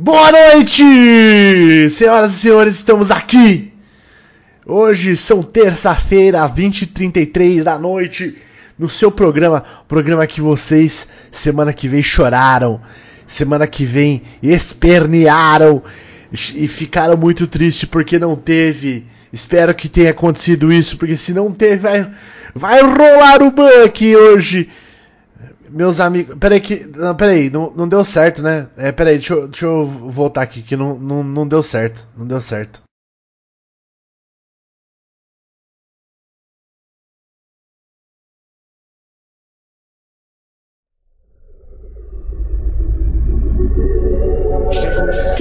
Boa noite! Senhoras e senhores, estamos aqui! Hoje são terça-feira, 20h33 da noite, no seu programa, programa que vocês semana que vem choraram, semana que vem espernearam e ficaram muito tristes porque não teve. Espero que tenha acontecido isso, porque se não teve, vai, vai rolar o aqui hoje meus amigos. Peraí, que. Não, peraí, não, não deu certo, né? É, peraí, deixa eu, deixa eu voltar aqui, que não, não, não deu certo. Não deu certo.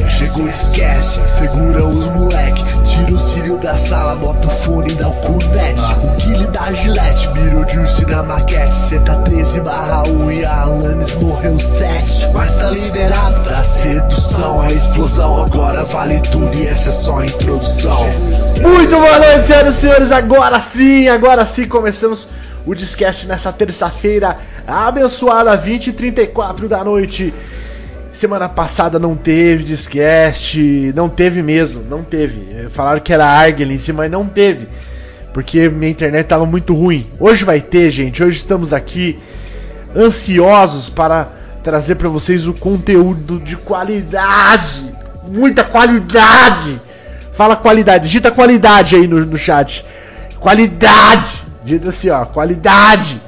Chegou, esquece, segura os moleque. Tira o cílio da sala, bota o fone e dá o cunete. Da Gillette, Beetlejuice na maquete. Tá 13 barra 1 e a Alanis morreu 7. Mas tá liberado da sedução. A explosão agora vale tudo e essa é só a introdução. Muito boa noite, senhoras e senhores. Agora sim, agora sim começamos o Discast nessa terça-feira abençoada, 20 e 34 da noite. Semana passada não teve Discast, não teve mesmo, não teve. Falaram que era Argelin, mas não teve. Porque minha internet estava muito ruim. Hoje vai ter, gente. Hoje estamos aqui ansiosos para trazer para vocês o conteúdo de qualidade. Muita qualidade. Fala qualidade, digita qualidade aí no, no chat. Qualidade. Digita assim, ó, qualidade.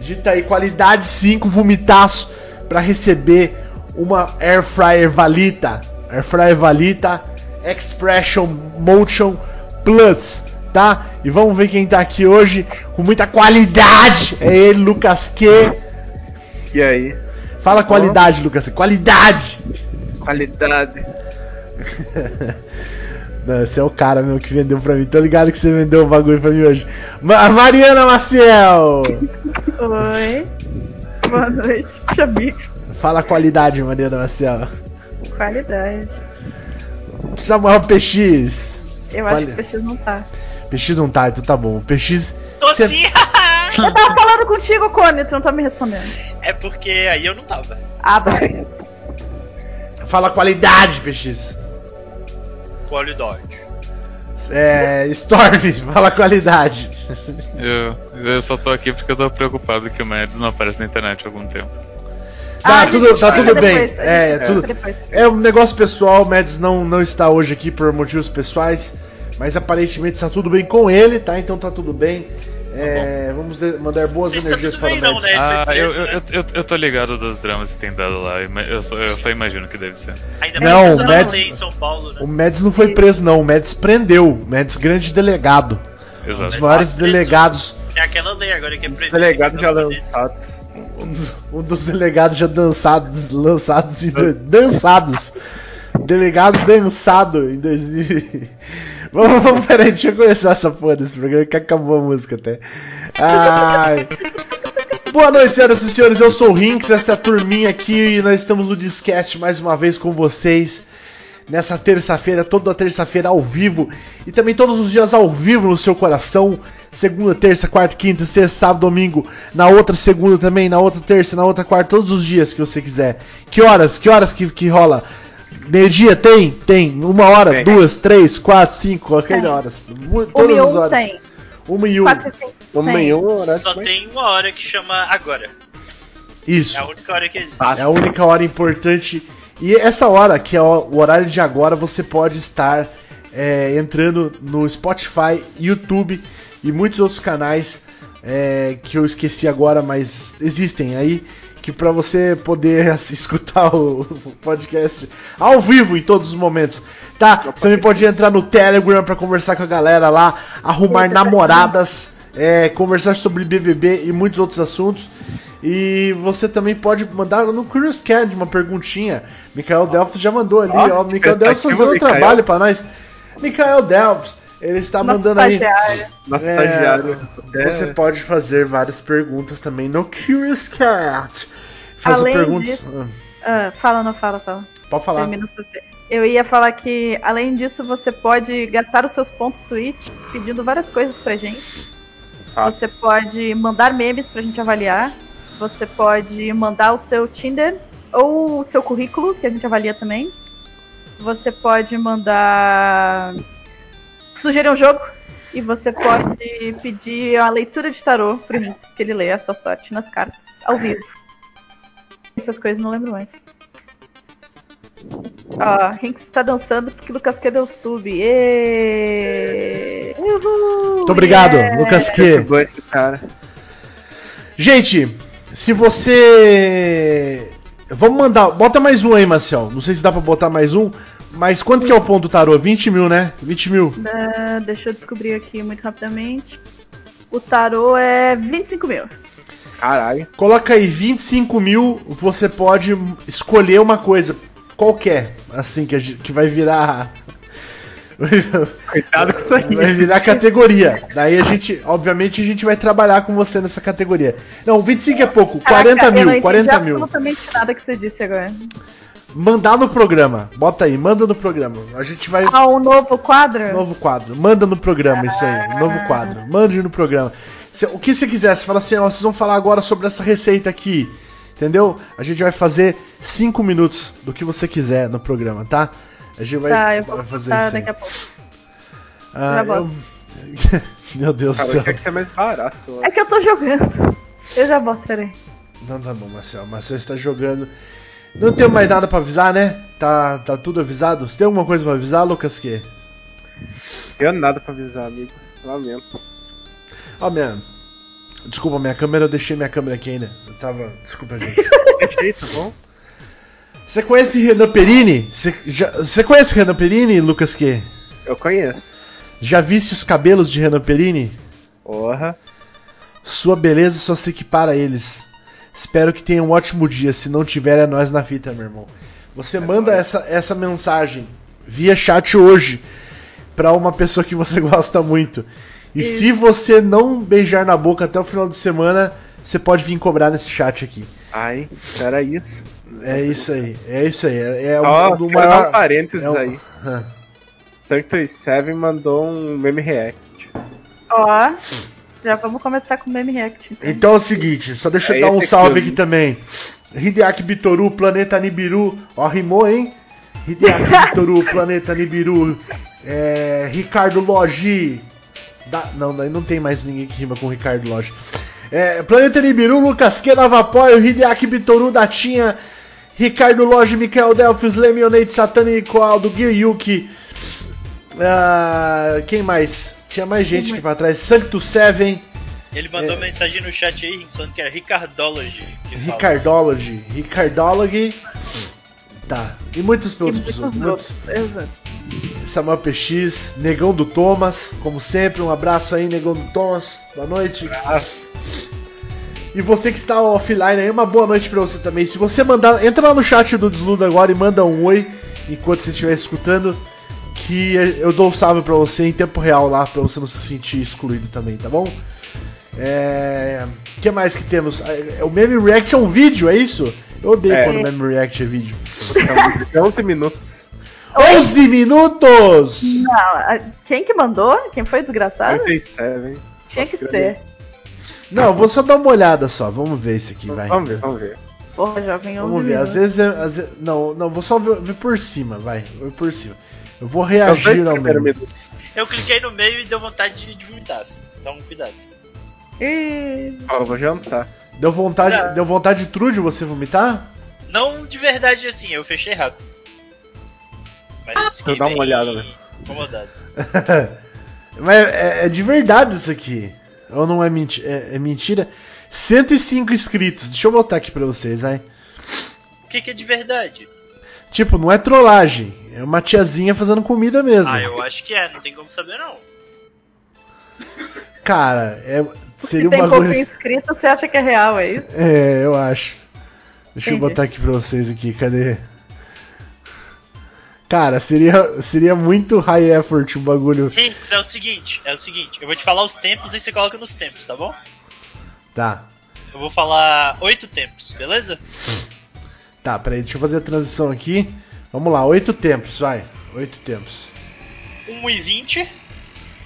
Digita aí qualidade 5 vomitaço para receber uma Air Fryer Valita, Air Fryer Valita Expression Motion Plus, tá? E vamos ver quem tá aqui hoje com muita qualidade. É ele, Lucas Q. E aí? Fala qualidade, Lucas. Qualidade. Qualidade. Não, esse é o cara meu que vendeu pra mim. Tô ligado que você vendeu o bagulho pra mim hoje. Ma Mariana Maciel! Oi. Boa noite, Chabico. Fala qualidade, Mariana Maciel. Qualidade. Samuel PX. Eu acho que o PX não tá. PX não tá, então tá bom. PX. Tô cê- sim! Eu tava falando contigo, Cone, tu não tá me respondendo. é porque aí eu não tava. Ah, tá. Fala qualidade, PX. Qualidade. É. Storm, fala qualidade. Eu, eu só tô aqui porque eu tô preocupado que o Mads não aparece na internet há algum tempo. Tá, Ah, tudo, tá tudo bem. depois, É, tudo. É um negócio pessoal, o Mads não, não está hoje aqui por motivos pessoais, mas aparentemente está tudo bem com ele, tá? Então tá tudo bem. É, vamos de- mandar boas Vocês tá energias para bem o não, Mads. né? Ah, eu, preso, eu, né? eu, eu, eu tô ligado dos dramas que tem dado lá, eu só, eu só imagino que deve ser. Ainda Não, mais o Mads- lei em São Paulo, né? O Mads não foi preso, não. O Mads prendeu. O Mads, grande delegado. Um dos Exato. maiores preso. delegados. Tem aquela lei agora que é proibido. Delegado já Então, lançados. Um dos, um dos delegados já dançados, lançados e dan- dançados. Delegado dançado em 2000. Vamos, vamos, peraí, deixa eu começar essa porra desse programa que acabou a música até. Ai. Boa noite, senhoras e senhores. Eu sou o Rinks, essa é a turminha aqui e nós estamos no Discast mais uma vez com vocês. Nessa terça-feira, toda terça-feira ao vivo e também todos os dias ao vivo no seu coração. Segunda, terça, quarta, quinta, sexta, sábado, domingo. Na outra segunda também, na outra terça, na outra quarta, todos os dias que você quiser. Que horas? Que horas que, que rola? Meio-dia tem? Tem. Uma hora, Tem. duas, três, quatro, cinco, qualquer horas. Todas as horas. tem. Uma e um. Quatro e Uma um. Só tem uma hora que chama agora. Isso. É a única hora que existe. É a única hora importante. E essa hora, que é o o horário de agora, você pode estar é, entrando no Spotify, YouTube e muitos outros canais é, que eu esqueci agora, mas existem aí. Que para você poder escutar o o podcast ao vivo em todos os momentos, tá? Você também pode entrar no Telegram para conversar com a galera lá, arrumar namoradas, é, conversar sobre BBB e muitos outros assuntos. E você também pode mandar no Curious Cat uma perguntinha. Michael Delphs já mandou ali, Ó, ó. Michael prestativo, fazendo Michael. trabalho pra nós. Michael Delphs, ele está Nosso mandando aí. estagiário. Nosso É, estagiário. Você É, pode fazer várias perguntas também no Curious Cat. Fazer Além perguntas. disso- Ah, fala, não fala, fala. Pode falar. Eu ia falar que, além disso, você pode gastar os seus pontos Twitch pedindo várias coisas pra gente. Ah. Você pode mandar memes pra gente avaliar. Você pode mandar o seu Tinder ou o seu currículo, que a gente avalia também. você pode mandar sugerir um jogo e você pode pedir a leitura de tarô pro Rinks, que ele lê a sua sorte nas cartas, ao vivo. Essas coisas não lembro mais. Ó, Rinks está dançando porque Lucas Q deu sub. Êêêê! Uhul! Muito obrigado, Yeah! Lucas Que Q. esse cara. Gente, se você. Vamos mandar. Bota mais um aí, Marcel. Não sei se dá pra botar mais um. Mas quanto que é o ponto do tarô? 20 mil, né? 20 mil. Ah, deixa eu descobrir aqui muito rapidamente. O tarô é 25 mil. Caralho. Coloca aí 25 mil. Você pode escolher uma coisa. Qualquer. Assim, que, a gente- que vai virar. Coitado com isso aí. Vai virar categoria. Daí a gente, obviamente, a gente vai trabalhar com você nessa categoria. Não, 25 é pouco, 40 Caraca, eu não mil, entendi 40 mil. absolutamente nada que você disse agora. Mandar no programa. Bota aí, manda no programa. A gente vai. Ah, um novo quadro? Novo quadro. Manda no programa isso aí. Novo quadro. Mande no programa. O que você quiser, você fala assim, ó, vocês vão falar agora sobre essa receita aqui. Entendeu? A gente vai fazer 5 minutos do que você quiser no programa, tá? A gente vai, Tá, eu vou vai fazer isso. daqui a pouco. Ah, Já eu- Meu Deus do céu. que ser mais barato. ó. É que eu tô jogando. Eu já boto, peraí. Não tá bom, Marcel. Marcel está jogando. Não tenho mais nada pra avisar, né? Tá, tá tudo avisado? Você tem alguma coisa pra avisar, Lucas? Que? Não tenho nada pra avisar, amigo. Lamento. Ó, minha. Desculpa, minha câmera, eu deixei minha câmera aqui ainda. Eu tava. Desculpa, gente. Deixei, tá bom? Você conhece Renan Perini? Você, já... Você conhece Renan Perini, Lucas Que? Eu conheço. Já viste os cabelos de Renan Perini? Porra. Sua beleza só se equipara a eles. Espero que tenha um ótimo dia. Se não tiver, é nós na fita, meu irmão. Você manda essa, essa mensagem via chat hoje pra uma pessoa que você gosta muito. E Isso. se você não beijar na boca até o final de semana, você pode vir cobrar nesse chat aqui. Ai, era isso. É isso aí, é isso aí. É, é Ó, o, quero dar um maior. parênteses é o- aí. Ah. 7 mandou um meme react. Ó, já vamos começar com o meme react. então. Então é o seguinte, só deixa eu É dar um aqui, salve aqui vi. também. Hideaki Bitoru, Planeta Nibiru, ó, rimou, hein? Hideaki Bitoru, Planeta Nibiru, é, Ricardo Logi. Da, não, daí não tem mais ninguém que rima com Ricardo Logi. É, Planeta Nibiru, Lucas Q, Nova Apoio, Hideaki Bitoru, Datinha, Ricardo Logi, Mikael Delphis, Lemonade, Satânico, Aldo, Yuki. Ah, quem mais? Tinha mais gente aqui pra trás. Sanctus Seven. Ele mandou É. mensagem no chat aí, falando que era Ricardology. que fala. Ricardology. Ricardology. Tá. E E muitos pessoas. Muitos. outros, Exato. Samuel PX, Negão do Thomas, como sempre, um abraço aí, Negão do Thomas. Boa noite. E você que está offline aí, uma boa noite pra você também. Se você mandar, entra lá no chat do Desludo agora e manda um oi enquanto você estiver escutando. Que eu dou um salve pra você em tempo real lá, pra você não se sentir excluído também, tá bom? É. O que mais que temos? É, O Meme React é um vídeo, é isso? Eu odeio É. quando o Meme React é vídeo. Então, 11 minutos. 11 minutos! Não, quem que mandou? Quem foi desgraçado? Sanctuary 7. Tinha que ser. Não, vou só dar uma olhada só. Vamos ver esse aqui, vai. Vamos ver, vamos ver. Porra, jovem, 11 Vamos ver. minutos. Às vezes, é, às vezes- não, não, vou só ver, ver por cima, vai. Ver por cima. Eu vou reagir ao meme. minutos. Eu cliquei no meio e deu vontade de, de vomitar. assim. Então, cuidado. Ih, Ó, eu vou jantar. Deu vontade, Não. deu vontade de Trude você vomitar? Não de verdade assim, eu fechei errado. Mas fiquei dar uma olhada, né? Incomodado. Mas é, é de verdade isso aqui. Ou não é, menti é, é mentira? 105 inscritos. Deixa eu botar aqui pra vocês, vai. O que, que é de verdade? Tipo, não é trollagem. É uma tiazinha fazendo comida mesmo. Ah, eu acho que é, não tem como saber não. Cara, é, se seria um tem pouco bagulho. inscrito, você acha que é real, é isso? É, eu acho. Deixa eu Entendi. botar aqui pra vocês aqui, cadê? Cara, seria, seria muito high effort um bagulho. Hinks, é o seguinte, é o seguinte, eu vou te falar os tempos e você coloca nos tempos, tá bom? Tá, Eu vou falar oito tempos, beleza? tá, peraí, deixa eu fazer a transição aqui. Vamos lá, oito tempos, vai. Oito tempos. 1 e 20,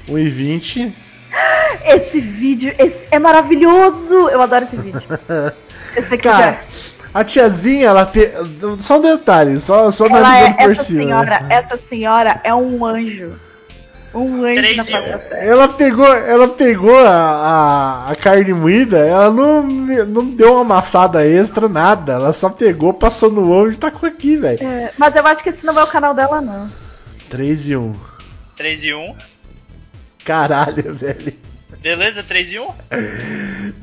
1 e 20. Esse vídeo esse é maravilhoso! Eu adoro esse vídeo. Esse aqui Cara, A tiazinha, ela. Pe... Só um detalhe, só, só Ela analisando é, por essa cima. senhora, essa senhora é um anjo. Um anjo na terra. Ela pegou, ela pegou a, a, a carne moída, ela não, não deu uma amassada extra, nada. Ela só pegou, passou no ovo e tacou aqui, velho. É, mas eu acho que esse não é o canal dela, não. 3 e 1. 3 e 1. Caralho, velho. Beleza? 3 e 1.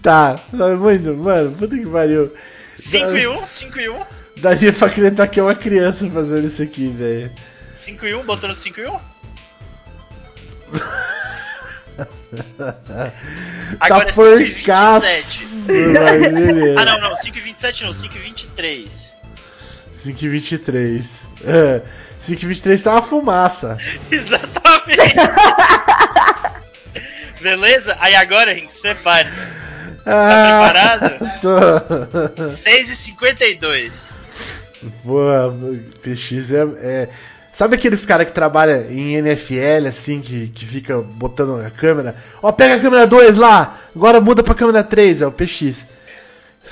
Tá, mano, mano, puta que pariu. 5 e 1, 5 e 1. Daria pra acreditar que é uma criança fazendo isso aqui, velho. 5 e 1, botou no 5 e 1. Agora é 5 e 27. porcaço, mas beleza. Ah, não, não, 5 e 27 não, 5 e 23. 5 e 23. É, 5 e 23 tá uma fumaça. Exatamente. Beleza? Aí agora, Rinks, prepare-se. Ah, preparado? Tô. 6 e 52. Boa, PX é, é- Sabe aqueles caras que trabalham em NFL, assim, que, que fica botando a câmera? Ó, pega a câmera 2 lá, agora muda pra câmera 3, é o PX.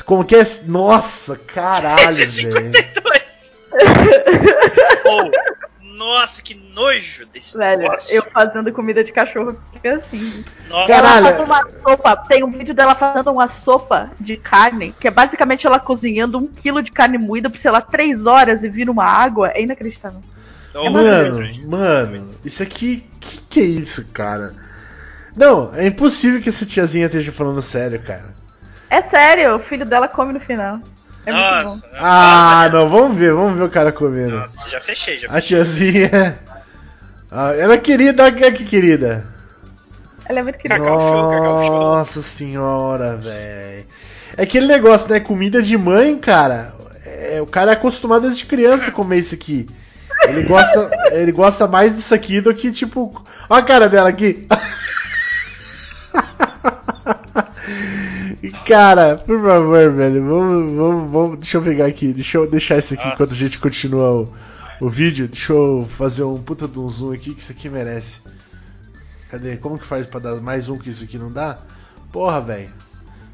Como que é? Nossa, caralho, 6 e velho. 52. oh, nossa, que nojo desse Velho, negócio. eu fazendo comida de cachorro fica assim. Nossa, Caralho. Ela faz uma sopa, tem um vídeo dela fazendo uma sopa de carne, que é basicamente ela cozinhando um quilo de carne moída por, sei lá, três horas e vira uma água. É inacreditável. Oh, Mano, mano, isso aqui. Que que é isso, cara? Não, é impossível que essa tiazinha esteja falando sério, cara. É sério, o filho dela come no final. É muito bom. Nossa, Ah, não, vamos ver, vamos ver o cara comendo. Nossa, já fechei, já A fechei. tiazinha. Ah, ela é querida, olha que querida. Ela é muito querida. Cacau show, cacau show. Nossa senhora, velho. É aquele negócio, né? Comida de mãe, cara. é, o cara é acostumado desde criança a comer isso aqui. Ele gosta, ele gosta mais disso aqui do que, tipo. Olha a cara dela aqui. Cara, por favor, velho, vamos, vamos, vamos, deixa eu pegar aqui, deixa eu deixar isso aqui Nossa. enquanto a gente continua o, o vídeo. Deixa eu fazer um puta de um zoom aqui que isso aqui merece. Cadê? Como que faz pra dar mais um que isso aqui não dá? Porra, velho.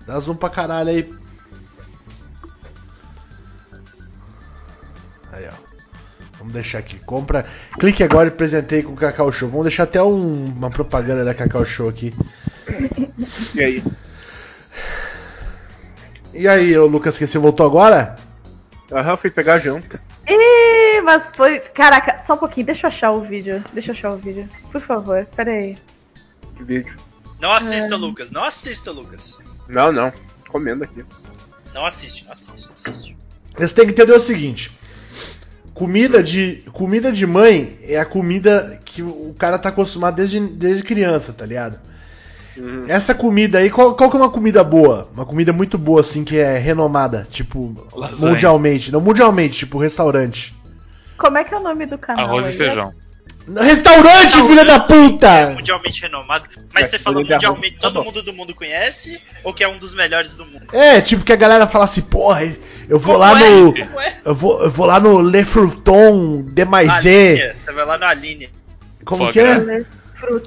Dá zoom pra caralho aí. Aí, ó. Vamos deixar aqui. Compra. Clique agora e presentei com o Cacau Show. Vamos deixar até um- uma propaganda da Cacau Show aqui. E aí? E aí, ô Lucas, que você voltou agora? Aham, fui pegar a janta. Ih, mas foi. Caraca, só um pouquinho, deixa eu achar o vídeo. Deixa eu achar o vídeo. Por favor, pera aí. Que vídeo. Não assista, Lucas. Não assista, Lucas. Não, não. Comendo aqui. Não assiste, não assiste, não assiste. Você tem que entender o seguinte. Comida de, comida de mãe é a comida que o cara tá acostumado desde, desde criança, tá ligado? Uhum. Essa comida aí, qual, qual que é uma comida boa? Uma comida muito boa, assim, que é renomada, tipo, Lasanha. mundialmente. Não mundialmente, tipo, restaurante. Como é que é o nome do canal? Arroz e feijão. Restaurante, filha da É puta! mundialmente renomado. Mas É, você falou mundialmente, tá todo bom. mundo do mundo conhece? Ou que é um dos melhores do mundo? É, tipo que a galera fala assim, porra, eu vou Como lá é? no. É? Eu vou, eu vou lá no Le Fruton de Maisé. Alinha. Você vai lá na Aline. Como Foie que é?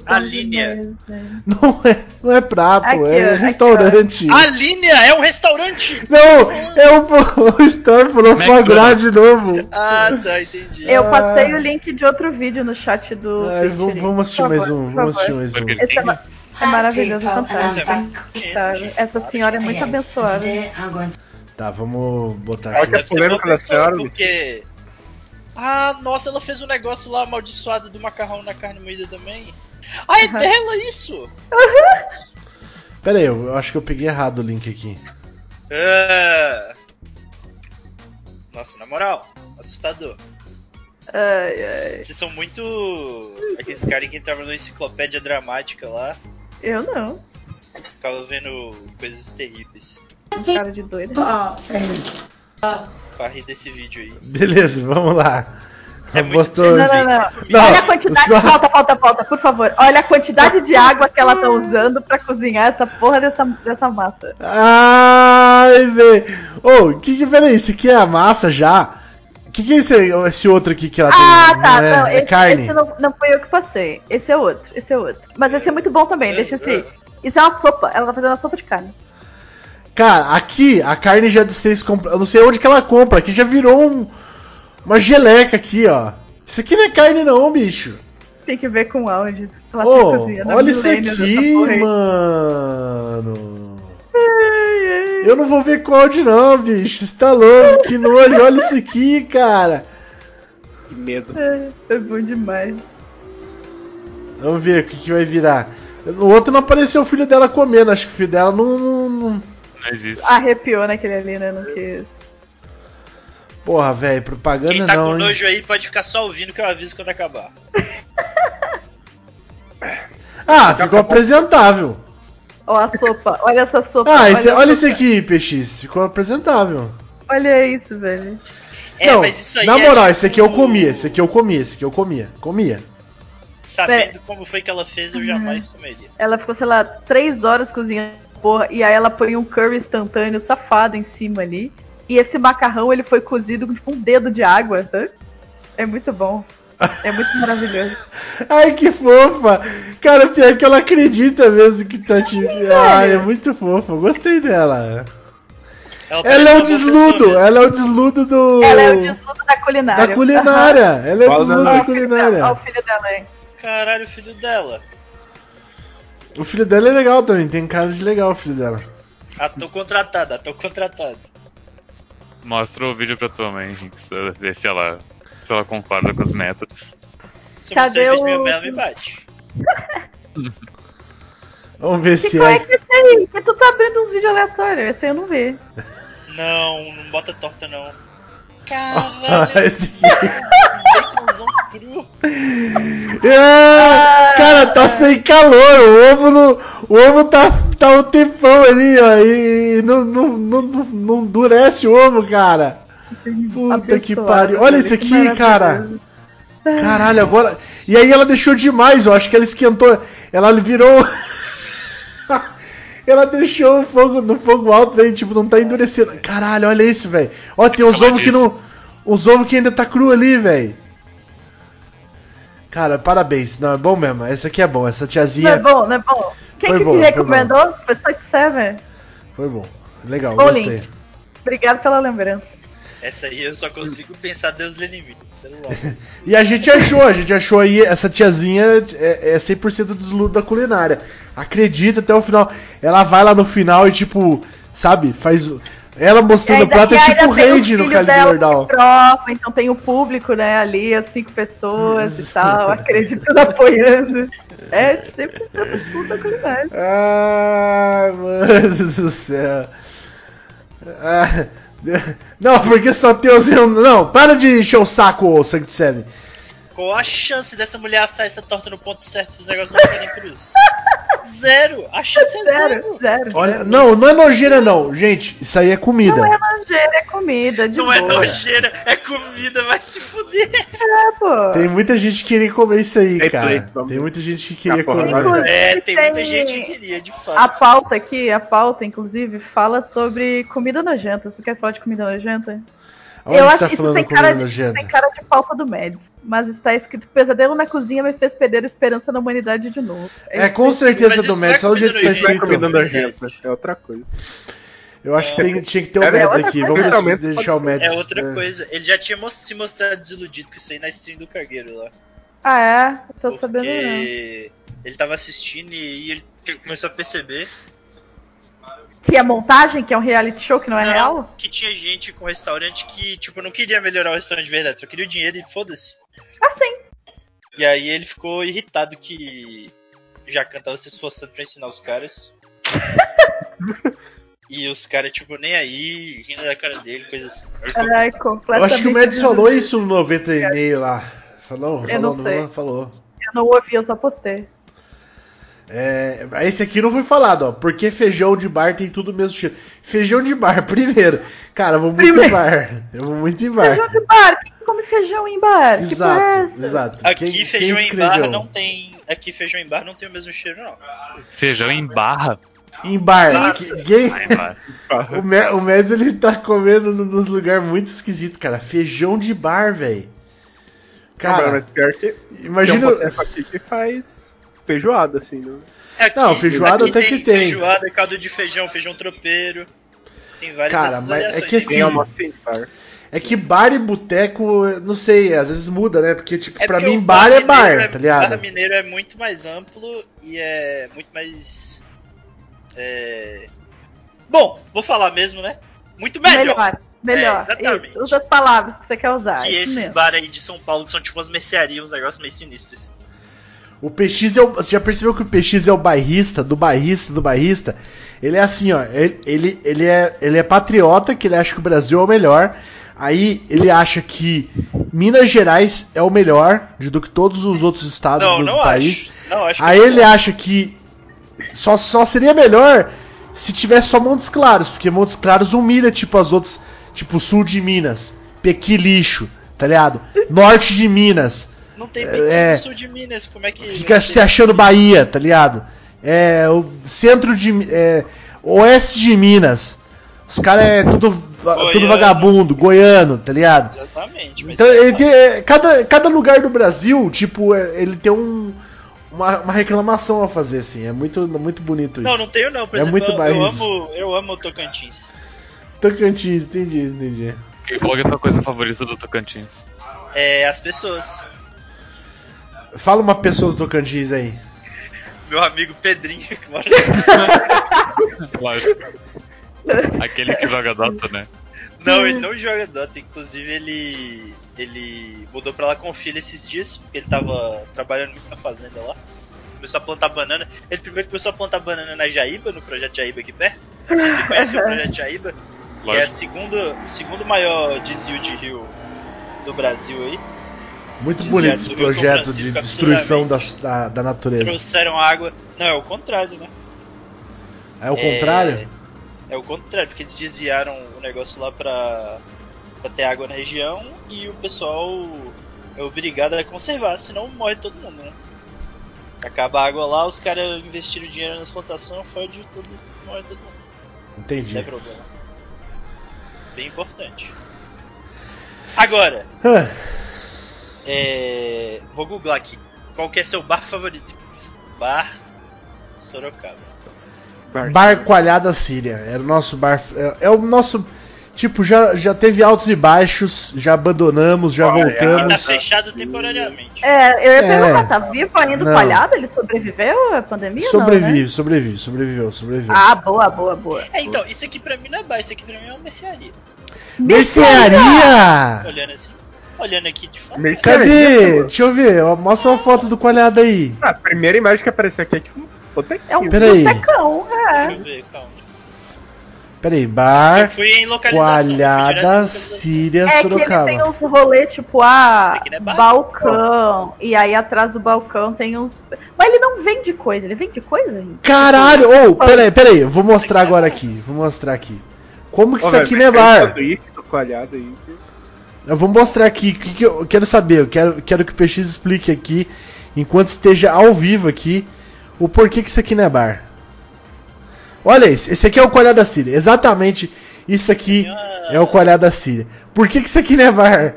A linha. Não é, não é prato, Aqui, é aqui, restaurante. Alinea é um restaurante! Não, é o, o Storm falou McDonald's. de novo. Ah, tá, entendi. Eu passei o link de outro vídeo no chat do. Twitch vamos, vamos assistir Por mais favor, um, vamos favor. assistir mais um. Esse é, é maravilhoso, é é fantástico. muito fantástico. Essa senhora é muito abençoada. Tá, vamos botar Olha aqui. polêmica da pessoa, senhora, porque... Ah, nossa, ela fez um negócio lá amaldiçoado do macarrão na carne moída também. Ah, é Aham. dela isso? Pera aí, eu, acho que eu peguei errado o link aqui. Ah. Nossa, na moral, assustador. Ai, ai. Vocês são muito. Aqueles caras que entravam na enciclopédia dramática lá, Eu não. ficavam vendo coisas terríveis. Cara de doido. Pra rir desse vídeo aí. Beleza, vamos lá. É muito Botou- Não, não, não. Não, Olha a quantidade. só- Falta, falta, falta, por favor. Olha a quantidade de água que ela tá usando pra cozinhar essa porra dessa, dessa massa. Ai, velho. Ô, que que, peraí, esse aqui é a massa já? O que, que é esse, esse outro aqui que ela Ah, tem? tá. é, não, é esse, carne? esse não, não foi eu que passei. Esse é outro. Esse é outro. Mas esse é muito bom também, deixa esse. Isso é uma sopa. Ela tá fazendo uma sopa de carne. Cara, aqui a carne já vocês compram. Eu não sei onde que ela compra. Aqui já virou um- uma geleca aqui, ó. Isso aqui não é carne não, bicho. Tem que ver com áudio. Ela tá Ô, cozinhando olha isso aqui, mano. Eu não vou ver com áudio não, bicho. Você tá louco, que nojo. Olha isso aqui, cara. Que medo. É, é bom demais. Vamos ver o que, que vai virar. No outro não apareceu o filho dela comendo. Acho que o filho dela não. não- não- Não existe. Arrepiou naquele ali, né? Não quis. Porra, velho, propaganda Quem tá não. com hein? nojo aí pode ficar só ouvindo que eu aviso quando acabar. Ah, ficou apresentável. Ó, a sopa. Olha essa sopa. Ah, esse, olha esse aqui, PX. Ficou apresentável. Olha isso, velho. É, não, mas isso aí na é moral, tipo- esse aqui eu comia, esse aqui eu comia, esse aqui eu comia. Comia. Sabendo como foi que ela fez, eu jamais comeria. Ela ficou, sei lá, três horas cozinhando porra. E aí ela põe um curry instantâneo safado em cima ali. E esse macarrão, ele foi cozido com tipo um dedo de água, sabe? É muito bom. É muito maravilhoso. Ai, que fofa! Cara, pior que ela acredita mesmo que tá te. Ai, é muito fofa, gostei dela. Ela, Ela é o desludo, ela é o desludo do. Ela é o desludo da culinária. da culinária. Ela é o desludo da Ó, o filho dela, ó, o culinária. filho dela, hein? Caralho, o filho dela. O filho dela é legal também, tem cara de legal o filho dela. Ah, tô contratada, tô contratada. Mostra o vídeo pra tua mãe, Rinks, pra ver se ela, se ela concorda com os métodos. Se Cadê mostrar o meu, ela me bate. Vamos ver Que se qual é é. que é esse aí? Que tu tá abrindo uns vídeos aleatórios. Esse aí eu não vi. Não, não bota torta não. Caralho, Esse cru. É, cara, tá sem calor. O ovo, no, o ovo tá, tá um tempão ali, ó. E não, não, não, não, endurece o ovo, cara. Puta que pariu. Olha isso aqui, cara. Caralho, agora. E aí ela deixou demais, ó. Acho que ela esquentou. Ela virou. Ela deixou o fogo no fogo alto aí, tipo, não tá endurecendo. Caralho, olha isso, velho. Ó, tem os ovos que não. Os ovos que ainda tá cru ali, velho. Cara, parabéns. Não, é bom mesmo. Essa aqui é bom. Essa Não é tiazinha bom, não é bom. Quem Foi que bom, me foi recomendou? Foi Site Seven. foi bom. Legal, Bom gostei. link. Obrigado pela lembrança. Essa aí eu só consigo pensar Deus lhe logo. E a gente achou, a gente achou aí, essa tiazinha é, é 100% desludo da culinária. Acredita até o final. Ela vai lá no final e, tipo, sabe, faz. Ela mostrando o ainda- prato é tipo o Raid no Calibre que prova, então tem o público, né, ali, as cinco pessoas e tal, acreditando, apoiando. É 100% tudo da culinária. Ai, mano do céu. Ah, não, porque só tem os. Não, para de encher o saco, Sanct Seven. Qual a chance dessa mulher assar essa torta no ponto certo e os negócios não ficarem cruz? Zero! A chance é zero! Zero, zero. Olha, não, não é nojeira, não. Gente, isso aí é comida. Não é nojeira, é comida, de Não é boa. nojeira, é comida, vai se fuder! É, pô. Tem muita gente que queria comer isso aí, Tem cara. play, Tem muita gente que queria Ah, comer. Inclusive, É, tem muita tem- gente que queria, de fato. A pauta aqui, a pauta, inclusive, fala sobre comida nojenta. Você quer falar de comida nojenta? Eu tá acho que isso tem cara, de, tem cara de pauta do Mads. Mas está escrito: Pesadelo na cozinha me fez perder a esperança na humanidade de novo. É, isso com certeza do é Mads, olha o jeito que tá não é escrito. é outra coisa. Eu acho que tem- tinha que ter o É Mads aqui. Vamos deixar o Mads. É outra coisa, ele já tinha se mostrado desiludido com isso aí na stream do Cargueiro lá. Ah, é? Eu tô sabendo não. Porque ele tava assistindo e ele começou a perceber Que é montagem, que é um reality show que não é não, real? que tinha gente com restaurante que, tipo, não queria melhorar o restaurante de verdade, só queria o dinheiro e foda-se. Assim. E aí ele ficou irritado que Jacan tava se esforçando pra ensinar os caras. e os caras, tipo, nem aí, rindo da cara dele, coisa assim. Ai, Eu completamente. acho que o Mads falou isso no 90 e meio lá. Falou? Eu não sei. falou. Eu não ouvi, eu só postei. É, esse aqui não foi falado, ó. Porque feijão de bar tem tudo o mesmo cheiro. Feijão de bar, primeiro. Cara, eu vou muito Primeiro. em bar. Eu vou muito em bar. Feijão de bar? Quem come feijão em bar? que é Exato, essa? exato. Aqui Quem- feijão quem em barra escreveu? não tem. Aqui feijão em barra não tem o mesmo cheiro, não. Feijão em barra. Em bar. Que- quem-. O, Me- o Mads ele tá comendo no- nos lugares muito esquisitos, cara. Feijão de bar, velho. Cara, Cara, mas pior que imagina. tem um aqui que faz feijoada, assim, né? Aqui, Não, feijoada aqui até que tem. Feijoada, caldo de feijão, feijão tropeiro. Tem várias Cara, mas é que Tem assim- Tem bar. É que bar e boteco, não sei, às vezes muda, né? Porque, tipo, É pra porque mim o bar é bar, tá O ligado? bar mineiro é muito mais amplo e é muito mais. É... Bom, vou falar mesmo, né? Muito melhor, Melhor. Melhor. É, exatamente. Isso, usa as palavras que você quer usar. que esses mesmo. bar aí de São Paulo que são tipo umas mercearias, uns negócios meio sinistros. O PX é o, Você já percebeu que o PX é o bairrista, do bairrista, do bairrista? Ele é assim, ó. Ele, ele, ele, é, ele é patriota, que ele acha que o Brasil é o melhor. Aí ele acha que Minas Gerais é o melhor do que todos os outros estados Não, do não país. acho. Não, acho Aí ele acha que só, só seria melhor se tivesse só Montes Claros, porque Montes Claros humilha tipo as outras, tipo sul de Minas, Pequi lixo, tá ligado? Norte de Minas, não tem é- pequeno é- no sul de Minas, como é que. fica vai se achando Bahia, tá ligado? É o centro de é, oeste de Minas. Os caras é tudo, tudo vagabundo, goiano, tá ligado? Exatamente. mas Então é ele tem, é, cada, cada lugar do Brasil, tipo, é, ele tem um, uma, uma reclamação a fazer, assim. É muito, muito bonito isso. Não, não tenho não. Por É exemplo, muito eu, eu amo, eu amo o Tocantins. Tocantins, entendi, entendi. E qual é a tua coisa favorita do Tocantins? É, as pessoas. Fala uma pessoa do Tocantins aí. Meu amigo Pedrinho, que mora Lógico. Aquele que joga Dota, né? Não, ele não joga Dota, inclusive ele. ele mudou pra lá com o filho esses dias, porque ele tava trabalhando muito na fazenda lá. Começou a plantar banana. Ele primeiro começou a plantar banana na Jaíba, no projeto Jaíba aqui perto. Não sei se você conhece o projeto Jaíba, que é a Lógico. segundo, segundo maior desvio de rio do Brasil aí. Muito bonito esse projeto de destruição da, da, da natureza. Trouxeram água. Não, é o contrário, né? É o contrário? É o contrário, porque eles desviaram o negócio lá pra, pra ter água na região e o pessoal é obrigado a conservar, senão morre todo mundo, né? Acaba a água lá, os caras investiram dinheiro nas plantações, fode tudo, morre todo mundo. Isso Entendi. é problema. Bem importante. Agora, Ah, é... vou googlar aqui. Qual que é seu bar favorito? Bar Sorocaba. bar Coalhada Síria. Era o nosso bar. É, é o nosso. Tipo, já, já teve altos e baixos, já abandonamos, já Coalhada. Tá voltamos. fechado temporariamente. É, eu ia É. perguntar, tá vivo ainda Não. o palhado? Ele sobreviveu à pandemia? Sobrevive, Não, né? sobrevive, sobreviveu, sobreviveu. Ah, boa, boa, boa. É, então, isso aqui pra mim não é bar, isso aqui pra mim é uma mercearia. Mercearia! Olhando assim, olhando aqui de fora. Cadê? mano. Deixa eu ver, mostra uma foto do coalhada aí. Ah, a primeira imagem que apareceu aqui é tipo um botequinho. É um Peraí. botecão, Deixa é. eu ver, calma. Peraí, Eu bar fui em localização. eu fui em Coalhada localização. Síria É que ele tem Sorocaba. uns rolê tipo, ah, Esse aqui não é bar? balcão. E aí atrás do balcão tem uns. Mas ele não vende coisa, ele vende coisa, gente? Caralho! Ô, peraí, peraí, eu vou mostrar agora aqui. Vou mostrar aqui. Como que Ô, isso aqui não é um bar? sanduíche do coalhado aí. Eu vou mostrar aqui o que, que eu quero saber. Eu quero, quero que o PX explique aqui, enquanto esteja ao vivo aqui, o porquê que isso aqui não é bar. Olha esse, esse aqui é o coalhada da Síria. Exatamente isso aqui Ah, é o coalhada da Síria. Por que, que isso aqui não é bar?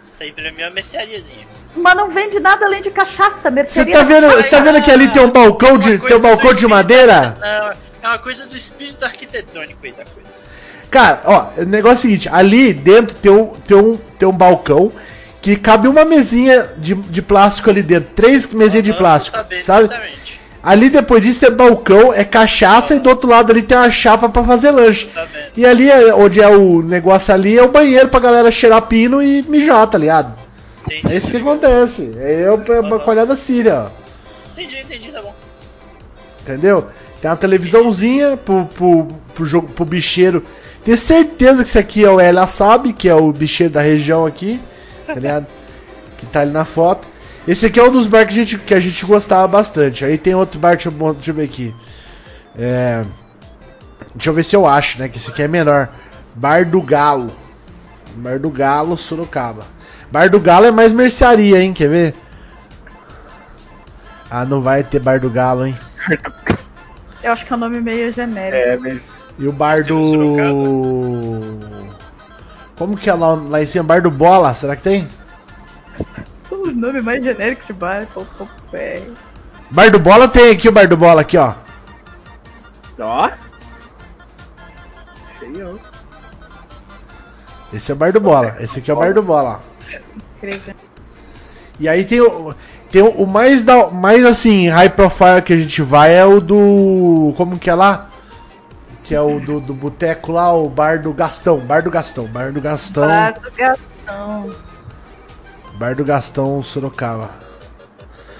Isso aí pra mim é uma merceariazinha. Mas não vende nada além de cachaça, Você mercearia. tá vendo, você tá vendo que ali tem um balcão de, tem um balcão de madeira? Não, é uma coisa do espírito arquitetônico aí da coisa. Cara, ó, o negócio é o seguinte, ali dentro tem um, tem um, tem um balcão que cabe uma mesinha de, de plástico ali dentro, três mesinhas de Aham, plástico, sabe? Exatamente. Ali depois disso é balcão, é cachaça e do outro lado ali tem uma chapa pra fazer lanche. E ali, é- onde é o negócio ali, é o banheiro pra galera cheirar pino e mijar, tá ligado? Entendi. É isso que acontece. É uma Aham. colhada síria, ó. Entendi, entendi, tá bom. Entendeu? Tem uma televisãozinha pro, pro, pro, jogo, pro bicheiro. Tenho certeza que isso aqui é o Ela Sabe, que é o bicheiro da região aqui. Tá ligado? que tá ali na foto. Esse aqui é um dos bar que a gente, que a gente gostava bastante. Aí tem outro bar, deixa eu, deixa eu ver aqui. É, deixa eu ver se eu acho, né? Que esse aqui é menor. Bar do Galo. Bar do Galo, Sorocaba. Bar do Galo é mais mercearia, hein? Quer ver? Ah, não vai ter Bar do Galo, hein? Eu acho que é um nome meio genérico. É, mesmo. E o bar do. Como que é lá, lá em cima? Bar do Bola, será que tem? São os nomes mais genéricos de bar. pô, pô, é. Bar do Bola tem aqui o Bar do Bola aqui, ó. Ó. ó. Esse é o bar do bola. Esse aqui é o bar do bola. E aí tem o. Tem o, o mais, da, mais assim, high profile que a gente vai é o do. Como que é lá? Que é o do, do boteco lá, o bar do Gastão. Bar do Gastão. Bar do Gastão. Bar do Gastão. Bar do Gastão Sorocaba.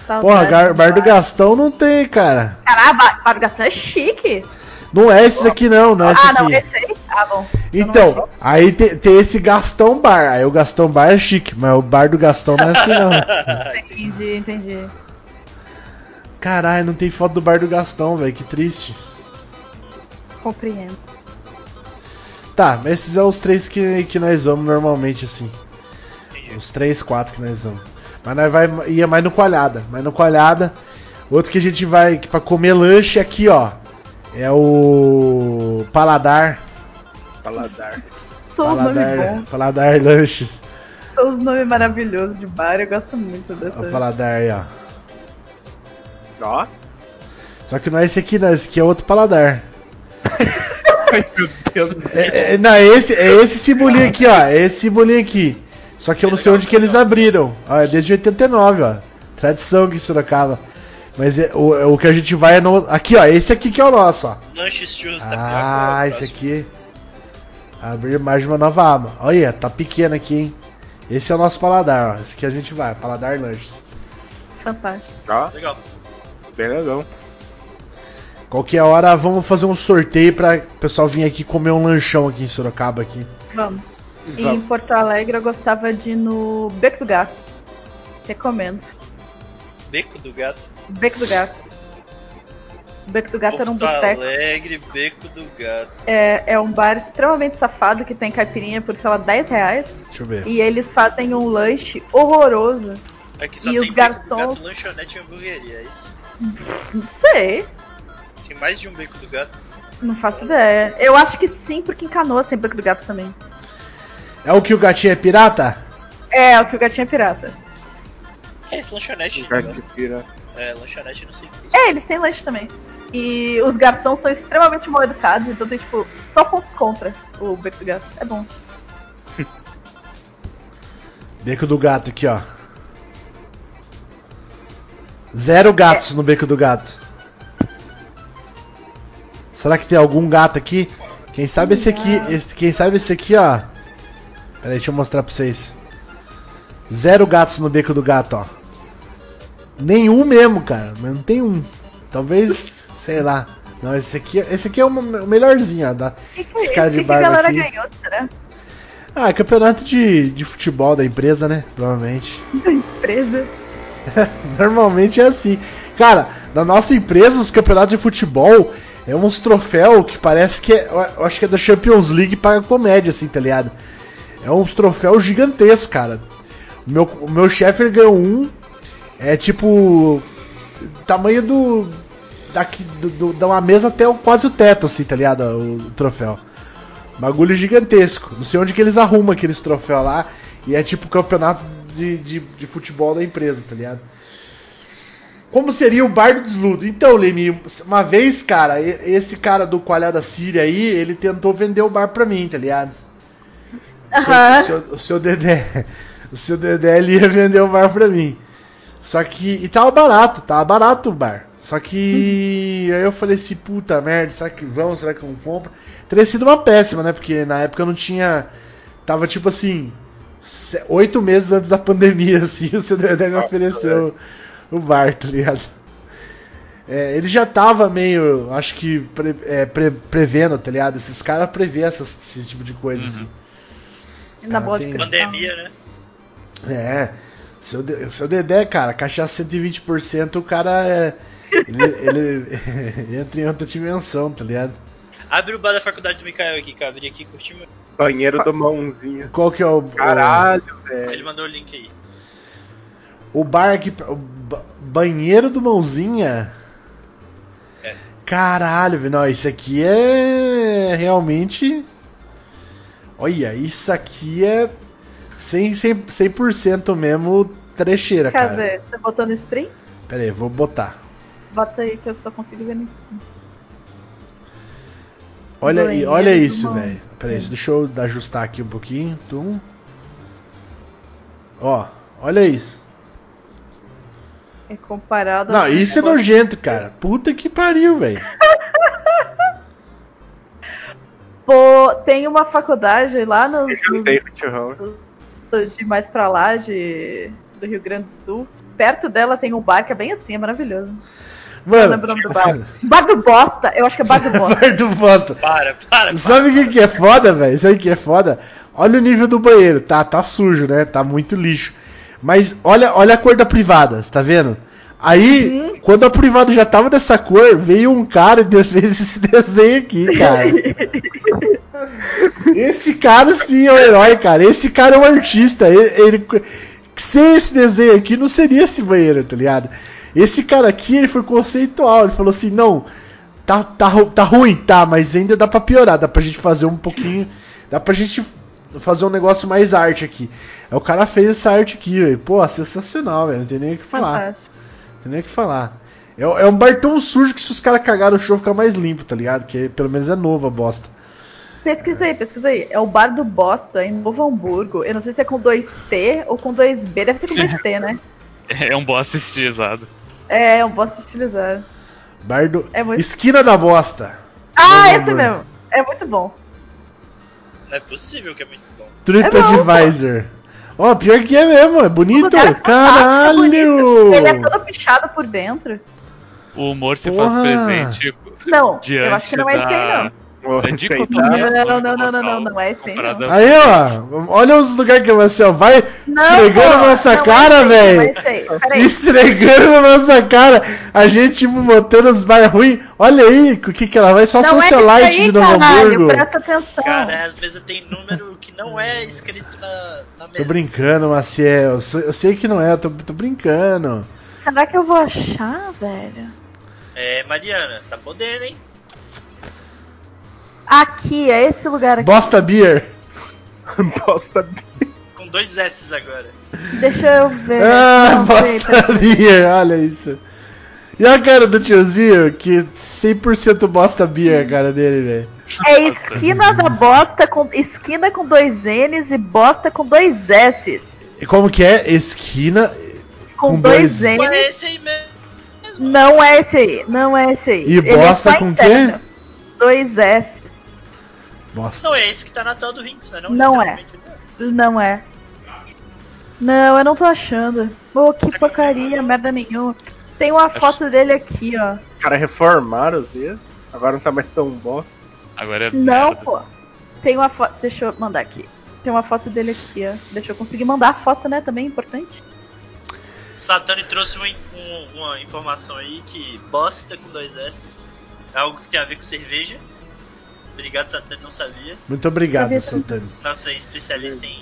Saudade Porra, gar- bar do bar. Gastão não tem, cara. Caralho, bar, bar do Gastão é chique. Não é esse aqui não, não é esse ah, não, aqui. esse aí? Ah, bom. Então, aí te- tem, esse Gastão Bar. Aí o Gastão Bar é chique, mas o bar do Gastão não é assim não. Entendi, entendi. Caralho, não tem foto do bar do Gastão, velho. Que triste. Compreendo. Tá, mas esses são os três que, que nós vamos normalmente, assim. Os três, quatro que nós vamos. Mas nós vai, ia mais no Coalhada. Mais no Coalhada. Outro que a gente vai pra comer lanche aqui, ó. É o Paladar. Paladar. São os nomes Paladar, bons. Paladar Lanches. São os nomes maravilhosos de bar. Eu gosto muito dessa. O Paladar aí, ó. Ó. Só que não é esse aqui, não. Esse aqui é outro Paladar. Ai, meu Deus do céu. É, é, não, é esse, é esse simbolinho aqui, ó. É esse simbolinho aqui. Só que eu não sei onde que eles abriram. Ó, é desde 89, ó. Tradição aqui em Sorocaba. Mas é- o, o que a gente vai é no. Aqui, ó. Esse aqui que é o nosso, ó. Lanches churros da Ah, esse aqui. Abrir mais de uma nova aba. Olha, tá pequeno aqui, hein? Esse é o nosso paladar, ó. Esse aqui a gente vai, paladar lanches. Fantástico. Ó, Legal. bem legal. Qualquer hora vamos fazer um sorteio pra o pessoal vir aqui comer um lanchão aqui em Sorocaba aqui. Vamos. E em Vamos. Porto Alegre eu gostava de ir no Beco do Gato. Recomendo. Beco do Gato. Beco do Gato. Beco do Gato era um Porto boteco. Alegre, Beco do Gato. É, é um bar extremamente safado que tem caipirinha por, sei lá, 10 reais. Deixa eu ver. E eles fazem um lanche horroroso. Aqui só E tem os Beco garçons? do Gato, lanchonete e hamburgueria, é isso? Não sei. Tem mais de um Beco do Gato. Não faço ideia. Eu acho que sim, porque em Canoas tem Beco do Gato também. É o que o gatinho é pirata? É, o que o gatinho é pirata. Que é esse lanchonete? Lugar negócio? que tira. É, lanchonete não sei o que é. É, eles têm lanche também. E os garçons são extremamente mal educados, então tem, tipo, só pontos contra o Beco do Gato. É bom. Beco do gato aqui, ó. Zero gatos no beco do gato. Será que tem algum gato aqui? Quem sabe esse aqui, esse- quem sabe esse aqui, ó. Pera aí, deixa eu mostrar pra vocês. Zero gatos no beco do gato, ó. Nenhum mesmo, cara, mas não tem um. Talvez, sei lá. Não, esse aqui, esse aqui é o melhorzinho, ó, da, O que, que, Esse cara de que barba aqui. ganhou, será? Ah, é campeonato de, de futebol da empresa, né? Provavelmente. Empresa. Normalmente é assim. Cara, na nossa empresa, os campeonatos de futebol é uns troféus que parece que é. Eu acho que é da Champions League para comédia, assim, tá ligado? É uns troféus gigantescos, cara. O meu, o meu chefe ganhou um. É tipo. Tamanho do. Daqui, do, do- da uma mesa até o, quase o teto, assim, tá ligado? O, o troféu. Bagulho gigantesco. Não sei onde que eles arrumam aqueles troféus lá. E é tipo campeonato de, de, de futebol da empresa, tá ligado? Como seria o bar do desludo? Então, Lemi, uma vez, cara, esse cara do Coalhada Síria aí, ele tentou vender o bar pra mim, tá ligado? O seu, Aham. o seu, o seu Dedé. O seu Dedé ele ia vender o bar pra mim. Só que. E tava barato, tava barato o bar. Só que. Aí eu falei assim, puta merda, será que vamos? Será que eu não compro? Teria sido uma péssima, né? Porque na época eu não tinha. Tava tipo assim. Oito meses antes da pandemia, assim, o seu Dedé me ofereceu o bar, tá ligado? É, ele já tava meio, acho que, pre- é, pre- prevendo, tá ligado? Esses caras prevê essas- esse tipo de coisa, assim. Na Ah, bola tem- de cristal. Pandemia, né? É. Seu, De- seu Dedé, cara, cachaça 120%, o cara é. Ele, ele entra em outra dimensão, tá ligado? Abre o bar da faculdade do Mikael aqui, cara. Abri aqui curti meu. Banheiro do mãozinha. Qual que é o. Caralho, Ele velho. mandou o link aí. O, o bar aqui. O ba- banheiro do Mãozinha? É. Caralho. Não, isso aqui é. Realmente. Olha, isso aqui é. 100%, 100, 100% mesmo trecheira, cara. Cadê? Você botou no stream? Pera aí, vou botar. Bota aí que eu só consigo ver no stream. Olha, aí, olha isso, velho. Pera aí, deixa eu ajustar aqui um pouquinho. Tum. Ó, olha isso. É comparado Não, ao- isso é nojento, cara. Puta que pariu, velho. Pô, tem uma faculdade lá nos, Jantei nos com o tio Raul. de mais pra lá, de, do Rio Grande do Sul. Perto dela tem um bar que é bem assim, é maravilhoso. Não Mano, lembro o nome do bar. Bar do Bosta, eu acho que é Bar do Bosta. bar do bosta. Para, para, para. Sabe o que, que é foda, velho? Sabe o que é foda? Olha o nível do banheiro. Tá, tá sujo, né? Tá muito lixo. Mas olha, olha a cor da privada, você tá vendo? Aí, quando a privada já tava dessa cor, veio um cara e fez esse desenho aqui, cara. Esse cara sim é um herói, cara. Esse cara é um artista. Ele, ele- sem esse desenho aqui não seria esse banheiro, tá ligado? Esse cara aqui, ele foi conceitual. Ele falou assim: não, tá, tá, tá ruim, tá, mas ainda dá pra piorar. Dá pra gente fazer um pouquinho. Dá pra gente fazer um negócio mais arte aqui. Aí o cara fez essa arte aqui, velho. Pô, sensacional, velho. Não tem nem o que falar. Fantástico. Não tem nem o que falar. É, é um bar tão sujo que se os caras cagarem o show fica mais limpo, tá ligado? Que pelo menos é novo a bosta. Pesquisa aí, pesquisa aí. É o Bar do Bosta, em Novo Hamburgo. Eu não sei se é com 2T ou com 2B. Deve ser com 2T, né? É um bosta estilizado. É, é um bosta estilizado. Bar do. É muito- Esquina da bosta. Ah, Novo esse Hamburgo. mesmo. É muito bom. Não é possível que é muito bom. TripAdvisor. Ó, pior que é mesmo, é bonito. É Caralho! bonito. Ele é todo pichado por dentro. O humor se Porra. faz presente Não, eu acho que não é esse aí, não. É dicotomia Não, não, não, não, não, não é esse aí, ó, olha os lugares que é assim, vai Não, esfregando na nossa não cara, é aí, velho. É. Esfregando na nossa cara, a gente tipo, botando os bar ruins. Olha aí, o que que ela vai? Só Não é socialite isso aí, de Novo caralho, Hamburgo. presta atenção. Cara, às vezes tem número que não é escrito na, na Tô mesa. brincando, Maciel. Eu sei que não é, eu tô, tô brincando. Será que eu vou achar, velho? É, Mariana, tá podendo, hein? Aqui, é esse lugar aqui. Bosta Beer. Bosta. Com dois S agora. Deixa eu ver. Ah, Não, Bosta. Beer, olha isso. E a cara do tiozinho, que 100% Bosta Beer a cara dele, velho. É esquina da bosta com esquina com dois N's e bosta com dois S's. E como que é? Esquina Com, Com dois, dois- N's. é esse aí mesmo. Não é esse aí, não é esse aí. E Ele bosta com interno. Dois S's. Bosta. Não, é esse que tá na tela do Vinx, não é? Não, Não é. não é. Não eu não tô achando. Pô, que Tá porcaria, merda nenhuma. Tem uma foto dele aqui, ó. Os caras reformaram os dias. Agora não tá mais tão bom. Agora é Não, merda. pô. Tem uma foto. Deixa eu mandar aqui. Tem uma foto dele aqui, ó. Deixa eu conseguir mandar a foto, né? Também é importante. Satani trouxe uma, in- um- uma informação aí que bosta com dois S é algo que tem a ver com cerveja. Obrigado, Satani, não sabia. Muito obrigado, Sabia Santana. Nossa especialista em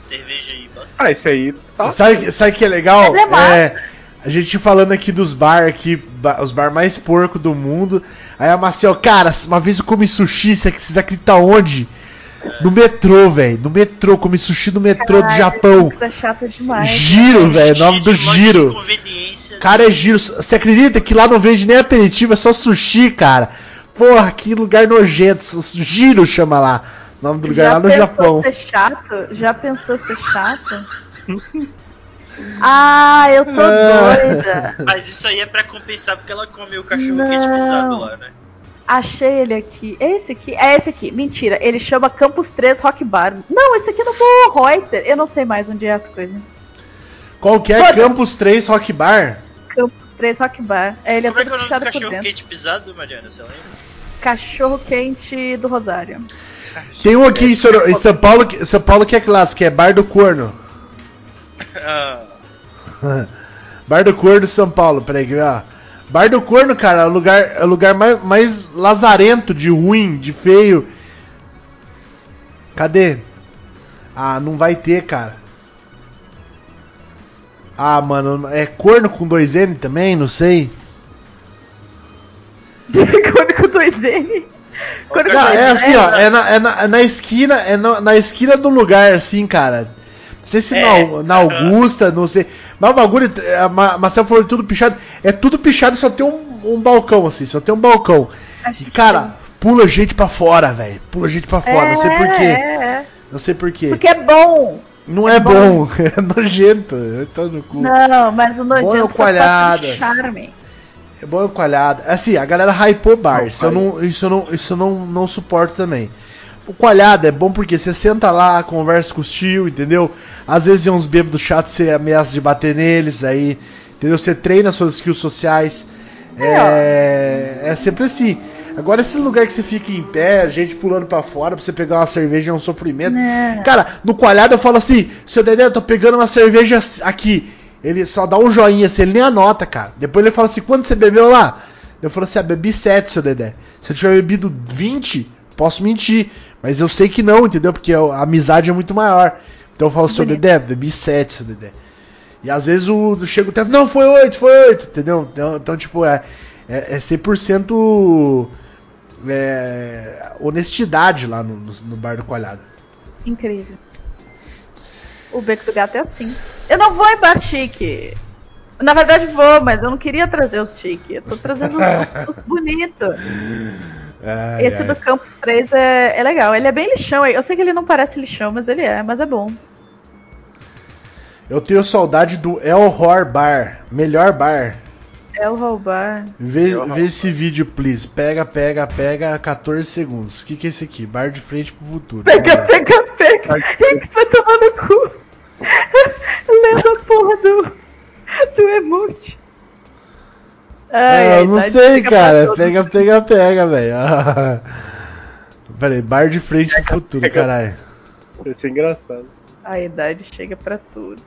cerveja e bosta. Ah, esse aí tá. Sabe, sabe que é legal? É. É, a gente falando aqui dos bar aqui, os bar mais porco do mundo. Aí a Marcel, cara, uma vez eu comi sushi, você vocês acreditam onde? No metrô, velho. No metrô, comi sushi no metrô do Caralho, Japão. Isso é chato demais. Giro, velho. Nome do giro. Cara, é giro. Você acredita que lá não vende nem aperitivo, é só sushi, cara? Porra, que lugar nojento. Giro chama lá. Nome do lugar Já lá no pensou Japão. ser chato? Já pensou ser chato? ah, eu tô Ah. doida. Mas isso aí é pra compensar porque ela come o cachorro quente Não. pisado lá, né? Achei ele aqui. É esse aqui? É esse aqui. Mentira. Ele chama Campus 3 Rock Bar. Não, esse aqui não foi o Reuter. Eu não sei mais onde é as coisas. Qual que é? Campus 3 Rock Bar? 3 Rock Bar. É, ele é Como é que é todo o nome do fechado por cachorro quente pisado, Mariana? Você lembra? Cachorro quente do Rosário. Tem um aqui em, São Paulo, que- São Paulo que é clássico, que é Bar do Corno. Ah, Bar do Corno, São Paulo. Peraí, que ó. Bar do Corno, cara, é o lugar, é o lugar mais, mais lazarento, de ruim, de feio. Cadê? Ah, não vai ter, cara. Ah, mano, é corno com dois N também? Não sei. Quando com dois N. Com Não, dois é N. assim, ó, é na, é na, é na esquina, é na, na esquina do lugar, assim, cara. Não sei se É, na, na. Augusta, não sei. Mas o bagulho, a Ma- Marcel falou tudo pichado. É tudo pichado, só tem um, um balcão, assim, só tem um balcão. Acho E, cara, pula gente pra fora, velho. Pula gente pra fora. não sei porquê. É, é. Não sei porquê. Porque é bom. Não é bom, é nojento. Eu tô no cu. Não, mas o Bom é o nojento faz parte do coalhadas. charme. É bom é o. Assim, a galera hypou bar. Isso eu não, isso eu não, isso eu não, não suporto também. O coalhada é bom porque você senta lá, conversa com os tio, entendeu? Às vezes tem uns bêbados chatos, você ameaça de bater neles, aí, entendeu? Você treina suas skills sociais. É, é sempre assim. Agora, esse lugar que você fica em pé, gente pulando pra fora pra você pegar uma cerveja é um sofrimento. É. Cara, no coalhada eu falo assim: seu Dedé, eu tô pegando uma cerveja aqui. Ele só dá um joinha assim, ele nem anota, cara. Depois ele fala assim: quando você bebeu lá? Eu falo assim: ah, bebi 7, seu Dedé. Se eu tiver bebido 20, posso mentir. Mas eu sei que não, entendeu? Porque a amizade é muito maior. Então eu falo, seu. Dedé, bebi 7, seu Dedé. E às vezes o chega o tempo, não, foi 8, foi 8, entendeu? Então, então, tipo, é, é, é 100% é, honestidade lá no, no, no bar do Coalhada. Incrível. O beco do gato é assim. Eu não vou em bar chique. Na verdade vou, mas eu não queria trazer os chique. Eu tô trazendo os, os, os bonitos. Ai, Esse ai. do Campus 3 é, é legal. Ele é bem lixão. Eu sei que ele não parece lixão, mas ele é. Mas é bom. Eu tenho saudade do El Horror Bar, melhor bar. É o roubar. Vê, El vê esse vídeo, please. Pega, pega, pega, 14 segundos. O que, que é esse aqui? Bar de frente pro futuro. Pega, Vamos lá. pega, pega. Rick, vai tomar no cu. Lendo a porra do, do emote. Ai, É, eu não idade sei, cara. Pega, pega, pega, velho. Pera aí, bar de frente pro futuro, pega. caralho. Vai ser engraçado. A idade chega pra tudo.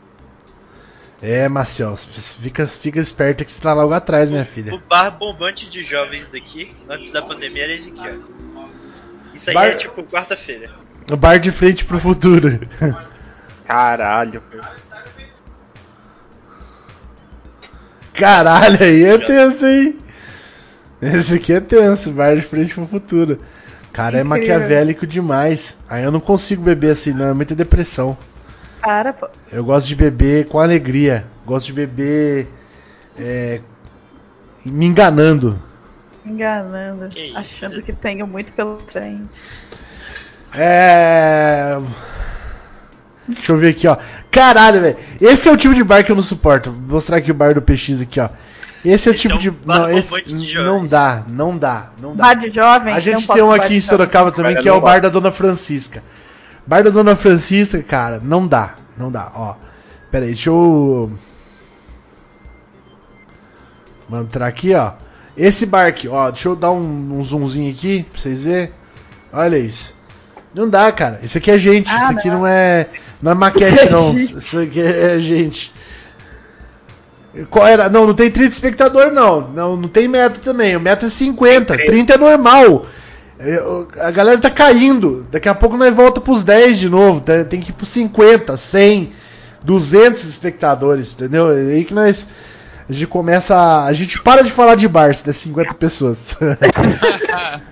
É, Marcel, fica, fica esperto que você tá logo atrás, minha O filha. bar bombante de jovens daqui, antes da pandemia, era esse aqui, ó. Isso aí Bar- é tipo quarta-feira. O bar de frente pro futuro. Caralho, velho. Caralho, aí é tenso, hein? Esse aqui é tenso, bar de frente pro futuro. Cara, é maquiavélico demais. Aí eu não consigo beber assim, não. É muita depressão. Para, pô. Eu gosto de beber com alegria. Gosto de beber. é, me enganando. Enganando. Que achando que tenho muito pela frente. É. Deixa eu ver aqui, ó. Caralho, velho. Esse é o tipo de bar que eu não suporto. Vou mostrar aqui o bar do PX aqui, ó. Esse é o Esse tipo é um de. bar Não, esse de não dá, não dá, não dá. Bar de jovem. A gente tem um aqui em. Sorocaba também, que é o bar da Dona Francisca. Bar da Dona Francisca, cara, não dá. Não dá, ó. Pera aí, deixa eu. Vou entrar aqui, ó. Esse bar aqui, ó. Deixa eu dar um, um zoomzinho aqui pra vocês verem. Olha isso. Não dá, cara. Isso aqui é gente. Ah, isso aqui não. não, é. Não é maquete, é não. Isso aqui é gente. Qual era? Não, não tem 30 espectador, não. Não, não tem meta também. O meta é 50. 30 é normal. É, A galera tá caindo. Daqui a pouco nós volta pros 10 de novo. tá? Tem que ir pros 50, 100, 200 espectadores, entendeu? É aí que nós. A gente começa. A, a gente para de falar de bar se der 50 pessoas.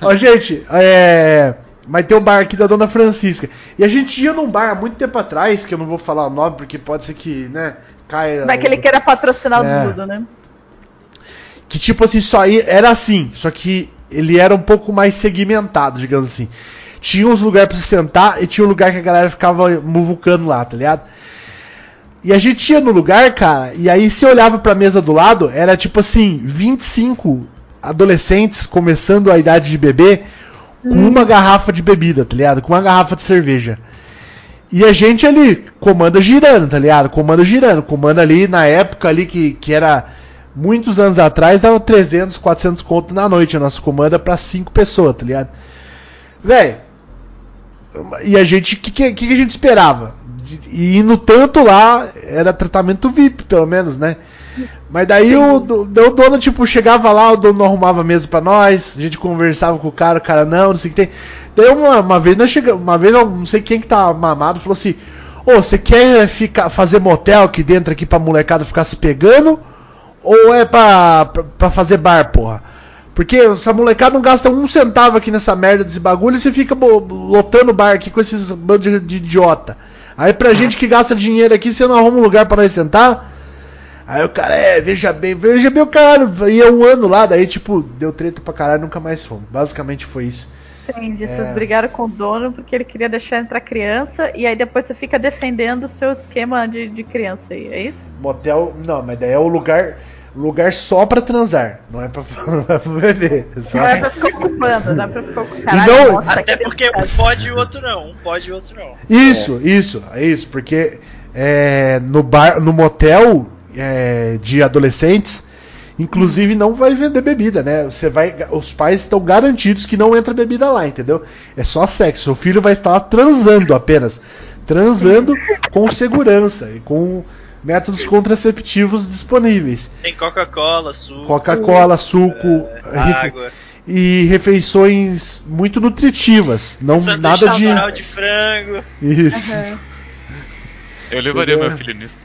Ó, gente, é. Mas tem o bar aqui da Dona Francisca. E a gente ia num bar há muito tempo atrás, que eu não vou falar o nome, porque pode ser que, né, caia. Vai que ele queira patrocinar o É. desnudo, né? Que tipo assim, só ia, era assim, só que ele era um pouco mais segmentado, digamos assim. Tinha uns lugares pra se sentar e tinha um lugar que a galera ficava muvucando lá, tá ligado? E a gente ia no lugar, cara, e aí se olhava pra mesa do lado, era tipo assim, 25 adolescentes começando a idade de beber com uma garrafa de bebida, tá ligado? Com uma garrafa de cerveja. E a gente ali, comanda girando, tá ligado? Comanda girando, comanda ali na época ali que, que era muitos anos atrás, dava 300, 400 conto na noite a nossa comanda pra 5 pessoas, tá ligado? Véi, e a gente, o que, que, que a gente esperava? E indo tanto lá, era tratamento VIP, pelo menos, né? Mas daí o, o dono, tipo, chegava lá, o dono não arrumava mesa pra nós, a gente conversava com o cara, o cara não, não sei o que tem. Daí uma, uma vez nós chegamos, uma vez não sei quem que tá mamado, falou assim, ô, você quer ficar, fazer motel aqui dentro aqui pra molecada ficar se pegando? Ou é pra, pra, pra fazer bar, porra? Porque essa molecada não gasta um centavo aqui nessa merda desse bagulho e você fica bo- lotando o bar aqui com esses bandos de, de idiota. Aí pra gente que gasta dinheiro aqui, você não arruma um lugar pra nós sentar? Aí o cara, é, veja bem, veja bem o cara, ia um ano lá, daí tipo, deu treta pra caralho, nunca mais fomos. Basicamente foi isso. Entendi. É. Vocês brigaram com o dono porque ele queria deixar entrar criança e aí depois você fica defendendo o seu esquema de, de criança aí, é isso? Motel, não, mas daí é o lugar, lugar só pra transar, não é pra, não é pra beber. é Só... Não é pra ficar ocupando, não é pra ficar ocupando. Caralho, Então- nossa, Até que porque um pode e o outro não. Um pode e o outro não. Isso, isso, é isso, porque é, no bar, no motel é, de adolescentes, inclusive não vai vender bebida, né? Você vai, os pais estão garantidos que não entra bebida lá, entendeu? É só sexo. O filho vai estar transando apenas, transando com segurança e com métodos contraceptivos disponíveis, Tem Coca-Cola, suco, Coca-Cola, suco, refe- água, e refeições muito nutritivas, não sanduíche nada de de frango. isso. Aham. Eu levaria Entendeu? meu filho nisso.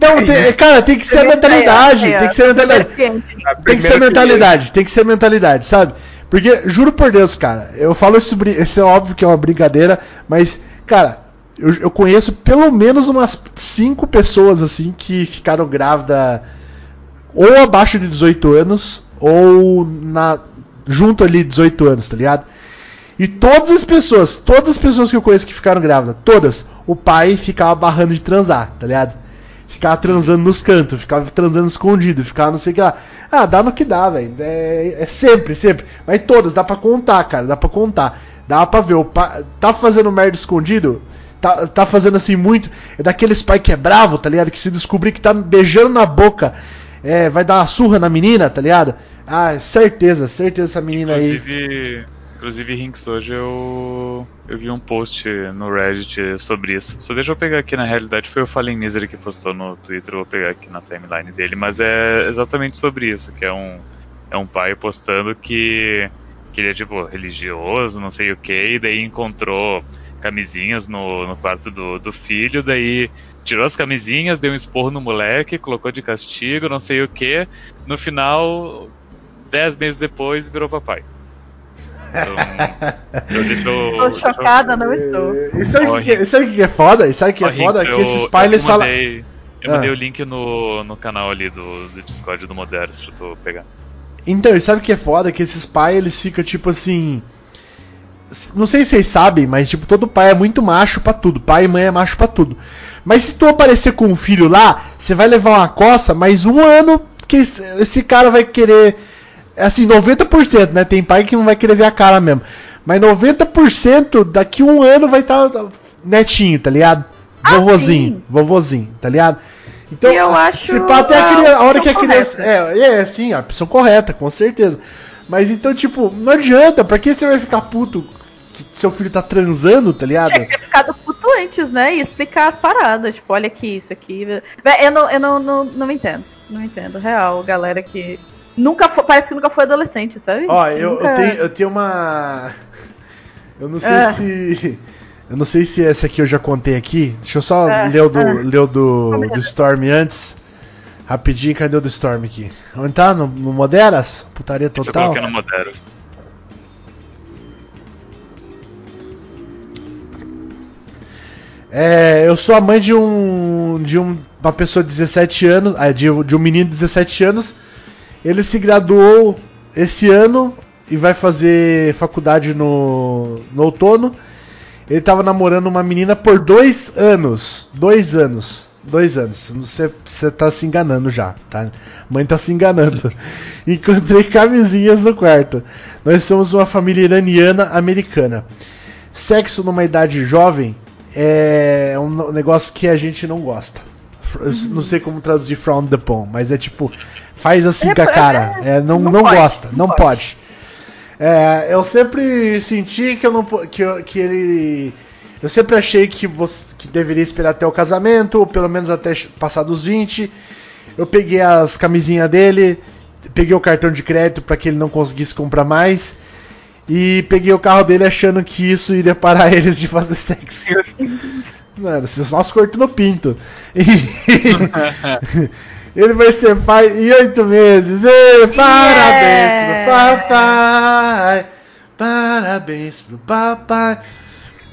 Não, tem- cara, tem que ser a mentalidade, tem que ser a mentalidade. Tem que ser a mentalidade, tem que ser a mentalidade, sabe? Porque, juro por Deus, cara, eu falo isso, isso é óbvio que é uma brincadeira, mas, cara, eu, eu conheço pelo menos umas cinco pessoas, assim, que ficaram grávidas ou abaixo de 18 anos, ou na junto ali 18 anos, tá ligado? E todas as pessoas, todas as pessoas que eu conheço que ficaram grávidas, todas, o pai ficava barrando de transar, tá ligado? Ficava transando nos cantos, ficava transando escondido, ficava não sei o que lá. Ah, dá no que dá, velho. É, é sempre, sempre. Mas todas, dá pra contar, cara, dá pra contar. Dá pra ver. O pai tá fazendo merda escondido? Tá, tá fazendo assim muito. É daqueles pai que é bravo, tá ligado? Que se descobrir que tá beijando na boca, é, vai dar uma surra na menina, tá ligado? Ah, certeza, certeza essa menina aí. Inclusive, inclusive Rinks, hoje eu, eu vi um post no Reddit sobre isso. Só deixa eu pegar aqui, na realidade foi o Fallen Misery que postou no Twitter, eu vou pegar aqui na timeline dele, mas é exatamente sobre isso, que é um, é um pai postando que, que ele é tipo religioso, não sei o que, e daí encontrou camisinhas no, no quarto do, do filho, daí tirou as camisinhas, deu um esporro no moleque, colocou de castigo, não sei o que. No final, dez meses depois, virou papai. Então, eu deixo, Estou chocada, não estou. É, E sabe o que, o que é foda? E sabe o que é foda? Que esses pais eles eu falam. mandei, eu Ah. mandei o link no, no canal ali do, do Discord do Modernos, deixa eu pegar. Então, e sabe o que é foda? Que esses pais, eles ficam tipo assim. Não sei se vocês sabem, mas tipo, todo pai é muito macho pra tudo. Pai e mãe é macho pra tudo. Mas se tu aparecer com um filho lá, você vai levar uma coça, mas um ano que esse, cara vai querer. Assim, 90%, né? Tem pai que não vai querer ver a cara mesmo. Mas 90% daqui um ano vai estar netinho, tá ligado? Ah, Vovozinho, sim. vovozinho, tá ligado? Então, eu acho se pá, até a, criança- a hora que a criança. correta. É, é, sim, a opção correta, com certeza. Mas então, tipo, não adianta, pra que você vai ficar puto que seu filho tá transando, tá ligado? Tinha que ter ficado puto antes, né? E explicar as paradas. Tipo, olha aqui, isso aqui. Eu não, eu não, não, não me entendo. Não me entendo. Real, galera que. Nunca foi, parece que nunca foi adolescente, sabe? Ó, eu, Nunca- eu, tenho, eu tenho uma. Eu não sei Ah. se. Eu não sei se essa aqui eu já contei aqui. Deixa eu só Ah, ler o do, ah. ler o do, do Storm antes. Rapidinho, cadê o do Storm aqui? Onde tá? No, no Moderas? Putaria Isso eu total? coloquei no Modernos. É, eu sou a mãe de um de um, uma pessoa de 17 anos, ah, de, de um menino de 17 anos. Ele se graduou esse ano e vai fazer faculdade no, no outono. Ele tava namorando uma menina por dois anos. Dois anos. Dois anos. Você, você tá se enganando já, tá? Mãe tá se enganando. Encontrei camisinhas no quarto. Nós somos uma família iraniana americana. Sexo numa idade jovem é um negócio que a gente não gosta. Eu não sei como traduzir frown the pon, mas é tipo, faz assim É, com a é, cara. É, não não não pode, gosta, não pode. pode. É, eu sempre senti que eu não que, eu- que ele eu sempre achei que você que deveria esperar até o casamento, ou pelo menos até passar dos 20. Eu peguei as camisinhas dele, peguei o cartão de crédito para que ele não conseguisse comprar mais. E peguei o carro dele achando que isso iria parar eles de fazer sexo. Mano, vocês só se cortam no pinto. E- ele vai ser pai em oito meses. Parabéns Yeah. pro papai. Parabéns pro papai.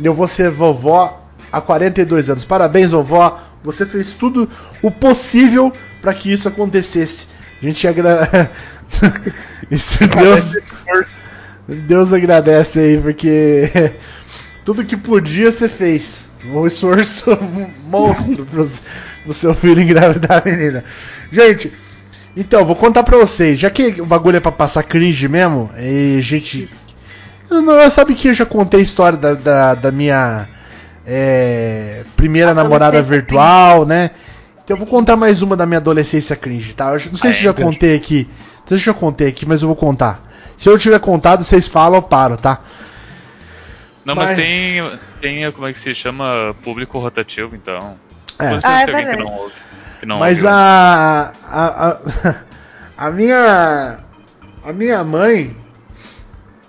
Eu vou ser vovó há 42 anos. Parabéns, vovó. Você fez tudo o possível para que isso acontecesse. A gente agra... isso, Deus, Deus agradece aí, porque tudo que podia você fez. Um esforço monstro pro, pro seu filho engravidar a menina. Gente, então, vou contar pra vocês. Já que o bagulho é pra passar cringe mesmo, e gente. Não, sabe que eu já contei a história da, da, da minha é, primeira namorada virtual, né? Então eu vou contar mais uma da minha adolescência cringe, tá? Eu não sei Ah, se é, já contei aqui. Não sei se já contei aqui, mas eu vou contar. Se eu tiver contado, vocês falam, eu paro, tá? Não, mas, Mas- tem, tem, como é que se chama, público rotativo, então. É. Ah, é alguém que verdade. não ouve. Que não Mas ouve, a, a, a, minha a minha mãe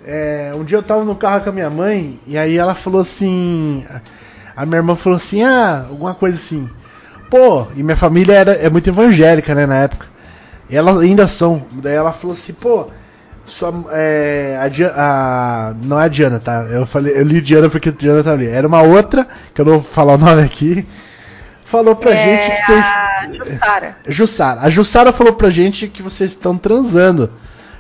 é, um dia eu tava no carro com a minha mãe e aí ela falou assim a minha irmã falou assim ah alguma coisa assim pô e minha família era é muito evangélica né na época elas ainda são daí ela falou assim pô sua, é, a, Dia- a- não é a Diana, tá? Eu falei, eu li Diana porque a Diana tá ali. Era uma outra, que eu não vou falar o nome aqui. Falou pra é gente que vocês. a Jussara. Jussara. A Jussara falou pra gente que vocês estão transando.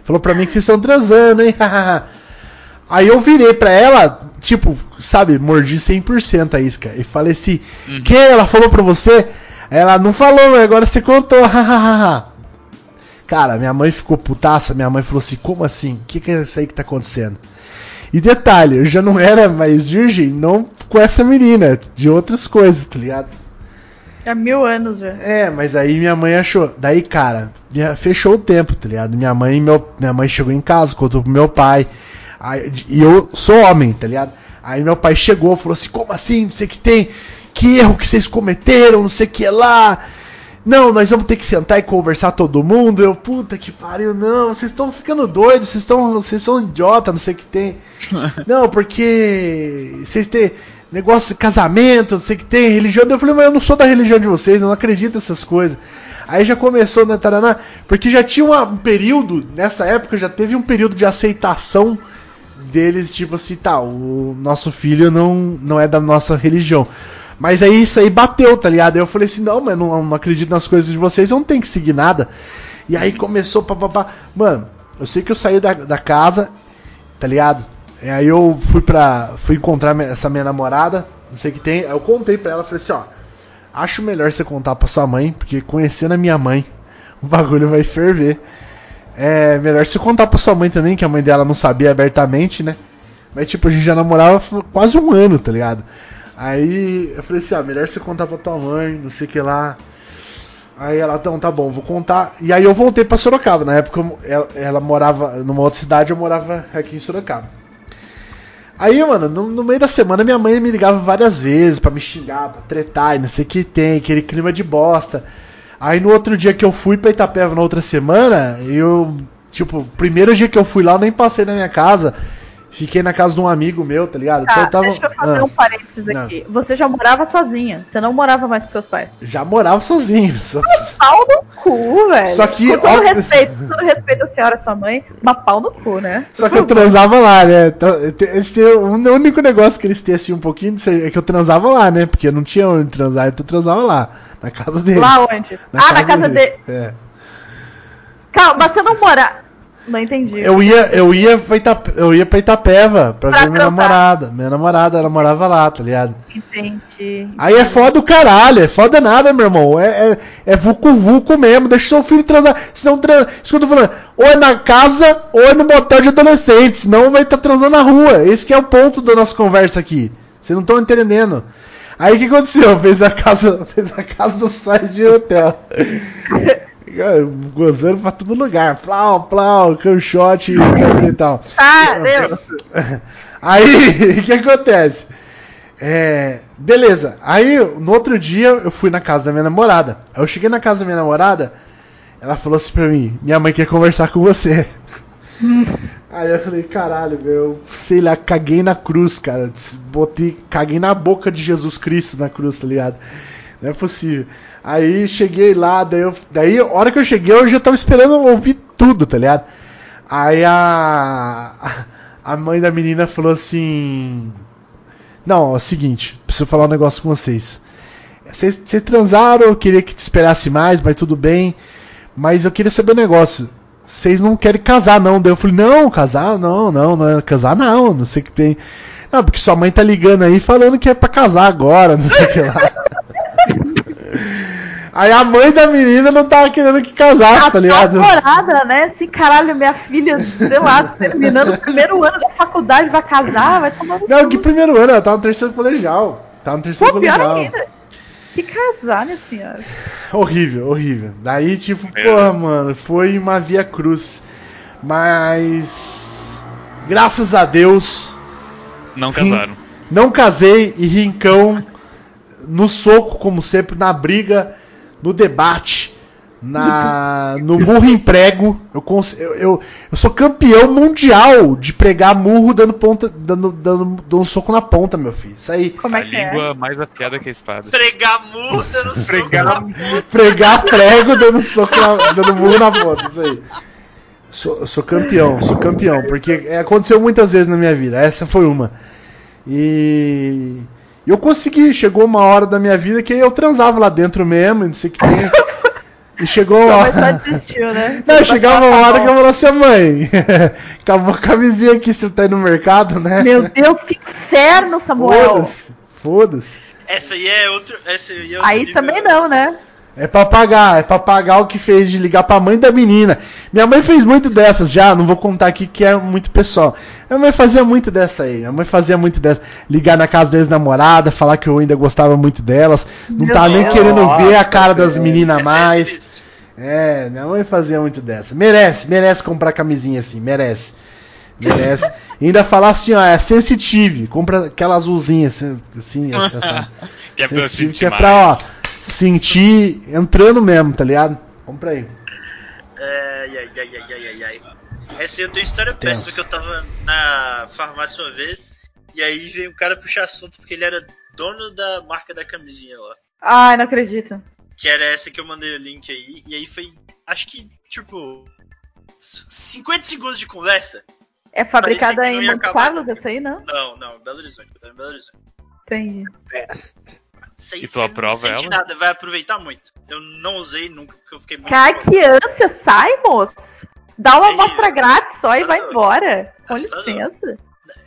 Falou pra mim que vocês estão transando, hein? Aí eu virei pra ela, tipo, sabe, mordi 100% a isca. E falei assim: Uhum. Que? Ela falou pra você? Ela não falou, mas agora você contou. Cara, minha mãe ficou putaça. Minha mãe falou assim: Como assim? O que, que é isso aí que tá acontecendo? E detalhe, eu já não era mais virgem, não com essa menina, de outras coisas, tá ligado? Há mil anos já. É, mas aí minha mãe achou. Daí, cara, minha- fechou o tempo, tá ligado? Minha mãe, meu, minha mãe chegou em casa, contou pro meu pai. Aí, e eu sou homem, tá ligado? Aí meu pai chegou, falou assim: como assim? Não sei o que tem. Que erro que vocês cometeram, não sei o que lá. Não, nós vamos ter que sentar e conversar todo mundo. Eu, puta que pariu, não, vocês estão ficando doidos, vocês estão. Vocês são idiota, não sei o que tem. Não, porque vocês têm negócio de casamento, não sei o que tem, religião. Eu falei, mas eu não sou da religião de vocês, eu não acredito nessas coisas. Aí já começou, né, Taraná? Porque já tinha uma- um período, nessa época já teve um período de aceitação deles, tipo assim, tá, o nosso filho não, não é da nossa religião. Mas aí isso aí bateu, tá ligado? Aí eu falei assim, não, mas não, não acredito nas coisas de vocês, eu não tenho que seguir nada. E aí começou, papapá. Mano, eu sei que eu saí da, da casa, tá ligado? E aí eu fui pra. fui encontrar essa minha namorada, não sei o que tem. Aí eu contei pra ela, falei assim, ó. Acho melhor você contar pra sua mãe, porque conhecendo a minha mãe, o bagulho vai ferver. É melhor você contar pra sua mãe também, que a mãe dela não sabia abertamente, né? Mas tipo, a gente já namorava quase um ano, tá ligado? Aí eu falei assim, ó, melhor você contar pra tua mãe, não sei o que lá. Aí ela, então, tá bom, vou contar. E aí eu voltei pra Sorocaba. Na época ela, ela morava numa outra cidade, eu morava aqui em Sorocaba. Aí, mano, no, no meio da semana minha mãe me ligava várias vezes pra me xingar, pra tretar e não sei o que tem, aquele clima de bosta. Aí no outro dia que eu fui pra Itapeva na outra semana, eu, tipo, primeiro dia que eu fui lá, eu nem passei na minha casa. Fiquei na casa de um amigo meu, tá ligado? Tá, Então eu tava- deixa eu fazer Ah, um parênteses Não. aqui. Você já morava sozinha. Você não morava mais com seus pais. Já morava sozinho. Só... Pau no cu, velho. Só que, Com todo ó- respeito, com todo respeito à senhora, sua mãe, mas pau no cu, né? Só que eu transava lá, né? Então, Eles têm, o único negócio que eles têm assim um pouquinho é que eu transava lá, né? Porque eu não tinha onde transar, então eu transava lá, na casa deles. Lá onde? ah, na casa dele. É. Calma, mas você não mora. Não entendi. Eu ia, eu ia pra eu ia pra Itapeva pra, Pra ver minha transar. namorada. Minha namorada, ela morava lá, tá ligado? Entendi. Aí é foda o caralho, é foda nada, meu irmão. É, é, é vucu vucu mesmo, deixa seu filho transar. Senão transa. Isso que eu tô falando. Ou é na casa, ou é no motel de adolescentes. Senão vai estar transando na rua. Esse que é o ponto da nossa conversa aqui. Vocês não estão entendendo. Aí o que aconteceu? Fez a casa, fez a casa do site de hotel. Gozando pra todo lugar. Plau, plau, etc e tal. Tá, deu. Aí, o que acontece? É, beleza. Aí, no outro dia, eu fui na casa da minha namorada. Aí eu cheguei na casa da minha namorada, ela falou assim pra mim: Minha mãe quer conversar com você. Aí eu falei: Caralho, meu, sei lá, caguei na cruz, cara. Botei, caguei na boca de Jesus Cristo na cruz, tá ligado? Não é possível. Aí cheguei lá, daí, eu, daí a hora que eu cheguei, eu já tava esperando ouvir tudo, tá ligado? Aí a, a mãe da menina falou assim: Não, é o seguinte, preciso falar um negócio com vocês. Vocês transaram, eu queria que te esperasse mais, mas tudo bem. Mas eu queria saber um negócio. Vocês não querem casar, não? Daí eu falei, não, casar, não, não, não é casar, não, não sei o que tem. Não, porque sua mãe tá ligando aí falando que é pra casar agora, não sei o que lá. Aí a mãe da menina não tava querendo que casasse, tá ligado? Apavorada, né? Assim, caralho, minha filha, sei lá, terminando o primeiro ano da faculdade, vai casar, vai tomar no Não, que primeiro ano, ela tava no terceiro colegial. Tava no terceiro Pô, pior colegial. ainda. Que casar, minha senhora. Horrível, horrível. Daí, tipo, É. porra, mano, foi uma via cruz. Mas. Graças a Deus, Não casaram. não casei e Rincão no soco, como sempre, na briga, no debate, na no murro em prego. Eu, cons- eu, eu, eu sou campeão mundial de pregar murro dando ponta, dando, dando, dando um soco na ponta, meu filho. Isso aí. Como A é que é? língua mais afiada que a espada. Pregar muda no soco Pregar na ponta. Pregar prego dando soco na, dando murro na ponta, isso aí. Sou, eu sou campeão, sou campeão, porque é, aconteceu muitas vezes na minha vida. Essa foi uma. E eu consegui, chegou uma hora da minha vida que eu transava lá dentro mesmo, não sei o que tem. E chegou uma mãe só hora. desistiu, né? Não, chegava uma hora que eu falava assim, mãe, acabou a camisinha aqui, você tá aí no mercado, né? Meu Deus, que inferno, Samuel! Foda-se, foda-se. Essa aí é outro. Essa aí é outro Aí nível, também não, né? É pra pagar, é pra pagar o que fez de ligar pra mãe da menina. Minha mãe fez muito dessas já, não vou contar aqui que é muito pessoal. Minha mãe fazia muito dessa aí, minha mãe fazia muito dessa. Ligar na casa das namoradas, falar que eu ainda gostava muito delas. Não Meu tava nem Deus. querendo ver a Nossa, cara das velho. meninas é mais. É, minha mãe fazia muito dessa. Merece, merece comprar camisinha assim, merece. Merece. E ainda falar assim, ó, é sensitive, compra aquela azulzinha assim, assim essa Que é sensitive que é pra, ó, sentir entrando mesmo, tá ligado? Compra aí. Ai, ai, ai, ai, ai, ai, ai. Essa aí eu tenho história Tenso. péssima que eu tava na farmácia uma vez e aí veio um cara puxar assunto porque ele era dono da marca da camisinha lá. Ai, não acredito. Que era essa que eu mandei o link aí. E aí foi, acho que, tipo, 50 segundos de conversa. É fabricada em Monte. Carlos essa aí, não? Não, não, Belo Horizonte. Eu tava em Belo Horizonte. Entendi. Isso E tu não aprova sente ela? nada, vai aproveitar muito. Eu não usei nunca, porque eu fiquei muito. Cara, que ânsia, sai, moço! Dá uma amostra grátis só e vai assustador. embora. Com Assustador. licença.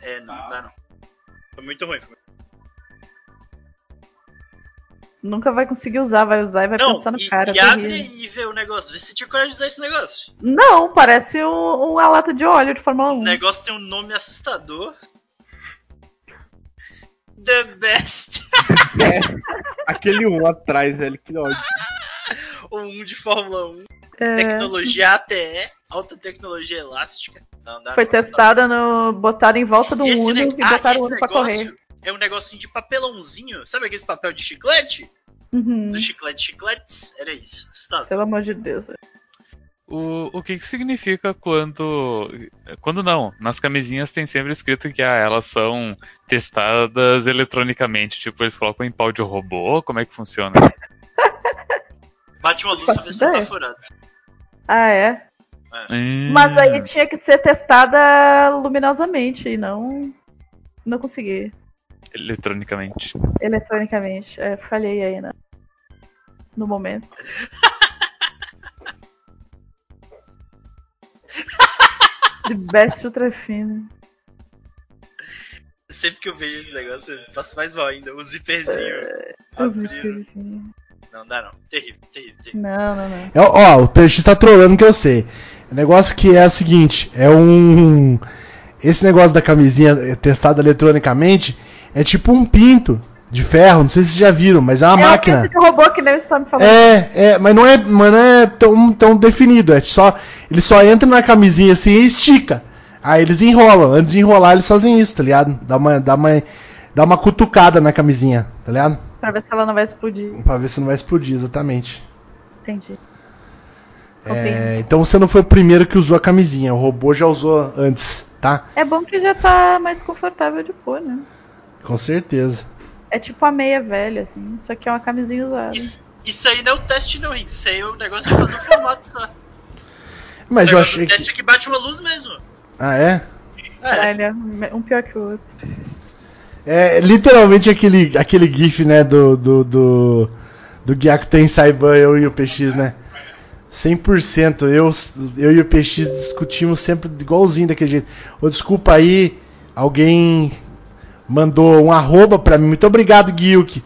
É, não, dá não. Foi muito ruim. Foi. Nunca vai conseguir usar, vai usar e vai Não, pensar no e, cara. e abre terrível. e vê o negócio. Vê se tinha coragem de usar esse negócio. Não, parece um- uma lata de óleo de Fórmula 1. O negócio tem um nome assustador. The Best. É, aquele um atrás, velho, que ódio. o 1 de Fórmula 1. É, Tecnologia ATE. Alta tecnologia elástica. Não, dá foi tá testada no. Botaram em volta do Uno ne- e ah, botaram o esse Uno pra correr. negócio É um negocinho de papelãozinho. Sabe aquele papel de chiclete? Uhum, Do chiclete chicletes? Era isso. Assustador. Pelo amor de Deus. O, o que, que significa quando. Quando não? Nas camisinhas tem sempre escrito que ah, elas são testadas eletronicamente. Tipo, eles colocam em pau de robô? Como é que funciona? Bate uma luz pra ver se não tá furado. Ah, é? Hum, Mas aí tinha que ser testada luminosamente e não. Não consegui. Eletronicamente. Eletronicamente. É, falhei aí, né? No momento. The best ultra fino. Sempre que eu vejo esse negócio, eu faço mais mal ainda. O zíperzinho. Os abrindo. videozinhos. Não dá não. Terrível, terrível, terrível. Não, não, não. É, ó, o PX tá trolando que eu sei. O negócio que é o seguinte, é um. Esse negócio da camisinha testada eletronicamente é tipo um pinto de ferro, não sei se vocês já viram, mas é uma é máquina. de robô que nem o Storm falou. É, é, mas não é, mas não é tão, tão definido. É só, ele só entra na camisinha assim e estica. Aí eles enrolam. Antes de enrolar, eles fazem isso, tá ligado? Dá uma, dá uma, dá uma cutucada na camisinha, tá ligado? Pra ver se ela não vai explodir. Pra ver se não vai explodir, exatamente. Entendi. É, então você não foi o primeiro que usou a camisinha. O robô já usou antes, tá? É bom que já tá mais confortável de pôr, né? Com certeza. É tipo a meia velha, assim. Só que é uma camisinha usada. Isso, isso aí não é o teste não, Riggs. Isso aí é o negócio de fazer o formato só. Mas o eu achei do teste que. é que bate uma luz mesmo. Ah, é? É, Olha, um pior que o outro. É literalmente aquele, aquele gif, né, do, do, do, do Gyakuten Saiban, eu e o PX, né? 100%. Eu, eu e o PX discutimos sempre igualzinho daquele jeito. Ô, desculpa aí, alguém mandou um arroba pra mim. Muito obrigado, Guilk.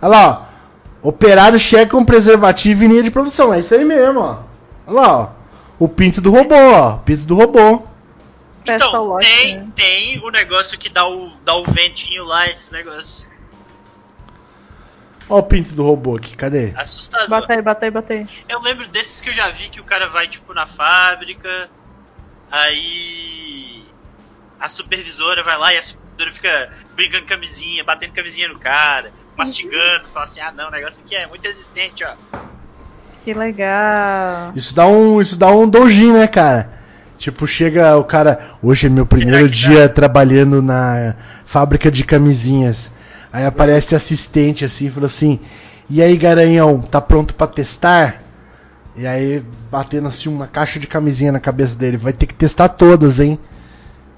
Olha lá, ó. Operário checa com preservativo e linha de produção. É isso aí mesmo, ó. Olha lá, ó. O pinto do robô, ó. Pinto do robô. Então, tem, né? tem o negócio que dá o, dá o ventinho lá, esses negócios. Ó o pinto do robô aqui, cadê? Assustador. Bata aí, bata aí, bata aí. Eu lembro desses que eu já vi que o cara vai, tipo, na fábrica, aí a supervisora vai lá e a supervisora fica brincando camisinha, batendo camisinha no cara, mastigando, fala assim, ah não, o negócio aqui é muito resistente, ó. Que legal. Isso dá um, isso dá um dojin, né, cara? Tipo, chega o cara, hoje é meu primeiro dia trabalhando na fábrica de camisinhas. Aí aparece assistente assim, fala assim: "E aí, garanhão, tá pronto pra testar?" E aí batendo assim uma caixa de camisinha na cabeça dele, vai ter que testar todas, hein?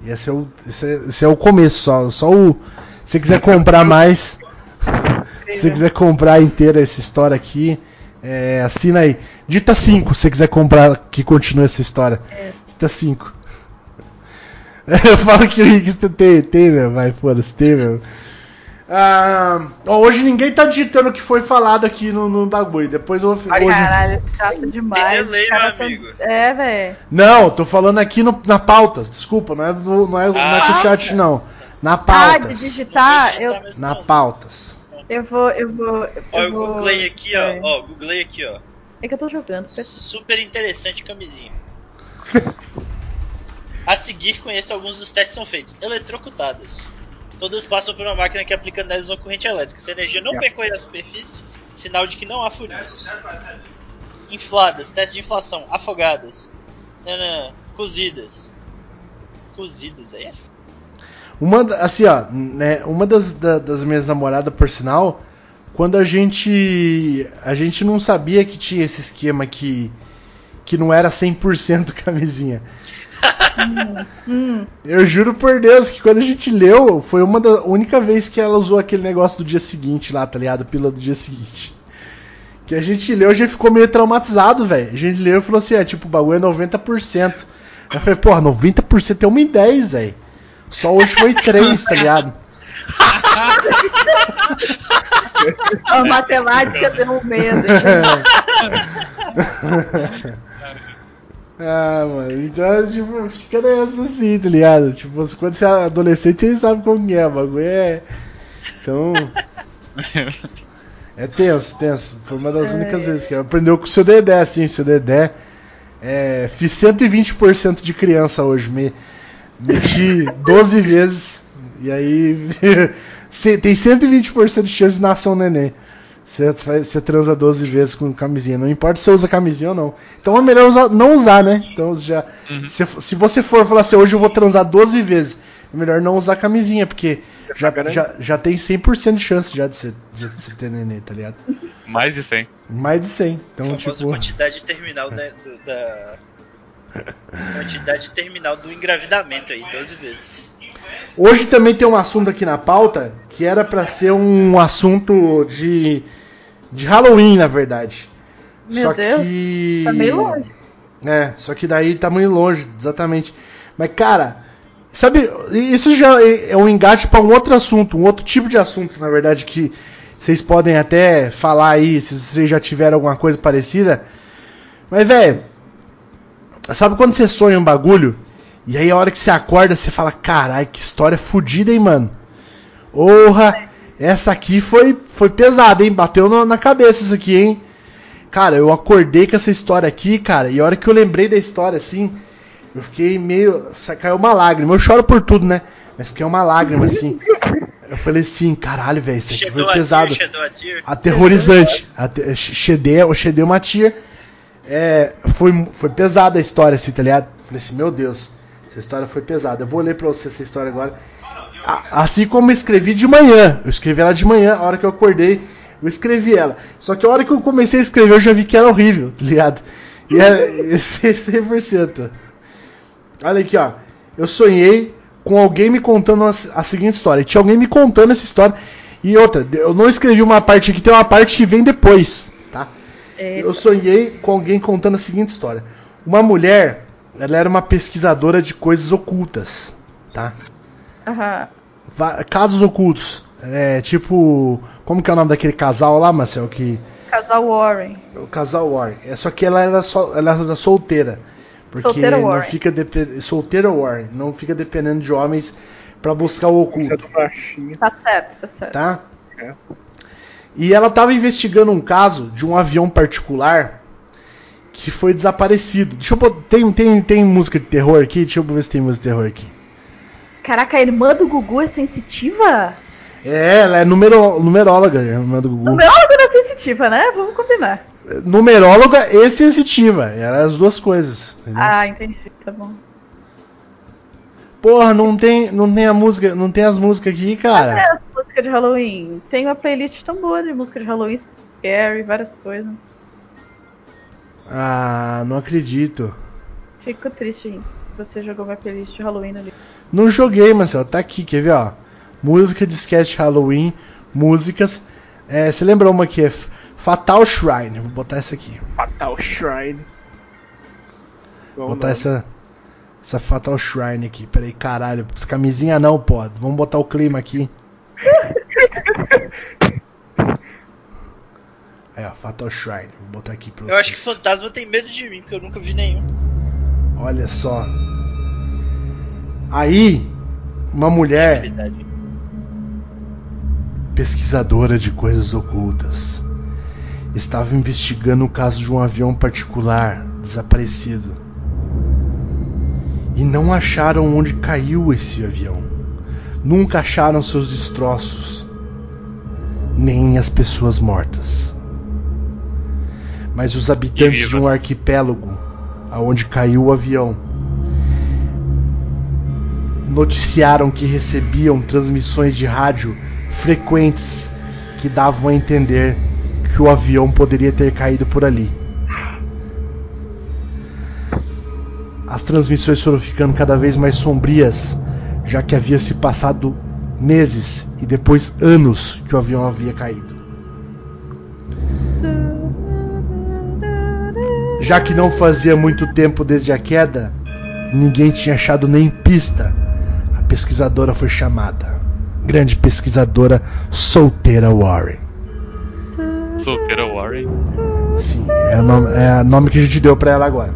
E esse é o, esse é, esse é o começo, só, só o se você quiser comprar mais, se você quiser comprar inteira essa história aqui, é, assina aí. Dita 5 se você quiser comprar que continue essa história. Dita 5. Eu falo que o Rick tem, tem, meu, vai, foda-se, tem, meu. Ah, ó, hoje ninguém tá digitando o que foi falado aqui no, no bagulho. Depois eu vou. Ai, hoje... caralho, chato demais. Tem delay, meu tá- amigo. É, velho. Não, tô falando aqui no- na pauta. Desculpa, não é, do, não é, não é com o chat, não. Na Ah, pautas. de digitar, eu, na pautas. eu vou, eu vou. Eu Ó, eu vou... googlei aqui, é. ó, ó, googlei aqui, ó. É que eu tô jogando. Super interessante camisinha. A seguir, conheça alguns dos testes que são feitos. Eletrocutadas. Todas passam por uma máquina que aplica nelas uma corrente elétrica. Se a energia não percorrer a superfície, sinal de que não há furios. Infladas, teste de inflação. Afogadas. Cozidas. Cozidas, aí é. Uma, assim, ó, né, uma das, da- das minhas namoradas, por sinal, quando a gente. A gente não sabia que tinha esse esquema que. Que não era 100% camisinha. Hum, Eu juro por Deus que quando a gente leu, foi uma da única vez que ela usou aquele negócio do dia seguinte lá, tá ligado? Pílula do dia seguinte. Que a gente leu já ficou meio traumatizado, velho. A gente leu e falou assim: é tipo, o bagulho é 90%. Eu falei, porra, 90% é 1 em 10, velho. Só hoje foi 3, tá ligado? a matemática deu um medo. ah, mano, então, tipo, fica nessa assim, tá ligado? Tipo, quando você é adolescente, você sabe como que é, o bagulho é. Então. É tenso, tenso. Foi uma das únicas vezes que eu aprendeu com o seu Dedé, assim, seu Dedé. É, fiz 120% de criança hoje. Me, meti 12 vezes. E aí. tem 120% de chance de nascer um neném. Você, você transa 12 vezes com camisinha. Não importa se você usa camisinha ou não. Então é melhor usar- não usar, né? Então já. Se, se você for falar assim, hoje eu vou transar 12 vezes, é melhor não usar camisinha, porque já, já, já tem 100% de chance já de você, de você ter neném, tá ligado? Mais de 100. Mais de 100. Então, tipo. quantidade terminal da, do- da. Quantidade terminal do engravidamento aí, 12 vezes. Hoje também tem um assunto aqui na pauta que era pra ser um assunto de de Halloween, na verdade. Meu só Deus, que Tá meio longe. É, só que daí tá muito longe, exatamente. Mas cara, sabe, isso já é é um engate pra um outro assunto, um outro tipo de assunto, na verdade, que vocês podem até falar aí se vocês já tiveram alguma coisa parecida. Mas velho, sabe quando você sonha um bagulho e aí a hora que você acorda você fala, carai, que história fodida, hein, mano? Porra, essa aqui foi foi pesada, hein? Bateu no- na cabeça isso aqui, hein? Cara, eu acordei com essa história aqui, cara, e a hora que eu lembrei da história, assim, eu fiquei meio. Caiu uma lágrima. Eu choro por tudo, né? Mas caiu uma lágrima, assim. Eu falei assim, caralho, velho, isso aqui foi pesado. Aterrorizante. Ate- Shedeu, Shedeu Matia. É, foi, foi pesada a história, assim, tá ligado? Falei assim, meu Deus, essa história foi pesada. Eu vou ler pra você essa história agora. A- Assim como eu escrevi de manhã. Eu escrevi ela de manhã, a hora que eu acordei, eu escrevi ela. Só que a hora que eu comecei a escrever, eu já vi que era horrível, tá ligado? E é 100%. Olha aqui, ó. Eu sonhei com alguém me contando a, a seguinte história. E tinha alguém me contando essa história. E outra, eu não escrevi uma parte aqui, tem uma parte que vem depois, tá? Eita. Eu sonhei com alguém contando a seguinte história. Uma mulher, ela era uma pesquisadora de coisas ocultas, tá? Aham. Va- Casos ocultos. É, tipo, como que é o nome daquele casal lá, Marcel, que Casal Warren. o casal Warren. É só que ela era só, ela era solteira. Porque Solteira não Warren. fica depe- solteira Warren, não fica dependendo de homens pra buscar o é oculto, baixinho. Tá certo, tá certo. tá? É. E ela tava investigando um caso de um avião particular que foi desaparecido. Deixa eu bot- tem tem tem música de terror aqui? Deixa eu ver se tem música de terror aqui. Caraca, a irmã do Gugu é sensitiva? É, ela é numero, numeróloga, a irmã do Gugu. Numeróloga não é sensitiva, né? Vamos combinar. Numeróloga e sensitiva, eram as duas coisas. entendeu? Ah, entendi. Tá bom. Porra, não tem, não tem a música, não tem as músicas aqui, cara. É, as músicas de Halloween. Tem uma playlist tão boa de música de Halloween, scary, várias coisas. Ah, não acredito. Fico triste, hein? Você jogou minha playlist de Halloween ali. Não joguei, Marcelo, tá aqui, quer ver, ó? Música de sketch Halloween, músicas. É, você lembra uma que é Fatal Shrine? Vou botar essa aqui. Fatal Shrine. Vou Bom botar nome. essa, essa Fatal Shrine aqui. Peraí, caralho. Camisinha não, pô. Vamos botar o clima aqui. Aí, ó, Fatal Shrine. Vou botar aqui pra Eu acho que vocês. fantasma tem medo de mim, porque eu nunca vi nenhum. Olha só. Aí, uma mulher Verdade. pesquisadora de coisas ocultas estava investigando o caso de um avião particular desaparecido. E não acharam onde caiu esse avião. Nunca acharam seus destroços, nem as pessoas mortas. Mas os habitantes de um arquipélago aonde caiu o avião noticiaram que recebiam transmissões de rádio frequentes que davam a entender que o avião poderia ter caído por ali. As transmissões foram ficando cada vez mais sombrias, já que havia se passado meses e depois anos que o avião havia caído. Já que não fazia muito tempo desde a queda, ninguém tinha achado nem pista, a pesquisadora foi chamada. Grande pesquisadora solteira Warren. Solteira Warren. Sim, é o nome, é o nome que a gente deu pra ela agora.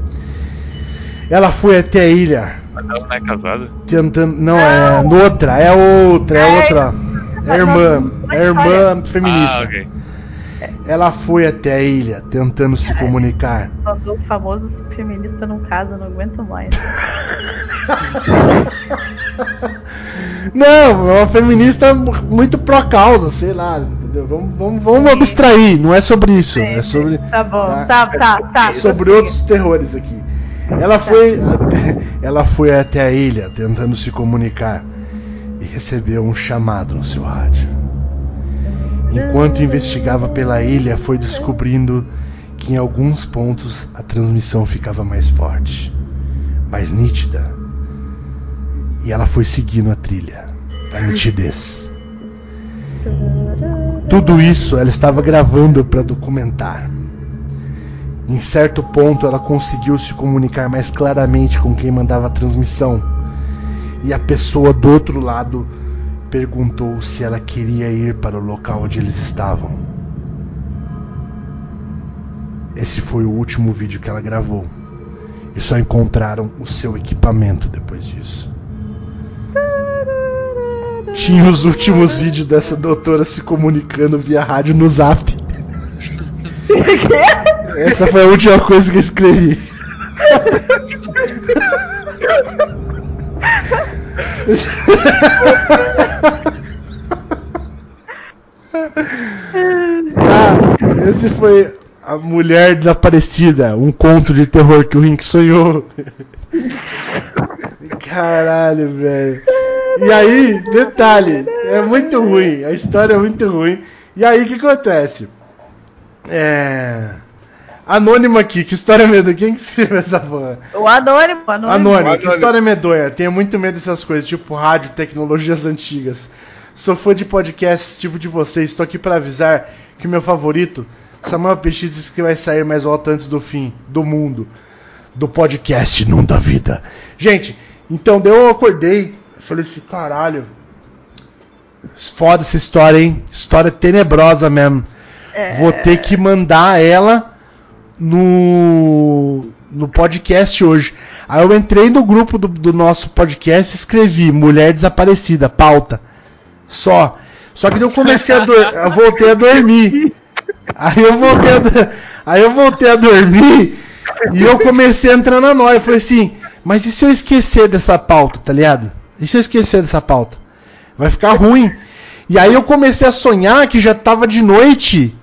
Ela foi até a ilha Mas ela não é casada? tentando. Não, é outra, é outra, é outra. É irmã, é irmã feminista. Ah, ok. Ela foi até a ilha tentando se comunicar. Quando o famoso feminista não casa, não aguento mais. Não, é uma feminista muito pró-causa, sei lá. Vamos, vamos, vamos abstrair, não é sobre isso. É sobre. Tá bom, Tá. tá, tá, tá. É sobre outros terrores aqui. Ela foi, até, ela foi até a ilha tentando se comunicar e recebeu um chamado no seu rádio. Enquanto investigava pela ilha, foi descobrindo que em alguns pontos a transmissão ficava mais forte, mais nítida. E ela foi seguindo a trilha, a nitidez. Tudo isso ela estava gravando para documentar. Em certo ponto, ela conseguiu se comunicar mais claramente com quem mandava a transmissão. E a pessoa do outro lado perguntou se ela queria ir para o local onde eles estavam. Esse foi o último vídeo que ela gravou. E só encontraram o seu equipamento depois disso. Tinha os últimos vídeos dessa doutora se comunicando via rádio no zap. Essa foi a última coisa que eu escrevi. Ah, esse foi a mulher desaparecida, um conto de terror que o Rink sonhou. Caralho, velho. E aí, detalhe, é muito ruim, a história é muito ruim. E aí o que acontece? É, Anônimo aqui, que história medonha. Quem que escreveu essa porra? O anônimo, anônimo. Anônimo, que história medonha. Tenho muito medo dessas coisas, tipo rádio, tecnologias antigas. Sou fã de podcasts tipo de vocês. Estou aqui para avisar que o meu favorito, Samuel Peixe, diz que vai sair mais alto antes do fim do mundo. Do podcast, não da vida. Gente, então daí eu acordei. Falei assim, caralho. Foda essa história, hein? História tenebrosa mesmo. É, Vou ter que mandar ela no, no podcast hoje. Aí eu entrei no grupo do, do nosso podcast e escrevi Mulher Desaparecida, pauta. Só. Só que eu comecei a dormir. Eu voltei a dormir. Aí eu voltei a, aí eu voltei a dormir e eu comecei a entrar na noia. Eu falei assim, mas e se eu esquecer dessa pauta, tá ligado? E se eu esquecer dessa pauta? Vai ficar ruim. E aí eu comecei a sonhar que já tava de noite.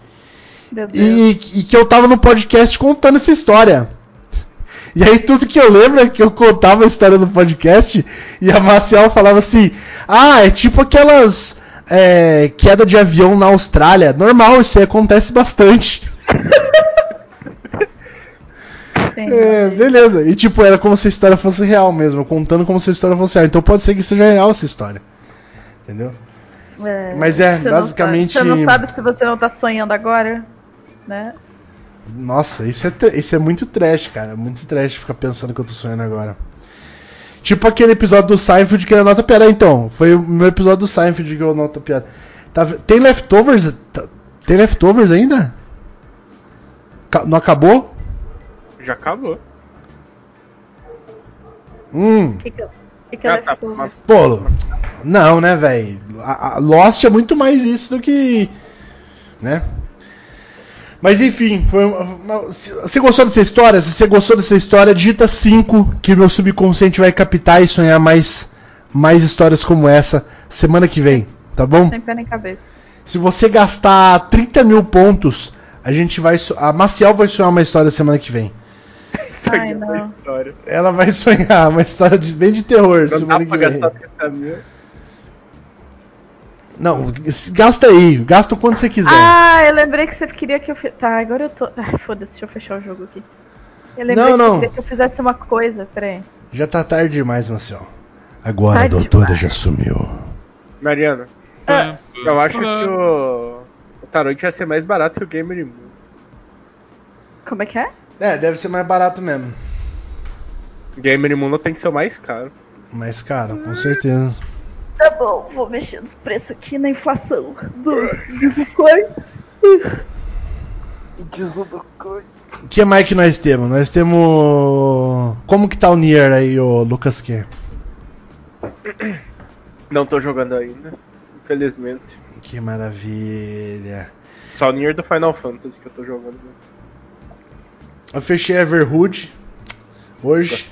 E, e que eu tava no podcast contando essa história. E aí tudo que eu lembro é que eu contava a história no podcast e a Marcial falava assim: Ah, é tipo aquelas é, queda de avião na Austrália. Normal, isso aí acontece bastante. É, beleza. E tipo, era como se a história fosse real mesmo, contando como se a história fosse real. Então pode ser que seja real essa história. Entendeu? É, Mas é, você não basicamente- sabe- Você não sabe se você não tá sonhando agora, né? Nossa, isso é, isso é muito trash, cara. Muito trash ficar pensando que eu tô sonhando agora. Tipo aquele episódio do Seinfeld que era nota piada. Então, foi o meu episódio do Seinfeld que eu nota piada. Tá tem leftovers? Tá- Tem leftovers ainda? Ca- Não acabou? Já acabou. Hum. O que, que, que, que é Ah, tá, leftovers? Pô, não, né, velho? Lost é muito mais isso do que. Né? Mas enfim, foi uma- uma- se- você gostou dessa história? Se você gostou dessa história, digita 5 que o meu subconsciente vai captar e sonhar mais, mais histórias como essa semana que vem, tá bom? Sem pé nem cabeça. Se você gastar 30 mil pontos, a gente vai. A Maciel vai sonhar uma história semana que vem. Ai, história. Ela vai sonhar uma história de, bem de terror Não dá semana pra que vem. gastar 30 mil. Não, gasta aí, gasta o quanto você quiser. Ah, eu lembrei que você queria que eu. Fi... Tá, agora eu tô. Ai, foda-se, deixa eu fechar o jogo aqui. Eu lembrei Não, que não. você queria que eu fizesse uma coisa, peraí. Já tá tarde demais, Marcel. Agora Tá a doutora demais. já sumiu. Mariana, Ah, eu acho que o, o Tarot ia ser mais barato que o Gamer como é que é? É, deve ser mais barato mesmo. Gamer Imune tem que ser o mais caro. Mais caro, com certeza. Tá bom, vou mexer nos preços aqui na inflação do, do Bitcoin. O que mais que nós temos? Nós temos. Como que tá o Nier aí, o Lucas Q? Não tô jogando ainda, infelizmente. Que maravilha. Só o Nier do Final Fantasy que eu tô jogando. Eu fechei Everhood hoje.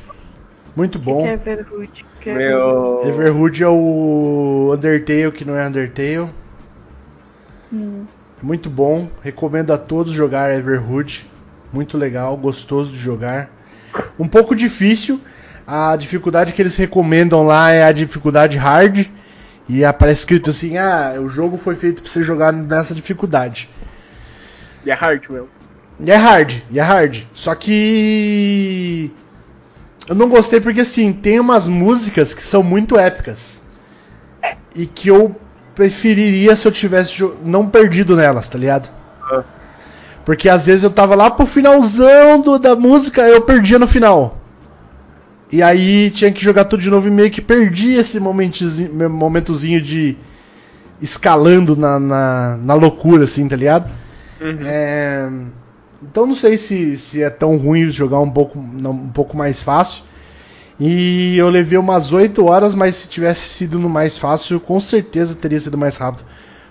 Muito bom. Que é Everhood? Que é Meu. Everhood é o Undertale que não é Undertale. Hum. Muito bom, recomendo a todos jogar Everhood. Muito legal, gostoso de jogar. Um pouco difícil, a dificuldade que eles recomendam lá é a dificuldade hard. E aparece escrito assim: ah, o jogo foi feito pra você jogar nessa dificuldade. E é hard mesmo. E é hard, e é hard. Só que. Eu não gostei porque assim, tem umas músicas que são muito épicas. E que eu preferiria se eu tivesse não perdido nelas, tá ligado? Ah. Porque às vezes eu tava lá pro finalzão do, da música eu perdia no final. E aí tinha que jogar tudo de novo e meio que perdi esse momentozinho, momentozinho de escalando na, na, na loucura, assim, tá ligado? Uhum. É, então não sei se, se é tão ruim jogar um pouco, um pouco mais fácil. E eu levei umas 8 horas, mas se tivesse sido no mais fácil, com certeza teria sido mais rápido.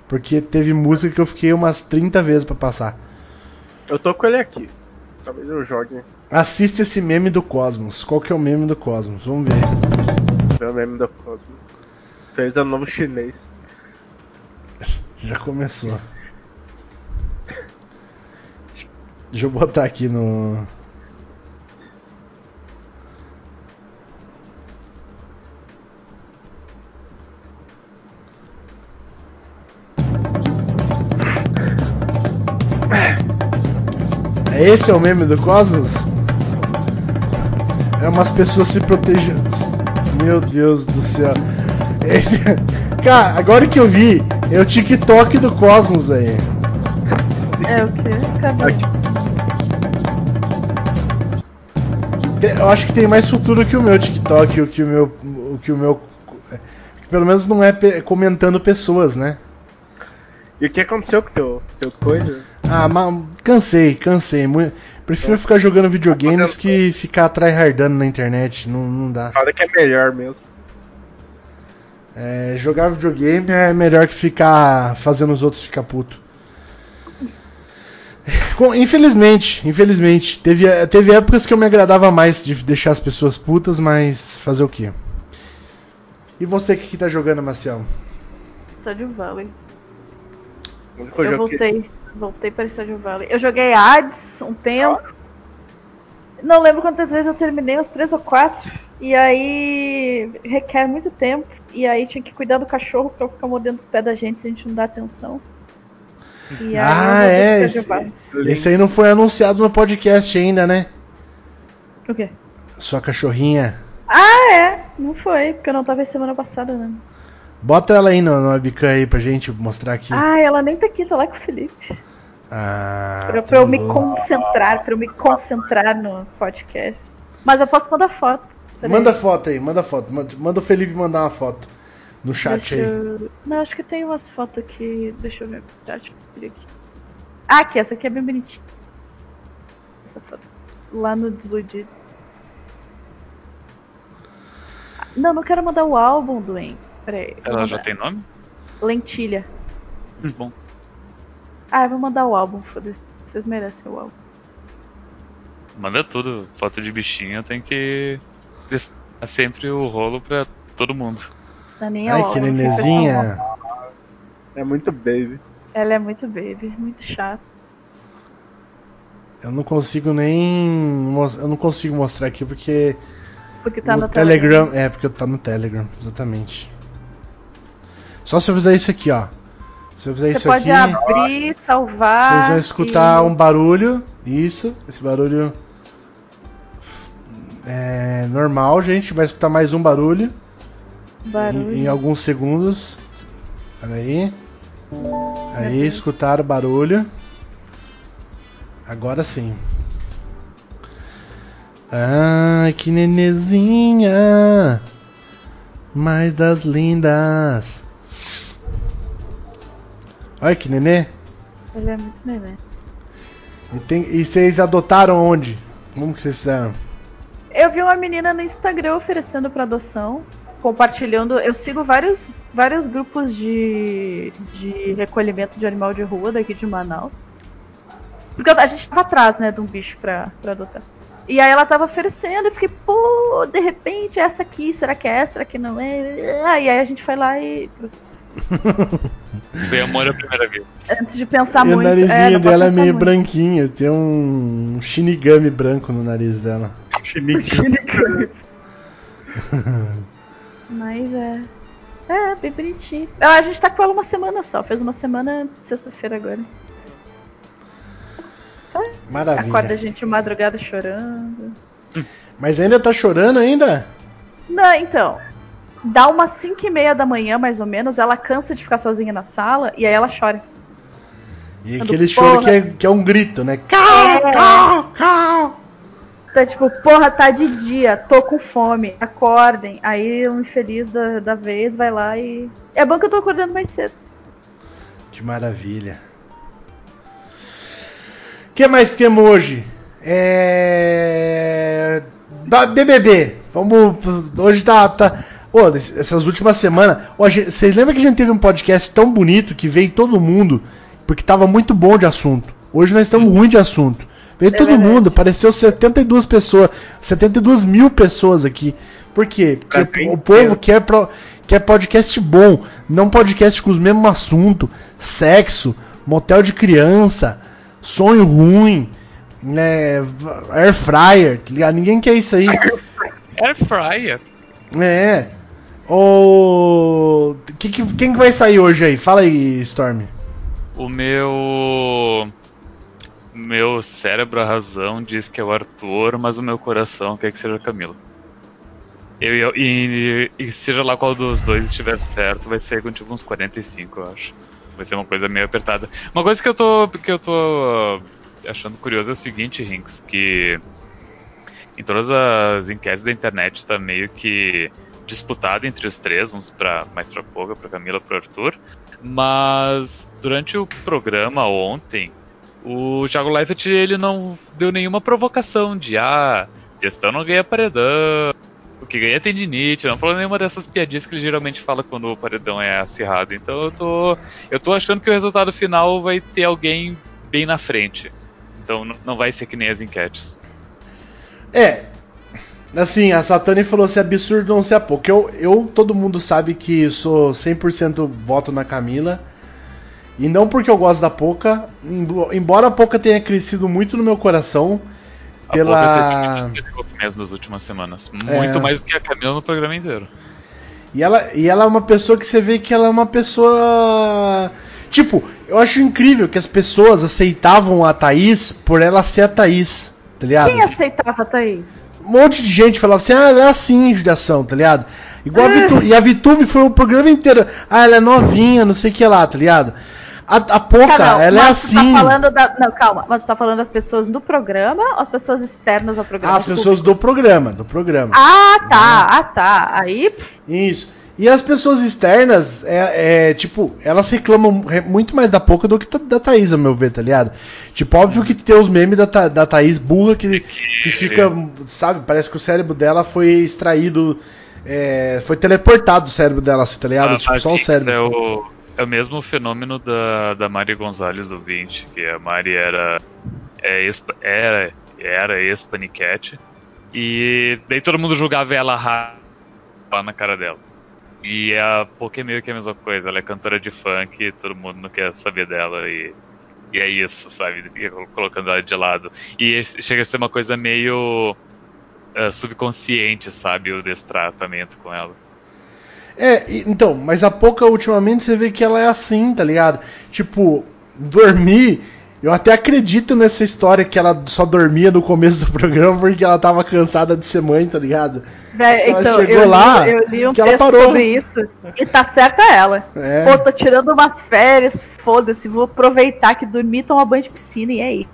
Porque teve música que eu fiquei umas 30 vezes pra passar. Eu tô com ele aqui. Talvez eu jogue. Assista esse meme do Cosmos. Qual que é o meme do Cosmos? Vamos ver. Ver o meme da Cosmos. Fez ano novo chinês. Já começou. Deixa eu botar aqui no. É Esse é o meme do Cosmos? É umas pessoas se protegendo. Meu Deus do céu. Esse... Cara, agora que eu vi, é o TikTok do Cosmos aí. É o quê? Cadê? Eu acho que tem mais futuro que o meu TikTok, o que o meu. O que o meu. que Pelo menos não é comentando pessoas, né? E o que aconteceu com teu, teu coisa? Ah, mas cansei, cansei. Prefiro ficar jogando videogames que ficar tryhardando na internet. Não, não dá. Fala que é melhor mesmo. É, jogar videogame é melhor que ficar fazendo os outros ficar puto. Infelizmente, infelizmente. Teve, teve épocas que eu me agradava mais de deixar as pessoas putas, mas fazer o quê? E você que, que tá jogando, Marcial? Stardew Valley. Eu que- voltei. Voltei para Stardew Valley. Eu joguei Hades um tempo. Não lembro quantas vezes eu terminei, uns três ou quatro. E aí requer muito tempo. E aí tinha que cuidar do cachorro pra eu ficar mordendo os pés da gente se a gente não dá atenção. E Ah, é. Esse, esse aí não foi anunciado no podcast ainda, né? O quê? Sua cachorrinha. Ah, é. Não foi, porque eu não tava semana passada, né? Bota ela aí no, no webcam aí pra gente mostrar aqui. Ah, ela nem tá aqui, tá lá com o Felipe. Ah, Pra, tá pra eu me concentrar, pra eu me concentrar no podcast. Mas eu posso mandar foto. Manda foto aí, manda foto. Manda, manda o Felipe mandar uma foto no chat Deixa aí. eu- Não, acho que tem umas fotos aqui. Deixa eu ver. Deixa eu ver aqui. Ah, aqui, essa aqui é bem bonitinha. Essa foto. Lá no Desiludido. Ah, Não, não quero mandar o álbum, Dwayne. Peraí. vou Ela já tem nome? Lentilha. Bom. Ah, eu vou mandar o álbum, foda-se. Vocês merecem o álbum. Manda tudo. Foto de bichinho tem que. É sempre o rolo pra todo mundo. É nem o Ai, que nenezinha. É muito baby. Ela é muito baby, muito chata. Eu não consigo nem. Eu não consigo mostrar aqui porque. Porque tá o no Telegram. É, porque tá no Telegram, exatamente. Só se eu fizer isso aqui, ó. Se eu fizer Você isso pode aqui. abrir, salvar. Vocês vão escutar e- um barulho. Isso, esse barulho. É normal, gente. Vai escutar mais um barulho. Barulho. Em, em alguns segundos. Olha aí. Aí, escutaram o barulho. Agora sim. Ai, que nenezinha. Mais das lindas. Olha que nenê. Ele é muito neném. E, tem, e vocês adotaram onde? Como que vocês fizeram? Eu vi uma menina no Instagram oferecendo pra adoção, compartilhando. Eu sigo vários, vários grupos de, de recolhimento de animal de rua daqui de Manaus. Porque a gente tava atrás, né, de um bicho pra, pra adotar. E aí ela tava oferecendo, eu fiquei, pô, de repente essa aqui, será que é essa? Será que não é? Ah, E aí a gente foi lá e trouxe. Foi amor à primeira vez. Antes de pensar e o muito. narizinho é, não pode dela é meio muito. branquinho. Tem um shinigami branco no nariz dela. Mas é. É, bem bonitinho. Ah, a gente tá com ela uma semana só. Fez uma semana sexta-feira agora. Maravilha. Acorda a gente madrugada chorando. Mas ainda tá chorando ainda? Não, então. Dá umas 5 e meia da manhã, mais ou menos, ela cansa de ficar sozinha na sala e aí ela chora. E Quando aquele choro que é, que é um grito, né? Cal, É. cal, cal. Tá tipo, porra, tá de dia, tô com fome, acordem. Aí o infeliz da, da vez vai lá e. É bom que eu tô acordando mais cedo. Que maravilha. O que mais temos hoje? É. Da BBB. Vamos. Hoje tá. tá... Pô, essas últimas semanas. Ó, Vocês lembram que a gente teve um podcast tão bonito que veio todo mundo? Porque tava muito bom de assunto. Hoje nós estamos ruim de assunto. Veio É todo verdade. mundo, apareceu 72 pessoas. 72 mil pessoas aqui. Por quê? Porque o povo quer, pro- quer podcast bom, não podcast com os mesmos assuntos. Sexo, motel de criança, sonho ruim, né, air fryer, tá ligado? Ninguém quer isso aí. Air fryer. É. O que, que- quem que vai sair hoje aí? Fala aí, Storm. O meu. Meu cérebro, a razão, diz que é o Arthur, mas o meu coração quer que seja a Camila. Eu, eu- e, e seja lá qual dos dois estiver certo, vai ser com uns 45, eu acho. Vai ser uma coisa meio apertada. Uma coisa que eu tô, que eu tô achando curioso é o seguinte, Rinks, que em todas as enquetes da internet tá meio que disputado entre os três, uns pra, mais pra Poga, pra Camila, pro Arthur. Mas durante o programa ontem, o Thiago Leifert ele não deu nenhuma provocação de ah, questão não ganha paredão, o que ganha é tendinite, não falou nenhuma dessas piadinhas que ele geralmente fala quando o paredão é acirrado. Então eu tô, eu tô achando que o resultado final vai ter alguém bem na frente. Então não vai ser que nem as enquetes. É. Assim, a Satani falou se é absurdo não ser a pouco. Eu, eu, todo mundo sabe que sou 100% voto na Camila. E não porque eu gosto da Poca, embo- embora a Poca tenha crescido muito no meu coração A pela mesmo nas últimas semanas. É. Muito mais do que a Camila no programa inteiro. E ela, e ela é uma pessoa que você vê que ela é uma pessoa. Tipo, eu acho incrível que as pessoas aceitavam a Thaís por ela ser a Thaís, tá ligado? Quem aceitava, Thaís? Um monte de gente falava assim, ah, ela é assim, judiação, tá ligado? Igual a Vitube. E a Vitube foi o programa inteiro. Ah, ela é novinha, não sei o que lá, tá ligado? A, a Poca, Tá, não, ela é mas tu assim. Tá falando da... Não, calma. Mas tu tá falando das pessoas do programa ou as pessoas externas ao programa? Ah, as pessoas do programa, do programa. Ah, tá. Ah, tá. Aí, Isso. E as pessoas externas, é, é, tipo, elas reclamam re- muito mais da Poca do que da Thaís, ao meu ver, tá ligado? Tipo, óbvio que tem os memes da, da Thaís burra que, que fica, sabe, parece que o cérebro dela foi extraído, é, foi teleportado o cérebro dela, assim, tá ligado? Ah, tipo, só o isso cérebro. É o, é o mesmo fenômeno da, da Mari Gonzalez do 20, que a Mari era é, era, era ex-paniquete, e daí todo mundo julgava ela lá na cara dela. E a Poké é meio que a mesma coisa, ela é cantora de funk, todo mundo não quer saber dela e, e é isso, sabe? Fica colocando ela de lado. E esse- chega a ser uma coisa meio ah, subconsciente, sabe? O destratamento com ela. É, então, mas a Poca ultimamente você vê que ela é assim, tá ligado? Tipo, dormir. Eu até acredito nessa história que ela só dormia no começo do programa porque ela tava cansada de ser mãe, tá ligado? Véi, Ela então, chegou eu, lá, li, eu li um que ela texto parou. sobre isso e tá certa ela. É. Pô, tô tirando umas férias, foda-se, vou aproveitar que dormi e tomar banho de piscina e é aí.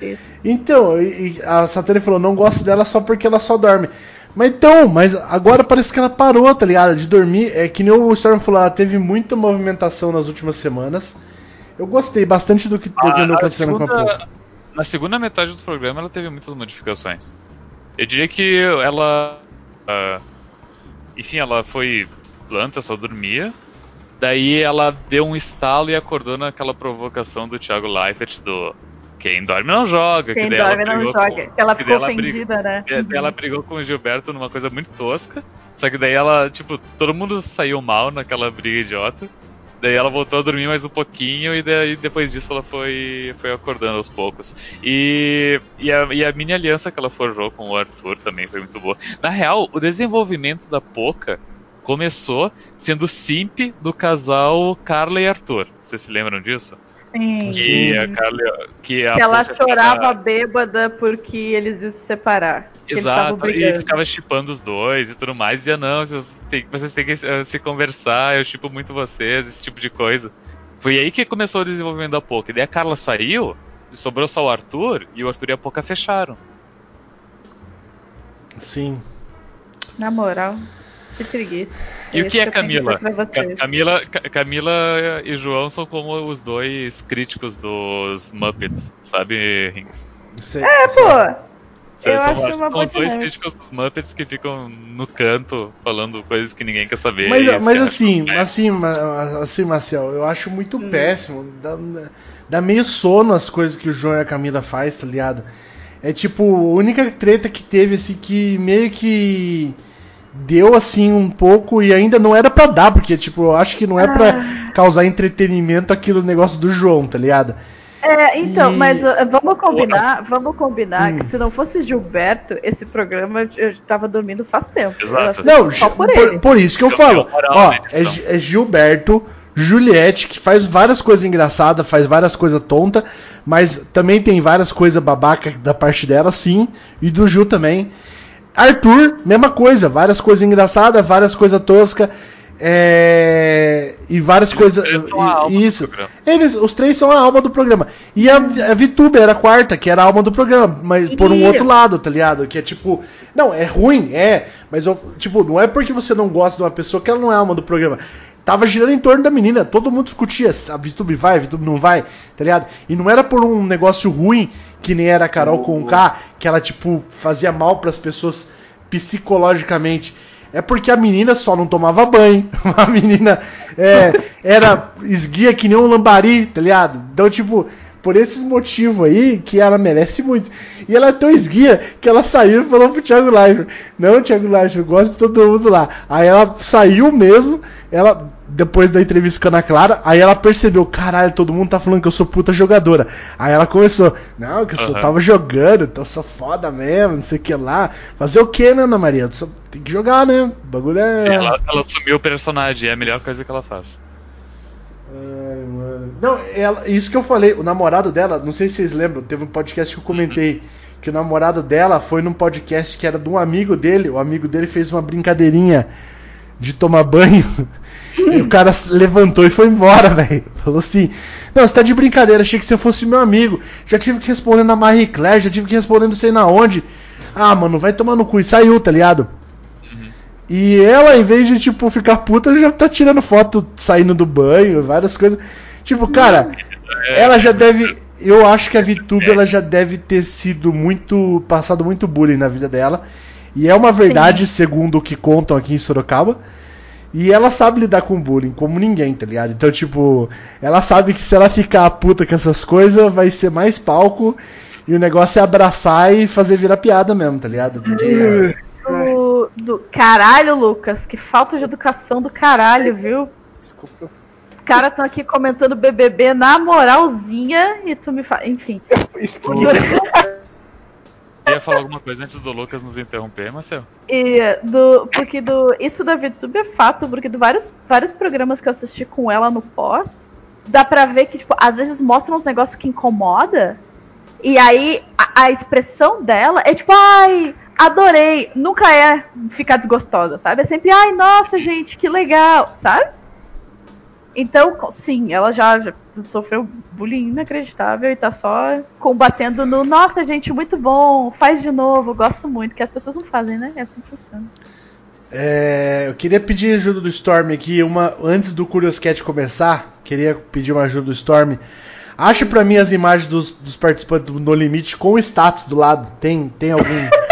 Isso. Então, e, e a Satani falou, não gosto dela só porque ela só dorme. Mas então, mas agora parece que ela parou, tá ligado? De dormir. É que nem o Storm falou, ela teve muita movimentação nas últimas semanas. Eu gostei bastante do que, Ah, a acontecendo com a segunda- Poca. Na segunda metade do programa ela teve muitas modificações. Eu diria que ela. ah, enfim, ela foi planta, só dormia. Daí ela deu um estalo e acordou naquela provocação do Thiago Leifert do Quem dorme não joga. Quem que dorme não joga. com- ela ficou daí ela ofendida, né? Ela brigou com o Gilberto numa coisa muito tosca. Só que daí ela, tipo, todo mundo saiu mal naquela briga idiota. Daí ela voltou a dormir mais um pouquinho e daí depois disso ela foi, foi acordando aos poucos. E, e, a, e a mini aliança que ela forjou com o Arthur também foi muito boa. Na real, o desenvolvimento da Poca começou sendo simp do casal Carla e Arthur. Vocês se lembram disso? Sim. Que a Carla. Que, a Que ela chorava ficava- bêbada porque eles iam se separar. Que eles estavam Exato, e ficava chipando os dois e tudo mais. Dizia, não, vocês têm, vocês têm que eh, se conversar, eu chipo muito vocês, esse tipo de coisa. Foi aí que começou o desenvolvimento da Poca. E daí a Carla saiu, e sobrou só o Arthur, e o Arthur e a Poca fecharam. Sim. Na moral, que preguiça. E o que é eu tenho Camila? Camila, Ca- Camila e João são como os dois críticos dos Muppets, sabe, Rins? Sei- É, pô. Eu são- acho uma são os dois dinâmica. críticos dos Muppets que ficam no canto falando coisas que ninguém quer saber. Mas, mas assim, acham- assim, ma- assim, Marcel, eu acho muito Hum. péssimo. Dá, dá meio sono as coisas que o João e a Camila faz, tá ligado? É tipo, a única treta que teve, assim, que meio que deu assim um pouco e ainda não era pra dar, porque, tipo, eu acho que não é pra Ah. causar entretenimento aquilo negócio do João, tá ligado? É, então, E- mas uh, vamos combinar, vamos combinar Hum. que se não fosse Gilberto, esse programa eu- tava dormindo faz tempo. Exato. Não, só por por, ele. por isso que eu Eu falo. Ó, é, é Gilberto, Juliette, que faz várias coisas engraçadas, faz várias coisas tontas, mas também tem várias coisas babaca da parte dela, sim. E do Ju também. Arthur, mesma coisa, várias coisas engraçadas, várias coisas toscas. É, e várias coisas. Isso. Eles, os três são a alma do programa. E a, a VTuber era a quarta, que era a alma do programa, mas por um outro lado, tá ligado? Que é tipo, não, é ruim, é, mas eu, tipo, não é porque você não gosta de uma pessoa que ela não é a alma do programa. Tava girando em torno da menina, todo mundo discutia, a VTube vai, a VTube não vai, tá ligado? E não era por um negócio ruim, que nem era a Carol com K, que ela, tipo, fazia mal pras pessoas psicologicamente. É porque a menina só não tomava banho. A menina é, era esguia que nem um lambari, tá ligado? Então, tipo, por esses motivos aí, que ela merece muito. E ela é tão esguia que ela saiu e falou pro Thiago Leifert: Não, Thiago Leifert, eu gosto de todo mundo lá. Aí ela saiu mesmo, ela, depois da entrevista com a Ana Clara, aí ela percebeu: Caralho, todo mundo tá falando que eu sou puta jogadora. Aí ela começou: Não, que eu só Aham. tava jogando, então eu sou foda mesmo, não sei o que lá. Fazer o que, né, Ana Maria? Só tem que jogar, né? O bagulho é. Ela, ela assumiu o personagem, é a melhor coisa que ela faz. Ai, mano. Não, ela- isso que eu falei, o namorado dela, não sei se vocês lembram, teve um podcast que eu comentei que o namorado dela foi num podcast que era de um amigo dele, o amigo dele fez uma brincadeirinha de tomar banho. E o cara levantou e foi embora, velho. Falou assim: Não, você tá de brincadeira, achei que você fosse meu amigo. Já tive que responder na Marie Claire, já tive que responder não sei na onde. Ah, mano, vai tomar no cu. E saiu, tá ligado? E ela, em vez de, tipo, ficar puta, já tá tirando foto saindo do banho, várias coisas. Tipo, cara, ela já deve. Eu acho que a VTube ela já deve ter sido muito. passado muito bullying na vida dela. E é uma verdade, segundo o que contam aqui em Sorocaba. E ela sabe lidar com bullying, como ninguém, tá ligado? Então, tipo, ela sabe que se ela ficar puta com essas coisas, vai ser mais palco. E o negócio é abraçar e fazer virar piada mesmo, tá ligado? Porque. Do, do- Caralho, Lucas, que falta de educação do caralho, viu? Desculpa. Os caras estão aqui comentando BBB na moralzinha e tu me fala. Enfim. falar alguma coisa antes do Lucas nos interromper, Marcel? E do. Porque do. Isso da VTube é fato, porque do vários, vários programas que eu assisti com ela no pós, dá pra ver que, tipo, às vezes mostram uns negócios que incomoda. E aí a, a expressão dela é tipo, ai, adorei. Nunca é ficar desgostosa, sabe? É sempre, ai, nossa, gente, que legal, sabe? Então, sim, ela já, já sofreu bullying inacreditável e tá só combatendo no nossa, gente, muito bom, faz de novo, gosto muito, que as pessoas não fazem, né? É assim que funciona. É, eu queria pedir ajuda do Storm aqui, uma antes do Curioscat começar, queria pedir uma ajuda do Storm. Acha pra mim as imagens dos, dos participantes do No Limite com status do lado. Tem, tem algum?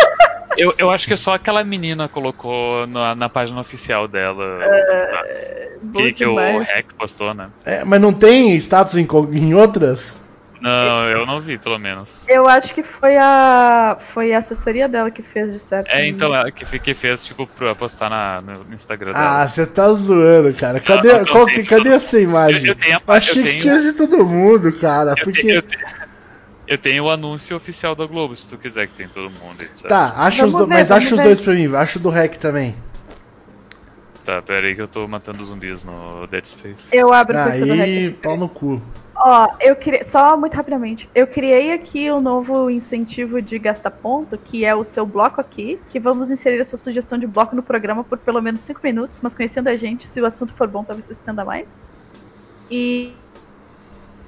Eu, eu acho que só aquela menina colocou na, na página oficial dela os status. Bom Que, que o. Hack postou, né? É, mas não tem status em, em outras? Não, eu não vi, pelo menos. Eu acho que foi a foi a assessoria dela que fez de certo. É, então, ela que, que fez, tipo, pra postar na, no Instagram Ah, dela. você tá zoando, cara. Cadê, Não, não qual que, cadê essa imagem? Eu- eu tenho a- Achei eu que tinha de todo mundo, cara. Eu, Porque... tenho, eu, tenho, o anúncio oficial da Globo, se tu quiser que tem todo mundo, etc. Tá, acha os do- ver, mas acha os ver. dois pra mim. Acha o do Rec também. Tá, pera aí que eu tô matando zumbis no Dead Space. Eu abro o perfil do Aí, pau no cu. Ó, eu criei. Só muito rapidamente. Eu criei aqui um novo incentivo de gastar ponto, que é o seu bloco aqui. Que vamos inserir a sua sugestão de bloco no programa por pelo menos 5 minutos, mas conhecendo a gente, se o assunto for bom, talvez você estenda mais. E.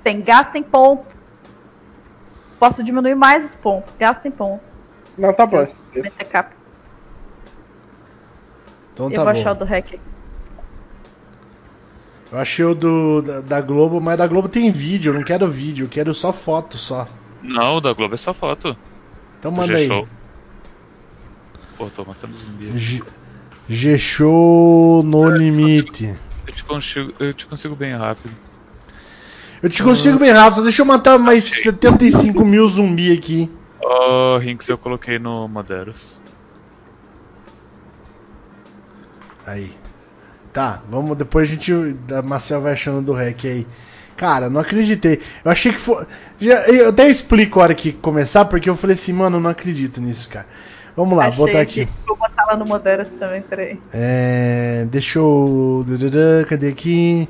Tem, gastem ponto. Posso diminuir mais os pontos. Gastem ponto. Não, tá bom. Então eu tá vou bom. achar o do hack. Eu achei o do, da, da Globo, mas da Globo tem vídeo, eu não quero vídeo, eu quero só foto só. Não, o da Globo é só foto. Então manda aí. G-Show. Pô, tô matando zumbi. G-Show no limite. Eu te, consigo, eu te consigo bem rápido. Eu te consigo bem rápido, só deixa eu matar mais 75 mil zumbi aqui. Oh, Rinks, eu coloquei no Moderos. Aí. Tá, vamos. Depois a gente. A Marcel vai achando do rec aí. Cara, não acreditei. Eu achei que foi. eu até explico a hora que começar, porque eu falei assim, mano, eu não acredito nisso, cara. Vamos lá, Achei vou botar aqui. Vou botar lá no Moderas também, peraí. É, deixa eu. Cadê aqui?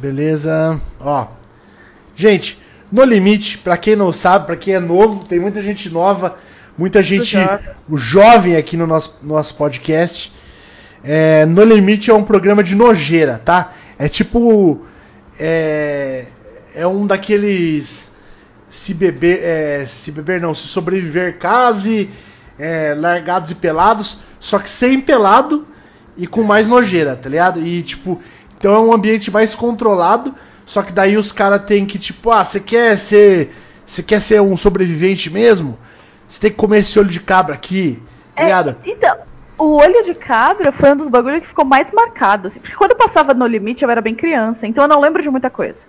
Beleza. Ó. Gente, no limite, pra quem não sabe, pra quem é novo, tem muita gente nova, muita gente jovem. o jovem aqui no nosso, nosso podcast. É, no limite é um programa de nojeira, tá? É tipo. É, é um daqueles. Se beber. É, se beber não, se sobreviver case. é, largados e pelados. Só que sem pelado e com mais nojeira, tá ligado? E tipo. Então é um ambiente mais controlado. Só que daí os caras têm que, tipo, ah, você quer ser. Você quer ser um sobrevivente mesmo? Você tem que comer esse olho de cabra aqui, tá É, ligado? então, o olho de cabra foi um dos bagulhos que ficou mais marcado, assim. Porque quando eu passava no limite, eu era bem criança, então eu não lembro de muita coisa.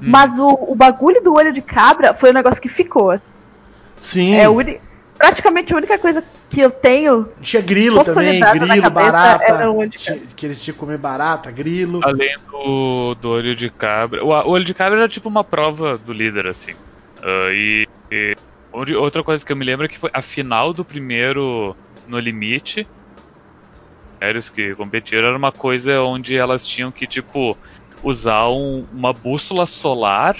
Hum. Mas o, o bagulho do olho de cabra foi um negócio que ficou. Sim. É uni- praticamente a única coisa que eu tenho. Tinha grilo também, grilo, barata. Tinha- que eles tinham que comer barata, grilo. Além do, do olho de cabra. O, o olho de cabra era tipo uma prova do líder, assim. Ah, e, e onde- outra coisa que eu me lembro é que foi a final do primeiro No Limite. Aéreos que competiram era uma coisa onde elas tinham que, tipo, usar um- uma bússola solar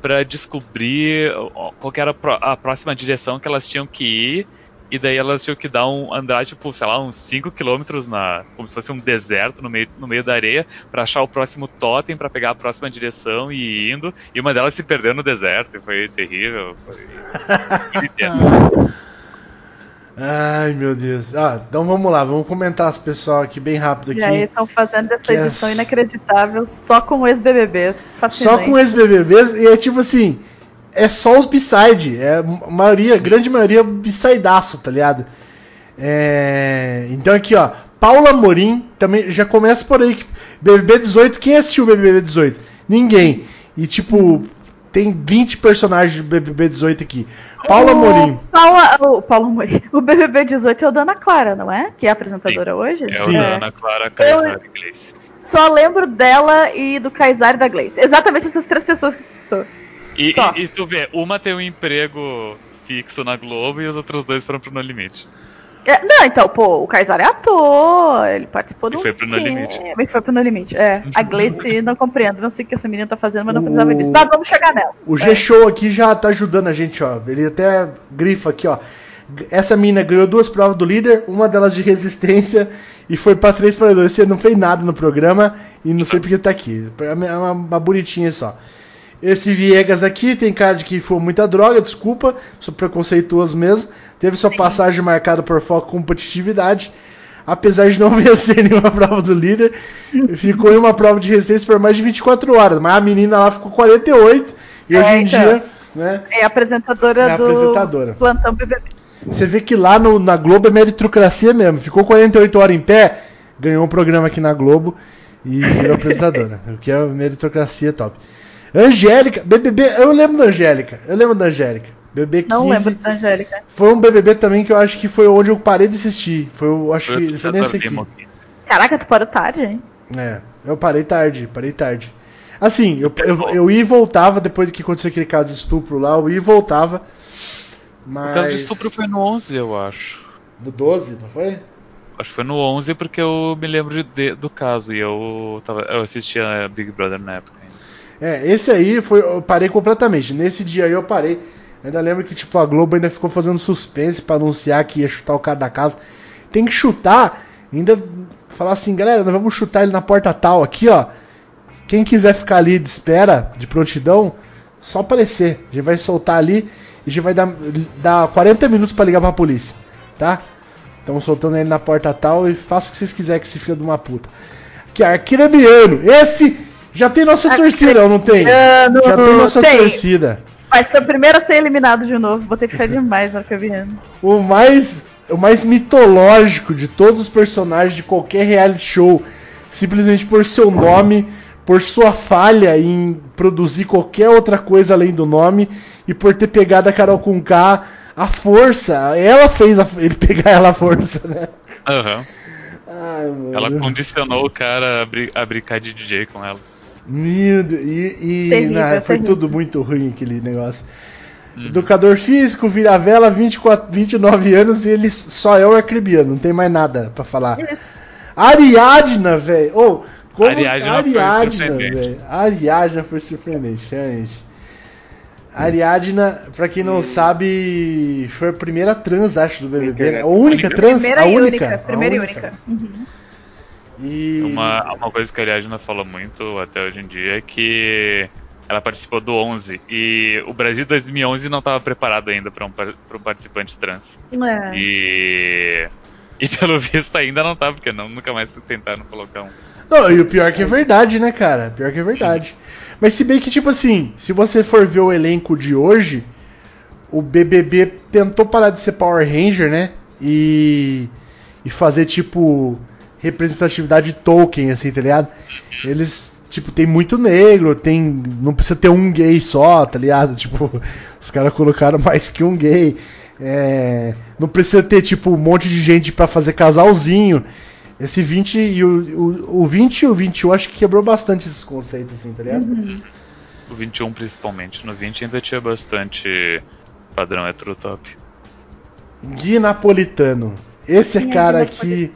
pra descobrir qual que era a próxima direção que elas tinham que ir. E daí elas tinham que dar um andar, tipo, sei lá, uns 5 km na. como se fosse um deserto no meio, no meio da areia, pra achar o próximo totem, pra pegar a próxima direção e ir indo. E uma delas se perdeu no deserto, e foi terrível. Foi... Ai, meu Deus. Ah, então vamos lá, vamos comentar as pessoal aqui bem rápido E aí aqui. estão fazendo essa Que é- edição inacreditável só com ex-BBBs. Só com ex-BBBs e é tipo assim, é só os B-side, é a maioria, a grande maioria B-sideaço, tá ligado? É, então aqui, ó, Paula Morim, também já começa por aí BBB 18, quem assistiu BBB 18? Ninguém. E tipo, tem 20 personagens de BBB 18 aqui. Paula o Morim. Paula, o Paulo Amorim. O BBB 18 é o da Ana Clara, não é? Que é a apresentadora hoje? É Sim. o da Ana Clara Caesar Inglês. Só lembro dela e do Kaysar e da Gleice. Exatamente essas três pessoas que tu citou. E, Só. e, e tu vê, uma tem um emprego fixo na Globo e os outros dois foram pro No Limite. É, não, então, pô, o Kaysar é ator, ele participou de um foi pro No Limite. esquema, e foi pro No Limite, é. A Gleice não compreendo, não sei o que essa menina tá fazendo, mas não precisava disso. Mas vamos chegar nela. O G-Show aqui já tá ajudando a gente, ó. Ele até grifa aqui, ó. Essa mina ganhou duas provas do líder, uma delas de resistência, e foi pra três para dois. Você não fez nada no programa e não sei porque tá aqui. É uma, uma bonitinha só. Esse Viegas aqui tem cara de que foi muita droga, desculpa, sou preconceituoso mesmo. Teve sua passagem marcada por foco competitividade. Apesar de não vencer nenhuma prova do líder, ficou em uma prova de resistência por mais de 24 horas. Mas a menina lá ficou 48 e É, hoje em então. dia, né? É apresentadora É a do apresentadora. Plantão BBB. Você vê que lá no- na Globo é meritocracia mesmo. Ficou 48 horas em pé, ganhou um programa aqui na Globo e virou apresentadora. o que é meritocracia top. Angélica, BBB, eu lembro da Angélica. Eu lembro da Angélica. BBB 15. Não lembro da Angélica. Foi um BBB também que eu acho que foi onde eu parei de assistir. Foi, eu acho Foi que foi nesse aqui. Lima, Caraca, tu parou tarde, hein? É, eu parei tarde, parei tarde. Assim, eu, eu, eu ia e voltava depois que aconteceu aquele caso de estupro lá, eu ia e voltava. Mas. O caso do estupro foi no 11, eu acho. Do 12, não foi? Acho que foi no 11 porque eu me lembro de- de- do caso e eu, tava, eu assistia Big Brother na época. É, esse aí foi. Eu parei completamente. Nesse dia aí eu parei. Ainda lembro que tipo, a Globo ainda ficou fazendo suspense pra anunciar que ia chutar o cara da casa. Tem que chutar, ainda falar assim, galera, nós vamos chutar ele na porta tal aqui, ó. Quem quiser ficar ali de espera, de prontidão, só aparecer. A gente vai soltar ali e a gente vai dar, dar 40 minutos pra ligar pra polícia, tá? Estamos soltando ele na porta tal e faça o que vocês quiserem que esse filho de uma puta. Que Arquirabiano, esse já tem nossa torcida, ou não tem? Arquirabiano, Já tem nossa tem. torcida. Vai ser o primeiro a ser eliminado de novo. Botei fé demais, Arcabiano. O mais, o mais mitológico de todos os personagens de qualquer reality show, simplesmente por seu nome, por sua falha em produzir qualquer outra coisa além do nome e por ter pegado a Carol com K a força. Ela fez a- ele pegar ela à força, né? Aham. Ai, mano. Ela condicionou o cara a, bri- a brincar de DJ com ela. Meu Deus, e, e Terrível, nah, foi tudo muito ruim aquele negócio. Educador físico, vira-vela, 24, 29 anos e ele só é o arcribiano, não tem mais nada pra falar. Isso. Ariadna, velho. Ô, Como Ariadna a Ariadna, surpreendente. velho. A Ariadna foi surpreendente, realmente. A Ariadna, pra quem não sabe, foi a primeira trans, acho, do BBB. né? A única trans? Primeira a e única. única. a Primeira e única. única. Uhum. E... Uma, uma coisa que a Ariadna fala muito até hoje em dia é que ela participou do 11 e o Brasil 2011 não estava preparado ainda para um, pra um participante trans. É. E, e pelo visto ainda não tá, porque não, nunca mais tentaram colocar um. Não, e o pior que é verdade, né, cara? Pior que é verdade. Mas se bem que, tipo assim, se você for ver o elenco de hoje, o BBB tentou parar de ser Power Ranger, né? E, e fazer, tipo, representatividade Tolkien, assim, tá ligado? Eles, tipo, tem muito negro, tem. Não precisa ter um gay só, tá ligado? Tipo, os caras colocaram mais que um gay. É, não precisa ter, tipo, um monte de gente pra fazer casalzinho. Esse 20 e o, o, o 20 e o 21 acho que quebrou bastante esses conceitos, assim, tá ligado? O 21 principalmente. No 20 ainda tinha bastante padrão hétero top. Gui Napolitano. Esse é é cara aqui.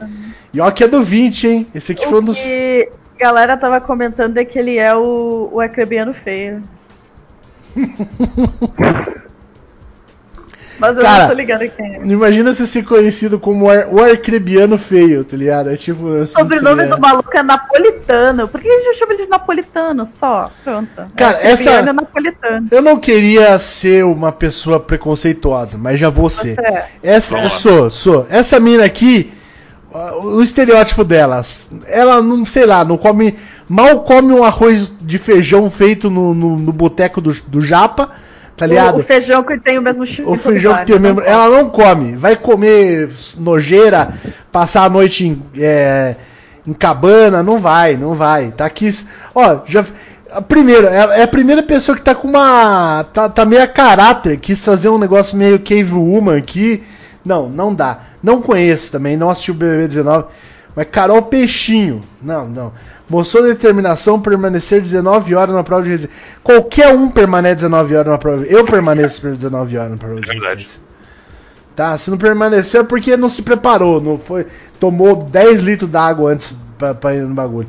E ó que é do 20, hein? Esse aqui foi um O dos. que a galera tava comentando é que ele é o, o acrebiano feio. Mas eu Cara, não tô ligada quem é. Imagina você ser conhecido como ar- o arcrebiano feio, tá ligado? É tipo. O assim, sobrenome seria- do maluco é napolitano. Por que a gente chama ele de napolitano só? Pronto. Cara, é essa- acrebiano é napolitano. Eu não queria ser uma pessoa preconceituosa, mas já vou ser. Você é. Essa, eu sou, sou. Essa mina aqui, o estereótipo dela, ela não, sei lá, não come. Mal come um arroz de feijão feito no, no, no boteco do, do Japa, tá ligado? O, o feijão que tem o mesmo cheiro. O feijão que tem o mesmo. Ela não come. Vai comer nojeira, passar a noite em, é, em cabana, não vai, não vai. Tá aqui. Ó, já. Primeiro, é é a primeira pessoa que tá com uma. Tá, tá meio a caráter, quis fazer um negócio meio Cave Woman aqui. Não, não dá. Não conheço também, não assisti o BBB 19. Mas Carol Peixinho. Não, não. Mostrou determinação permanecer 19 horas na prova de resistência. Qualquer um permanece 19 horas na prova. Eu permaneço por 19 horas na prova de É resistência. Tá, se não permaneceu é porque não se preparou, não foi, tomou 10 litros d'água antes pra, pra ir no bagulho.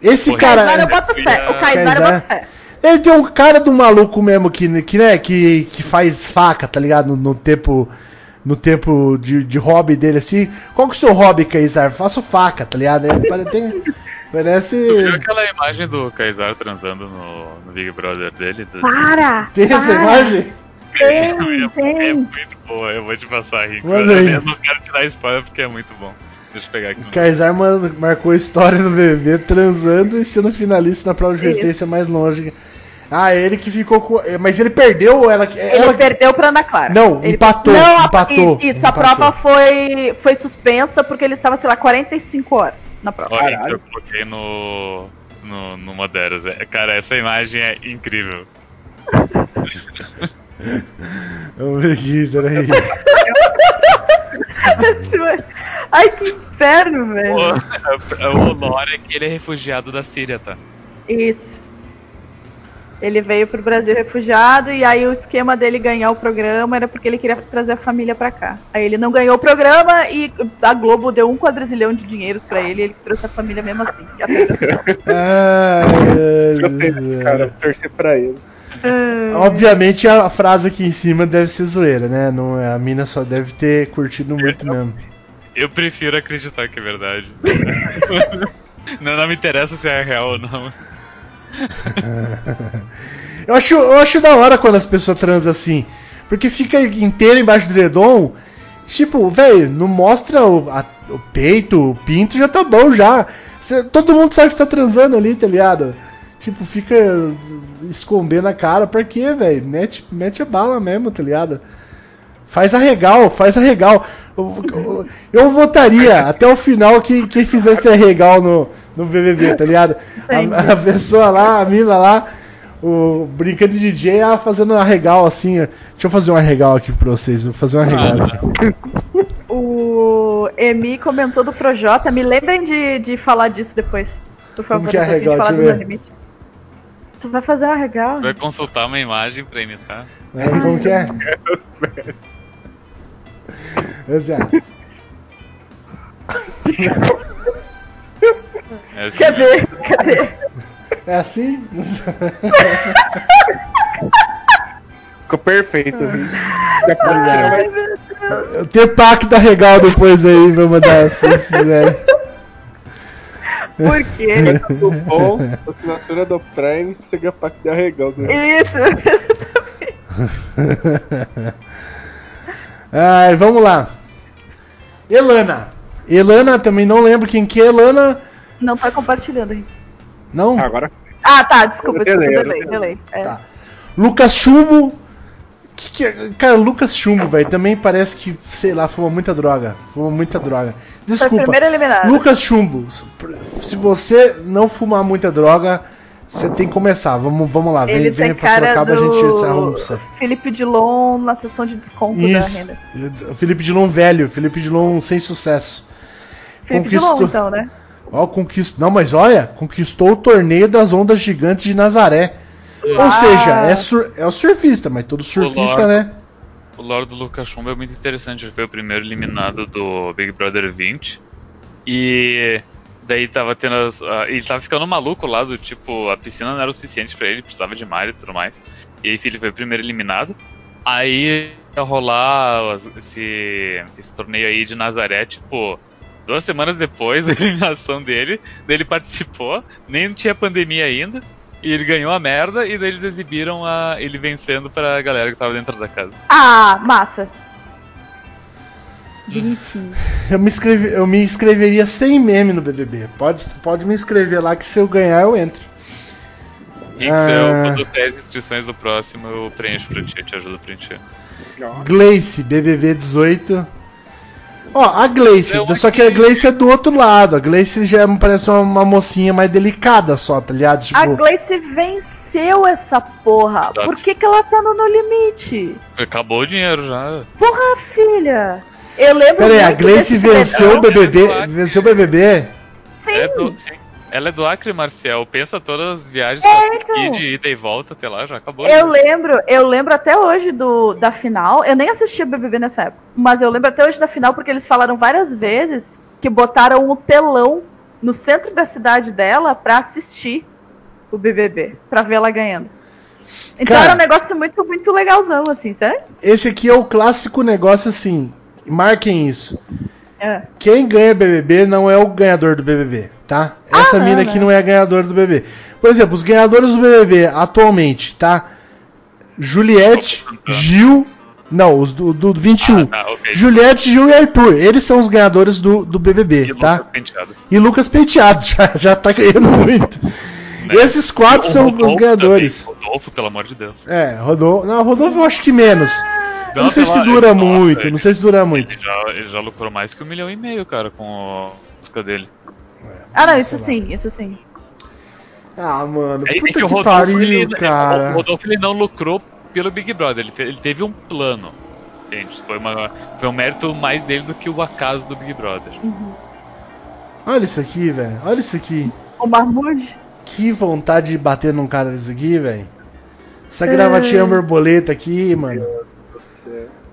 Esse cara, eu boto fé. O eu Kaysar. boto fé. ele tem um cara do maluco mesmo que, que né, que, que faz faca, tá ligado? No, no tempo no tempo de, de hobby dele assim. Qual que é o seu hobby, Kaysar? Faço faca, tá ligado? Ele pare- tem- parece Tu viu aquela imagem do Kaysar transando no, no Big Brother dele? Do- Para! tem essa para. imagem? Tem, é, é tem. muito boa, eu vou te passar, Rico. Manda Eu aí. não quero te dar spoiler porque é muito bom. Deixa eu pegar aqui. no- Kaysar marcou história no BBB transando e sendo finalista na prova de resistência mais longe. Ah, ele que ficou com. Mas ele perdeu ou ela que. Ele Ela... perdeu pra Ana Clara. Não, Ele- empatou, Não, a- empatou, Isso, a empatou. prova foi, foi suspensa porque ele estava, sei lá, 45 horas na prova. Olha, Caralho. eu coloquei no. no, no Moderos. É, Cara, essa imagem é incrível. Vamos ver aqui, peraí. Ai, que inferno, velho. O, o lore é que ele é refugiado da Síria, tá? Isso. Ele veio pro Brasil refugiado e aí o esquema dele ganhar o programa era porque ele queria trazer a família pra cá. Aí ele não ganhou o programa e a Globo deu um quadrilhão de dinheiros pra ele e ele trouxe a família mesmo assim. E até Gostei desse cara, torcer pra ele. Obviamente a frase aqui em cima deve ser zoeira, né? Não, é- a mina só deve ter curtido muito mesmo. Eu prefiro acreditar que é verdade. não, não me interessa se é real ou não. Eu acho, eu acho da hora quando as pessoas transam assim. Porque fica inteiro embaixo do dedão. Tipo, velho, não mostra o, a- o peito, o pinto, já tá bom já. Cê- todo mundo sabe que tá transando ali, tá ligado? Tipo, fica escondendo a cara, pra quê, velho? Mete, mete a bala mesmo, tá ligado? Faz arregal, faz arregal. Eu, eu, eu votaria até o final que quem fizesse arregal no, no BBB, tá ligado? A, a pessoa lá, a mina lá, o brincando de DJ, ela fazendo arregal assim. Deixa eu fazer um arregal aqui pra vocês, vou fazer um arregal aqui. O Emi comentou do Projota. Me lembrem de, de falar disso depois. Por favor, que é depois a gente arregal? falar Deixa do eu ver. Tu vai fazer um arregal? Vai consultar uma imagem pra imitar. É, como que é? Exato. É assim, Quer ver? Quer ver? É assim? Ficou perfeito. Rick. Ai, meu Deus. Eu tenho pack da Regal depois aí, vou mandar se quiserem. Por quê? Do bom, sua assinatura do Prime, você ganha pack de arregal. Do... Isso. Ai, vamos lá. Elana. Elana, também não lembro quem que é Elana. Não tá compartilhando, gente. Não? Agora, Ah, tá, desculpa, desculpa, delay, delay. É. Tá. Lucas Chumbo. Que que é? Cara, Lucas Chumbo, velho, também parece que, sei lá, fuma muita droga. Fuma muita droga. Foi Desculpa. Lucas Chumbo, se você não fumar muita droga, você tem que começar. Vamos, vamos lá, vem, Ele vem tem pra cara Sorocaba, a gente se arruma pra você. Felipe Dilon na sessão de desconto da Isso. renda. Felipe Dilon velho, Felipe Dilon sem sucesso. Felipe Conquistou- Dilon, então, né? Ó, conquist... Não, mas olha, conquistou o torneio das ondas gigantes de Nazaré. Ou Ah. seja, é, sur- é o surfista, mas todo surfista, né? O lore do Lucas Chumbo é muito interessante. Ele foi o primeiro eliminado do Big Brother 20. E daí tava tendo. As, ah, ele tava ficando maluco lá do tipo, a piscina não era o suficiente pra ele, precisava de mar e tudo mais. E aí ele foi o primeiro eliminado. Aí ia rolar esse, esse torneio aí de Nazaré, tipo, duas semanas depois da eliminação dele. Daí ele participou, nem tinha pandemia ainda. E ele ganhou a merda, e daí eles exibiram a, ele vencendo pra galera que tava dentro da casa. Ah, massa. Bonitinho. Eu me, inscrevi, eu me inscreveria sem meme no BBB. Pode, pode me inscrever lá que se eu ganhar eu entro. Rix, Ah. eu, quando eu fizer as inscrições do próximo, eu preencho pra ti, eu te ajudo a preencher. Gleice, BBB 18. Ó, a Gleice, Eu só que a Gleice é do outro lado. A Gleice já me parece uma, uma mocinha mais delicada só, tá ligado? Tipo, A Gleice venceu essa porra. Exato. Por que, que ela tá no No Limite? Acabou o dinheiro já. Porra, filha. Eu lembro Pera aí, a Gleice desse venceu o. BBB, venceu o BBB? Sim. Ela é, do, sim, ela é do Acre, Marcel. Pensa todas as viagens É, então. de ida e volta até lá, já acabou. Eu já. lembro, eu lembro até hoje do, da final. Eu nem assistia BBB nessa época, mas eu lembro até hoje da final porque eles falaram várias vezes que botaram um telão no centro da cidade dela pra assistir o BBB, pra ver ela ganhando. Então Cara. era um negócio muito, muito legalzão, assim, sabe? Esse aqui é o clássico negócio assim. Marquem isso. É. Quem ganha BBB não é o ganhador do BBB, tá? Essa não, mina aqui não. não é a ganhadora do BBB. Por exemplo, os ganhadores do BBB atualmente, tá? Juliette, Gil. Não, os do, do 21. Ah, tá, ok. Juliette, Gil e Arthur. Eles são os ganhadores do, do BBB, E tá? Lucas Penteado. E Lucas Penteado, já, já tá ganhando muito. Né? Esses quatro O são os Rodolfo ganhadores. também. Rodolfo, pelo amor de Deus. É, Rodolfo. Não, Rodolfo eu acho que menos. Não sei se dura muito, ele- não sei se dura muito. Ele já, ele já lucrou mais que um milhão e meio, cara, com a música dele. Ah, não, isso sim, isso sim. Ah, mano, É, é puta que que, o Rodolfo, pariu, ele, cara. o Rodolfo ele não lucrou pelo Big Brother, ele, te- ele teve um plano. Entende? Foi, uma, foi um mérito mais dele do que o acaso do Big Brother. Olha isso aqui, velho. Olha isso aqui. O Marmude? Que vontade de bater num cara desse aqui, velho. Essa É. gravatinha borboleta aqui, mano.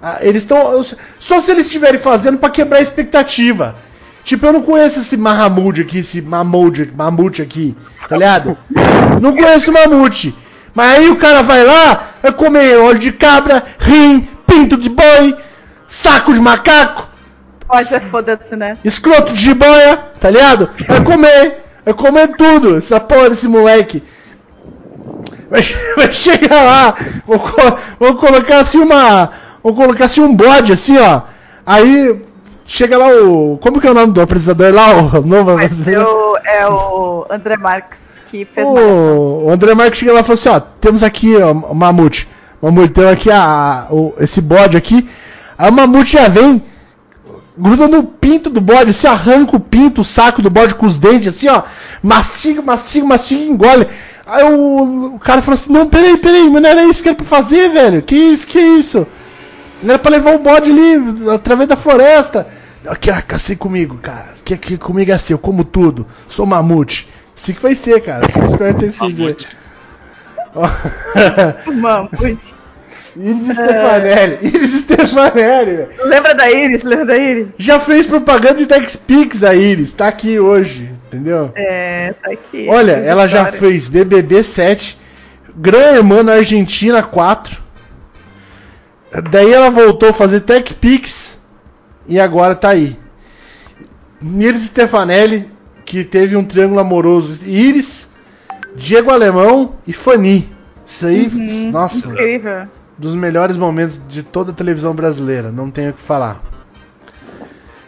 Ah, eles estão. Só se eles estiverem fazendo pra quebrar a expectativa. Tipo, eu não conheço esse Mahamud aqui, esse Mamute, Mamute aqui, tá ligado? Não conheço o Mamute. Mas aí o cara vai lá, vai comer óleo de cabra, rim, pinto de boi, saco de macaco, Pode ser foda-se, né? escroto de jiboia, tá ligado? Vai comer, vai comer tudo, essa porra desse moleque. Vai, vai chegar lá, vou, vou colocar assim uma. Vou colocar assim um bode assim, ó. Aí chega lá o. Como que é o nome do apresentador lá? O novo apresentador? é o André Marques que fez. O, o André Marques chega lá e falou assim, ó, temos aqui ó, o Mamute. Mamute, temos aqui a, a- o- esse bode aqui. Aí o Mamute já vem, gruda no pinto do bode, se arranca o pinto, o saco do bode com os dentes, assim, ó. Mastiga, mastiga, mastiga e engole. Aí o, o cara falou assim, não, peraí, peraí, mas não era isso que era pra fazer, velho. Que isso, que isso? Não era pra levar o bode ali, através da floresta. Aqui, ah, cacei comigo, cara. Que, que comigo é assim, eu como tudo. Sou mamute. Assim que vai ser, cara. Fica esperto em fazer. Mamute. Mamute. Iris Stefanelli. Iris Stefanelli, velho. Lembra da Iris? Lembra da Iris? Já fez propaganda de TechPix a Iris. Tá aqui hoje. Entendeu? É, tá aqui. Olha, ela já história. fez BBB 7, Gran Hermano Argentina 4. Daí ela voltou a fazer Tech Pix e agora tá aí. Nils Stefanelli, que teve um triângulo amoroso Iris, Diego Alemão e Fanny. Isso aí, Uhum, nossa, Incrível. dos melhores momentos de toda a televisão brasileira, não tenho o que falar.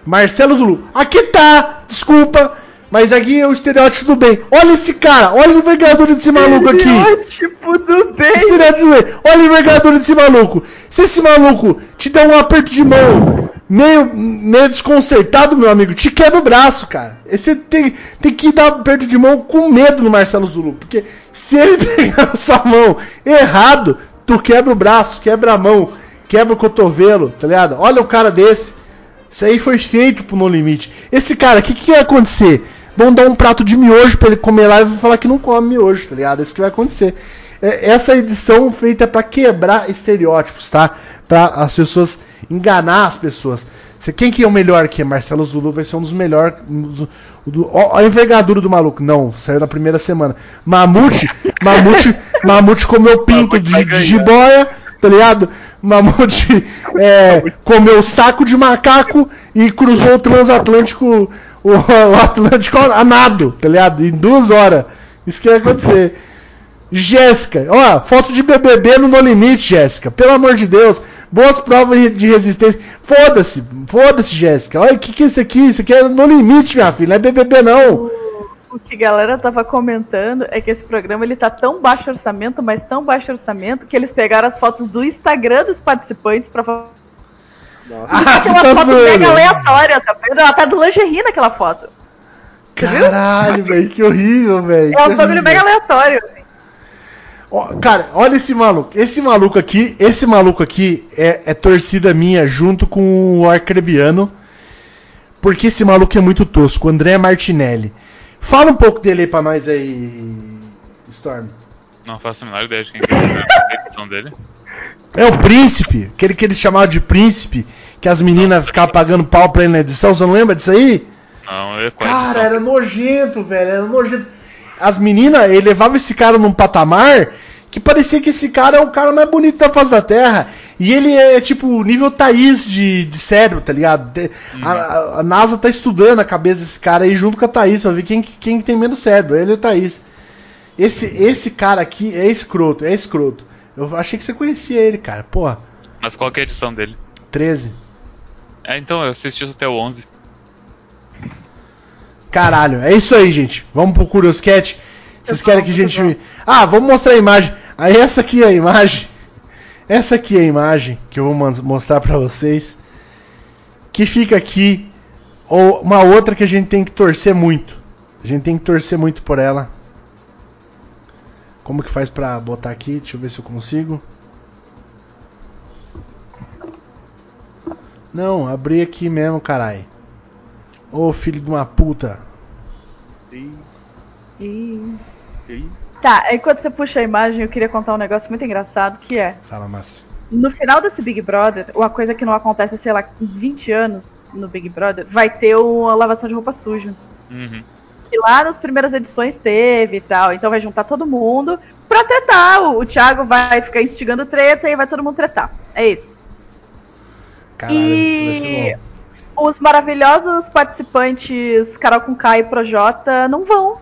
Marcelo Zulu, aqui tá, desculpa, mas aqui é o estereótipo do bem. Olha esse cara, olha a envergadura desse maluco aqui. Estereótipo do bem. Estereótipo do bem. Olha a envergadura desse maluco. Se esse maluco te der um aperto de mão meio, meio desconcertado, meu amigo, te quebra o braço, cara. Você tem, tem que dar um aperto de mão com medo no Marcelo Zulu, porque se ele pegar a sua mão errado, tu quebra o braço, quebra a mão, quebra o cotovelo, tá ligado? Olha o cara desse. Isso aí foi feito pro No Limite. Esse cara, o que, que vai acontecer? Vão dar um prato de miojo pra ele comer lá e vai falar que não come miojo, tá ligado? É isso que vai acontecer. É, essa edição feita pra quebrar estereótipos, tá? Pra as pessoas enganar as pessoas. Quem que é o melhor aqui? Marcelo Zulu vai ser um dos melhores. ó, a envergadura do maluco. Não, saiu na primeira semana. Mamute, Mamute, Mamute comeu pinto de, de jiboia, tá ligado? Mamute é, comeu saco de macaco e cruzou o transatlântico, o, o Atlântico a nado, tá ligado? Em duas horas. Isso que vai acontecer. Jéssica, ó, foto de BBB no No Limite, Jéssica. Pelo amor de Deus. Boas provas de resistência. Foda-se, foda-se, Jéssica. Olha, o que, que é isso aqui? Isso aqui é No Limite, minha filha. Não é BBB, não. O que a galera tava comentando é que esse programa ele tá tão baixo orçamento, mas tão baixo orçamento, que eles pegaram as fotos do Instagram dos participantes fazer Nossa, Ah, uma tá foto zoando. mega aleatória, tá vendo? Ela tá do lingerie naquela foto. Caralho, velho, que horrível, velho. É um bagulho mega aleatório, assim. Ó, cara, olha esse maluco. Esse maluco aqui, esse maluco aqui é, é torcida minha junto com o Arcrebiano. Porque esse maluco é muito tosco, o André Martinelli. Fala um pouco dele aí pra nós aí, Storm. Não faço a menor ideia de quem que é a edição dele. É o príncipe, aquele que eles chamavam de príncipe, que as meninas ficavam pagando pau pra ele na edição, você não lembra disso aí? Não, é qual Cara, era nojento, velho, era nojento. As meninas, ele levava esse cara num patamar que parecia que esse cara é o cara mais bonito da face da Terra. E ele é tipo nível Thaís de, de cérebro, tá ligado? De- a, a- a NASA tá estudando a cabeça desse cara aí junto com a Thaís, pra ver quem, que- quem que tem menos cérebro, ele e o Thaís. Esse, esse cara aqui é escroto, é escroto. Eu achei que você conhecia ele, cara. Porra, Mas qual que é a edição dele? 13. É, então, eu assisti isso até o 11. Caralho, é isso aí, gente. Vamos pro Curioscat. Vocês Eu querem que a gente. Ah, vamos mostrar a imagem. Aí essa aqui é a imagem. Essa aqui é a imagem que eu vou mostrar pra vocês. Que fica aqui. Ou uma outra que a gente tem que torcer muito. A gente tem que torcer muito por ela. Como que faz pra botar aqui? Deixa eu ver se eu consigo. Não, abri aqui mesmo, carai. Ô filho de uma puta. ih, E... ih. Tá, enquanto você puxa a imagem, eu queria contar um negócio muito engraçado, que é... Fala, Márcio. No final desse Big Brother, uma coisa que não acontece, sei lá, em 20 anos no Big Brother, vai ter uma lavação de roupa suja. Uhum. Que lá nas primeiras edições teve e tal. Então vai juntar todo mundo pra tretar. O, o Thiago vai ficar instigando treta e vai todo mundo tretar. É isso. Caralho, isso vai ser e bom. os maravilhosos participantes Carol com K e Projota não vão.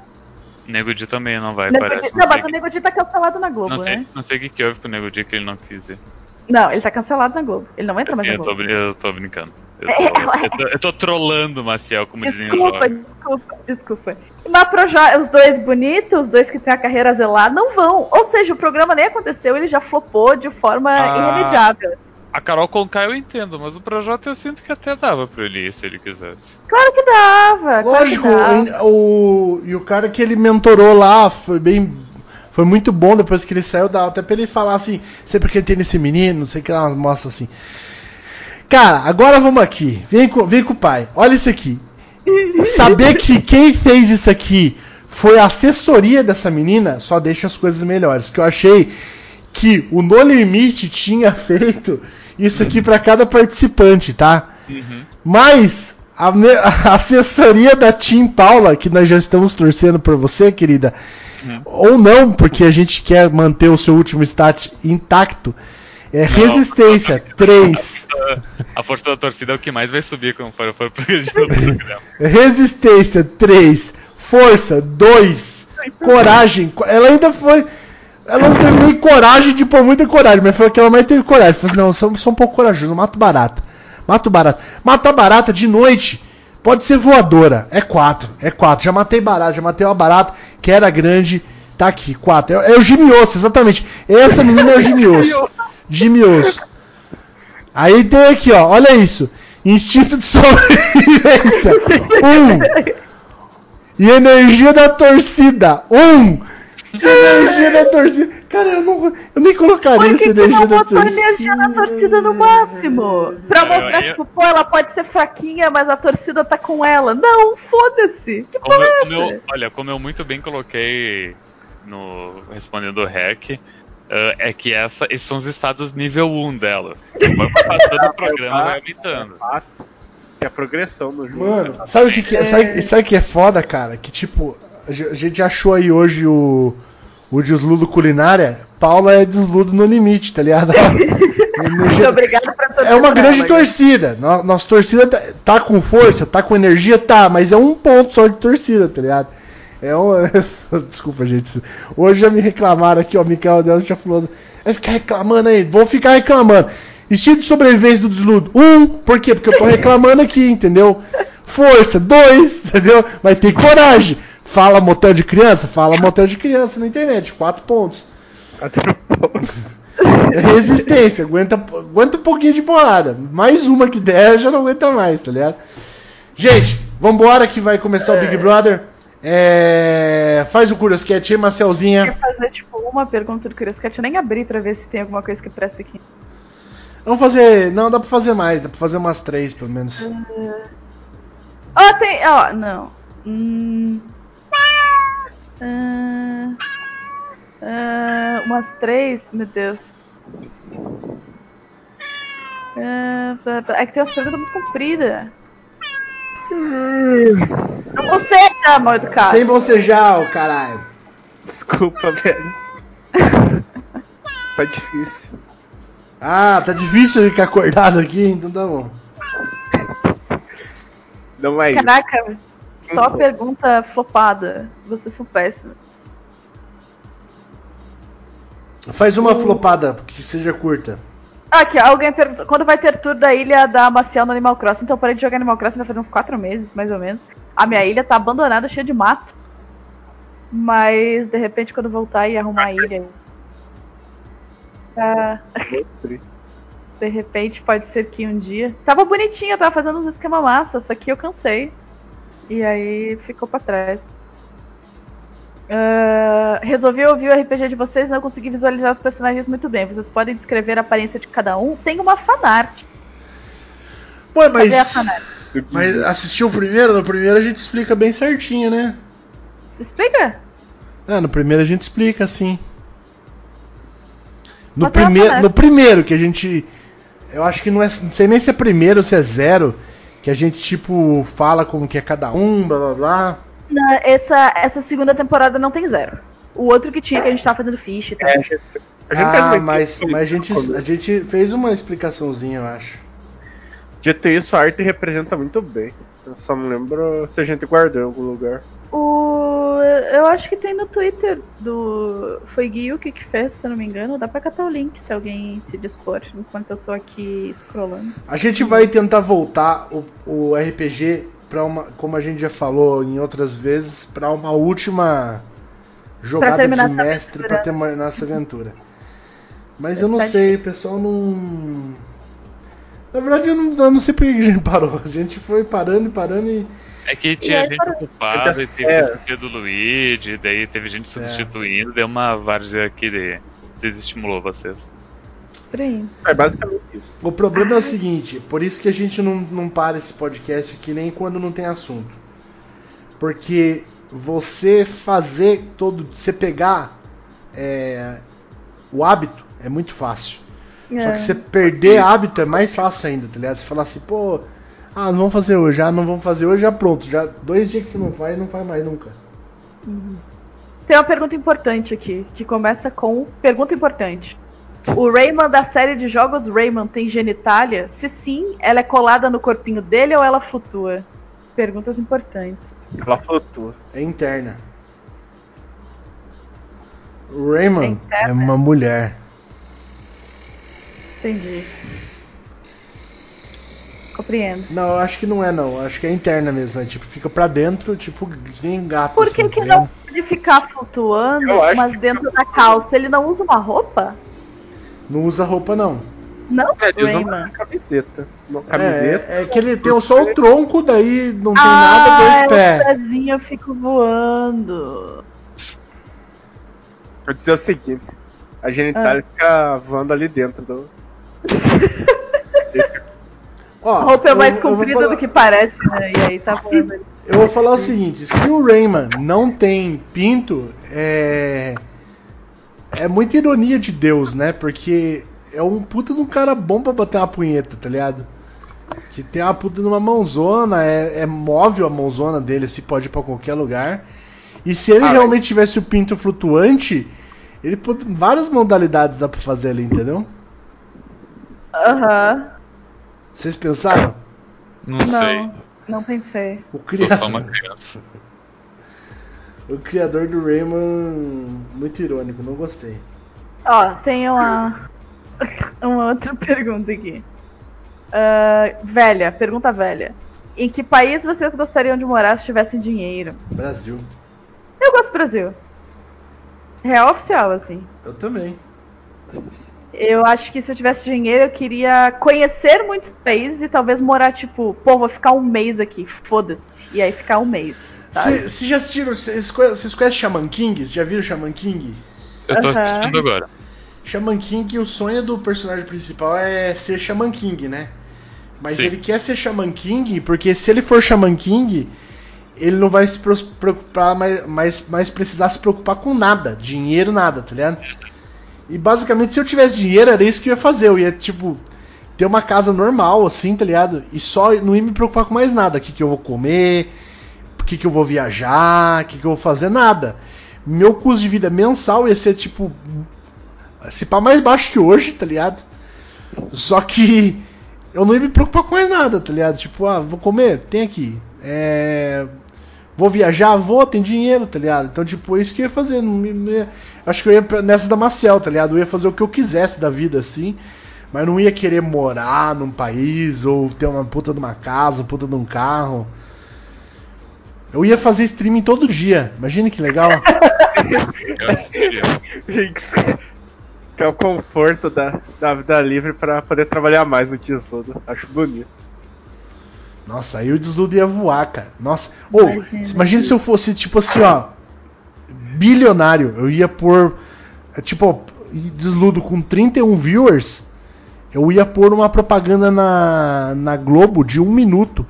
Nego Di também não vai, Nego parece. Di- não, mas sei o Nego Di tá cancelado na Globo, Não sei, né? não sei o que, que houve com o Nego Di que ele não quis ir. Não, ele tá cancelado na Globo. Ele não entra mais Assim, na eu, tô, Globo. eu tô brincando. Eu tô, eu tô, eu tô trollando o Maciel, como dizem os Desculpa, jovens. desculpa, desculpa. Mas Projota, os dois bonitos, os dois que têm a carreira zelada, não vão. Ou seja, o programa nem aconteceu, ele já flopou de forma Ah. irremediável. A Carol Conká eu entendo, mas o Projota eu sinto que até dava pra ele ir se ele quisesse. Claro que dava. Lógico, claro que dava. o, e o cara que ele mentorou lá foi bem. Foi muito bom depois que ele saiu da até pra ele falar assim, sempre que ele tem nesse menino, não sei o que ela mostra assim. Cara, agora vamos aqui. Vem com, vem com o pai. Olha isso aqui. Saber que quem fez isso aqui foi a assessoria dessa menina só deixa as coisas melhores. Que eu achei que o No Limite tinha feito isso aqui pra cada participante, tá? Mas A, a assessoria da Team Paula, que nós já estamos torcendo por você, querida, Uhum. ou não, porque a gente quer manter o seu último stat intacto, é resistência 3, A força da torcida é o que mais vai subir conforme for progredindo o programa. resistência 3, força 2, coragem. Ela ainda foi. Ela não teve nem coragem de pôr muita coragem, mas foi que ela mais teve coragem. Falei assim, não, eu sou, sou um pouco corajoso, mato barata. Mato barata. Matar barata de noite pode ser voadora. É 4, é 4. Já matei barata, já matei uma barata que era grande. Tá aqui, 4. É, é o Jimmy Osso, exatamente. Essa menina é o Jimmy Osso. Jimmy Osso. Aí tem aqui, ó, olha isso. Instinto de sobrevivência. Um. E energia da torcida. Um. Energia da torcida. Cara, eu, não, eu nem colocaria Por essa que, que energia não da botou torcida. energia na torcida no máximo? Pra Eu- mostrar, eu- tipo, pô, ela pode ser fraquinha, mas a torcida tá com ela. Não, foda-se. Que Como porra eu, é como essa? eu- olha, como eu muito bem coloquei no respondendo o hack, ah, é que essa, esses são os estados nível 1 dela. Conforme passando o programa, vai aumentando. É a progressão no jogo. Mano, sabe o que, que é? Sabe, sabe que é foda, cara? Que tipo, a gente achou aí hoje o, o desludo culinária. Paula é desludo no limite, tá ligado? Muito obrigada pra torcer É uma grande torcida. No- Nossa torcida tá, tá com força, tá com energia, tá, mas é um ponto só de torcida, tá ligado? É um. Desculpa, gente. Hoje já me reclamaram aqui, ó. Mikael Del já falou. Vai ficar reclamando aí, vou ficar reclamando. Estilo de sobrevivência do desludo. Um, por quê? Porque eu tô reclamando aqui, entendeu? Força, dois, entendeu? Vai ter coragem. Fala motel de criança? Fala motel de criança na internet, quatro pontos. Quatro pontos. Resistência, aguenta, aguenta um pouquinho de porrada. Mais uma que der, já não aguenta mais, tá ligado? Gente, vambora que vai começar o Big Brother. É, Faz o Curiosquete aí, Marcelzinha. Quer fazer, tipo, uma pergunta do Curious Cat? Eu nem abri pra ver se tem alguma coisa que presta aqui. Vamos fazer. Não, dá pra fazer mais, dá pra fazer umas três pelo menos. Ó, tem. Ó, não. Hum. Ah, ah, umas três? Meu Deus. Pá. é que tem umas perguntas muito compridas. Não consegue, amor educado. Sem bocejar, ô caralho. Desculpa, velho. Tá difícil. Ah, tá difícil ficar acordado aqui, então tá bom. Não é isso. Só pergunta flopada. Vocês são péssimos. Faz uma flopada, que seja curta. Aqui, alguém perguntou. Quando vai ter tour da ilha da Maciel no Animal Crossing? Então eu parei de jogar Animal Crossing vai fazer uns 4 meses, mais ou menos. A minha ilha tá abandonada, cheia de mato. Mas de repente quando voltar e arrumar a ilha. tá- de repente pode ser que um dia. Tava bonitinha, tava fazendo uns esquema massa, só que eu cansei. E aí ficou pra trás. Ah, resolvi ouvir o RPG de vocês e não consegui visualizar os personagens muito bem. Vocês podem descrever a aparência de cada um. Tem uma fanart. Pô, mas. Cadê a fanart? Mas assistiu o primeiro? No primeiro a gente explica bem certinho, né? Explica? Ah, no primeiro a gente explica, assim. No, fanart. no primeiro que a gente. Eu acho que não é. Não sei nem se é primeiro ou se é zero. Que a gente, tipo, fala como que é cada um, blá blá blá. Não, essa, essa segunda temporada não tem zero. O outro que tinha, que a gente tava fazendo ficha e tal. É, a gente, Ah, uma mas, mas a, gente, a gente fez uma explicaçãozinha, eu acho. Dito isso, a arte representa muito bem. Eu só não lembro se a gente guardou em algum lugar. O, eu acho que tem no Twitter do. Foi Guiuki que fez, se eu não me engano. Dá pra catar o link se alguém se dispor, enquanto eu tô aqui scrollando. A gente vai tentar voltar o, o RPG para uma, como a gente já falou em outras vezes, para uma última jogada de mestre para terminar essa aventura. Mas eu não sei, o pessoal não. Na verdade, eu não, eu não sei por que a gente parou. A gente foi parando e parando e. É que tinha aí, gente para- ocupada e teve É. que do Luigi, daí teve gente substituindo, deu uma várzea aqui de desestimulou vocês. É basicamente isso. O problema é o seguinte, por isso que a gente não, não para esse podcast aqui nem quando não tem assunto. Porque você fazer todo. Você pegar é, o hábito é muito fácil. Só É. que você perder hábito é mais fácil ainda, tá ligado? Você falar assim, pô, Ah, não vamos fazer hoje, ah, não vamos fazer hoje, já pronto. Já dois dias que você não faz, não faz mais nunca. Tem uma pergunta importante aqui, que começa com pergunta importante. O Rayman da série de jogos Rayman tem genitália? Se sim, ela é colada no corpinho dele ou ela flutua? Perguntas importantes. Ela flutua. É interna. O Rayman É interna? é uma mulher. Entendi. Compreendo. Não, eu acho que não é não. Eu Acho que é interna mesmo. É, tipo, fica pra dentro, tipo, nem gato. Por que, assim, que tá não pode ficar flutuando, Eu mas que dentro da calça ele não usa uma roupa? Não usa roupa, não. Não, É, ele usa uma camiseta. Uma camiseta. É, é que ele tem só o tronco, daí não tem ah, nada, dois os pés. pezinhos ficam voando. Vou dizer o seguinte: a genitália Ah. fica voando ali dentro do. Ó, A roupa é eu- mais eu comprida falar- do que parece, né? E aí tá voando. ali. Eu vou falar o seguinte: se o Rayman não tem pinto, é. É muita ironia de Deus, né? Porque é um puta de um cara bom pra bater uma punheta, tá ligado? Que tem uma puta numa mãozona, é, é móvel a mãozona dele, se pode ir pra qualquer lugar. E se ele Ah, realmente tivesse o pinto flutuante, ele pode, várias modalidades dá pra fazer ali, entendeu? Aham. Vocês pensaram? Não, sei. Não, não pensei. O Sou só uma criador, criança. o criador do Rayman, muito irônico, não gostei. Ó, tem uma, uma outra pergunta aqui. Ah, velha, pergunta velha. Em que país vocês gostariam de morar se tivessem dinheiro? Brasil. Eu gosto do Brasil. Real oficial, assim. Eu também. Eu acho que se eu tivesse dinheiro, eu queria conhecer muitos países e talvez morar, tipo, pô, vou ficar um mês aqui, foda-se. E aí ficar um mês, sabe? Vocês já assistiram? Vocês conhe- vocês conhecem Shaman King? Vocês já viram Shaman King? Eu tô Aham. assistindo agora. Shaman King, o sonho do personagem principal é ser Shaman King, né? Mas Sim. ele quer ser Shaman King porque se ele for Shaman King, ele não vai se preocupar mais, mais, mais precisar se preocupar com nada, dinheiro, nada, tá ligado? E basicamente, se eu tivesse dinheiro, era isso que eu ia fazer. Eu ia, tipo, ter uma casa normal, assim, tá ligado? E só não ia me preocupar com mais nada. O que, que eu vou comer, o que, que eu vou viajar, o que, que eu vou fazer, nada. Meu custo de vida mensal ia ser, tipo, se pá mais baixo que hoje, tá ligado? Só que eu não ia me preocupar com mais nada, tá ligado? Tipo, ah, vou comer? Tem aqui. É. Vou viajar? Vou, tem dinheiro, tá ligado? Então, tipo, é isso que eu ia fazer. Não me- ia- Acho que eu ia nessa da Maciel, tá ligado? Eu ia fazer o que eu quisesse da vida, assim. Mas não ia querer morar num país ou ter uma puta de uma casa, uma puta de um carro. Eu ia fazer streaming todo dia. Imagina que legal. Que é o conforto da, da vida livre pra poder trabalhar mais no tesouro. Acho bonito. Nossa, aí o desludo ia voar, cara. Nossa. Ou, Imagina. imagina se eu fosse, tipo assim, ó. Bilionário. Eu ia pôr. é, Tipo, desludo com 31 viewers. Eu ia pôr uma propaganda na, na Globo de um minuto.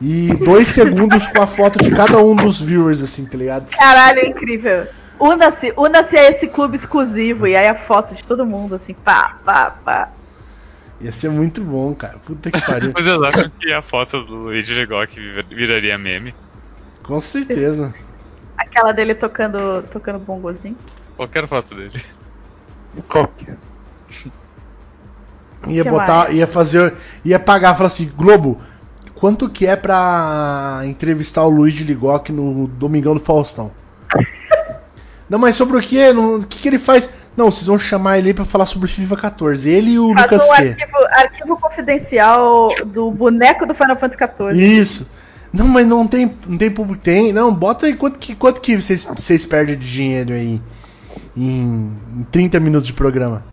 E dois segundos com a foto de cada um dos viewers, assim, tá ligado? Caralho, é incrível. Una-se, una-se a esse clube exclusivo. E aí a foto de todo mundo, assim, pá, pá, pá. Ia ser muito bom, cara. Puta que pariu. Vocês acham que a foto do Luigi Legoc vir- viraria meme? Com certeza. Aquela dele tocando, tocando bongozinho. Qualquer foto dele. Qualquer. Ia Que botar, mais? ia fazer, ia pagar, falar assim, Globo, quanto que é pra entrevistar o Luiz de Ligoc no Domingão do Faustão? Não, mas sobre o que? O que, que ele faz? Não, vocês vão chamar ele pra falar sobre FIFA 14. Ele e o Faz Lucas um Q. arquivo, arquivo confidencial do boneco do Final Fantasy XIV. Isso. Não, mas não tem, não tem público. Tem, não, bota aí quanto que, quanto que vocês, vocês perdem de dinheiro aí em, em 30 minutos de programa.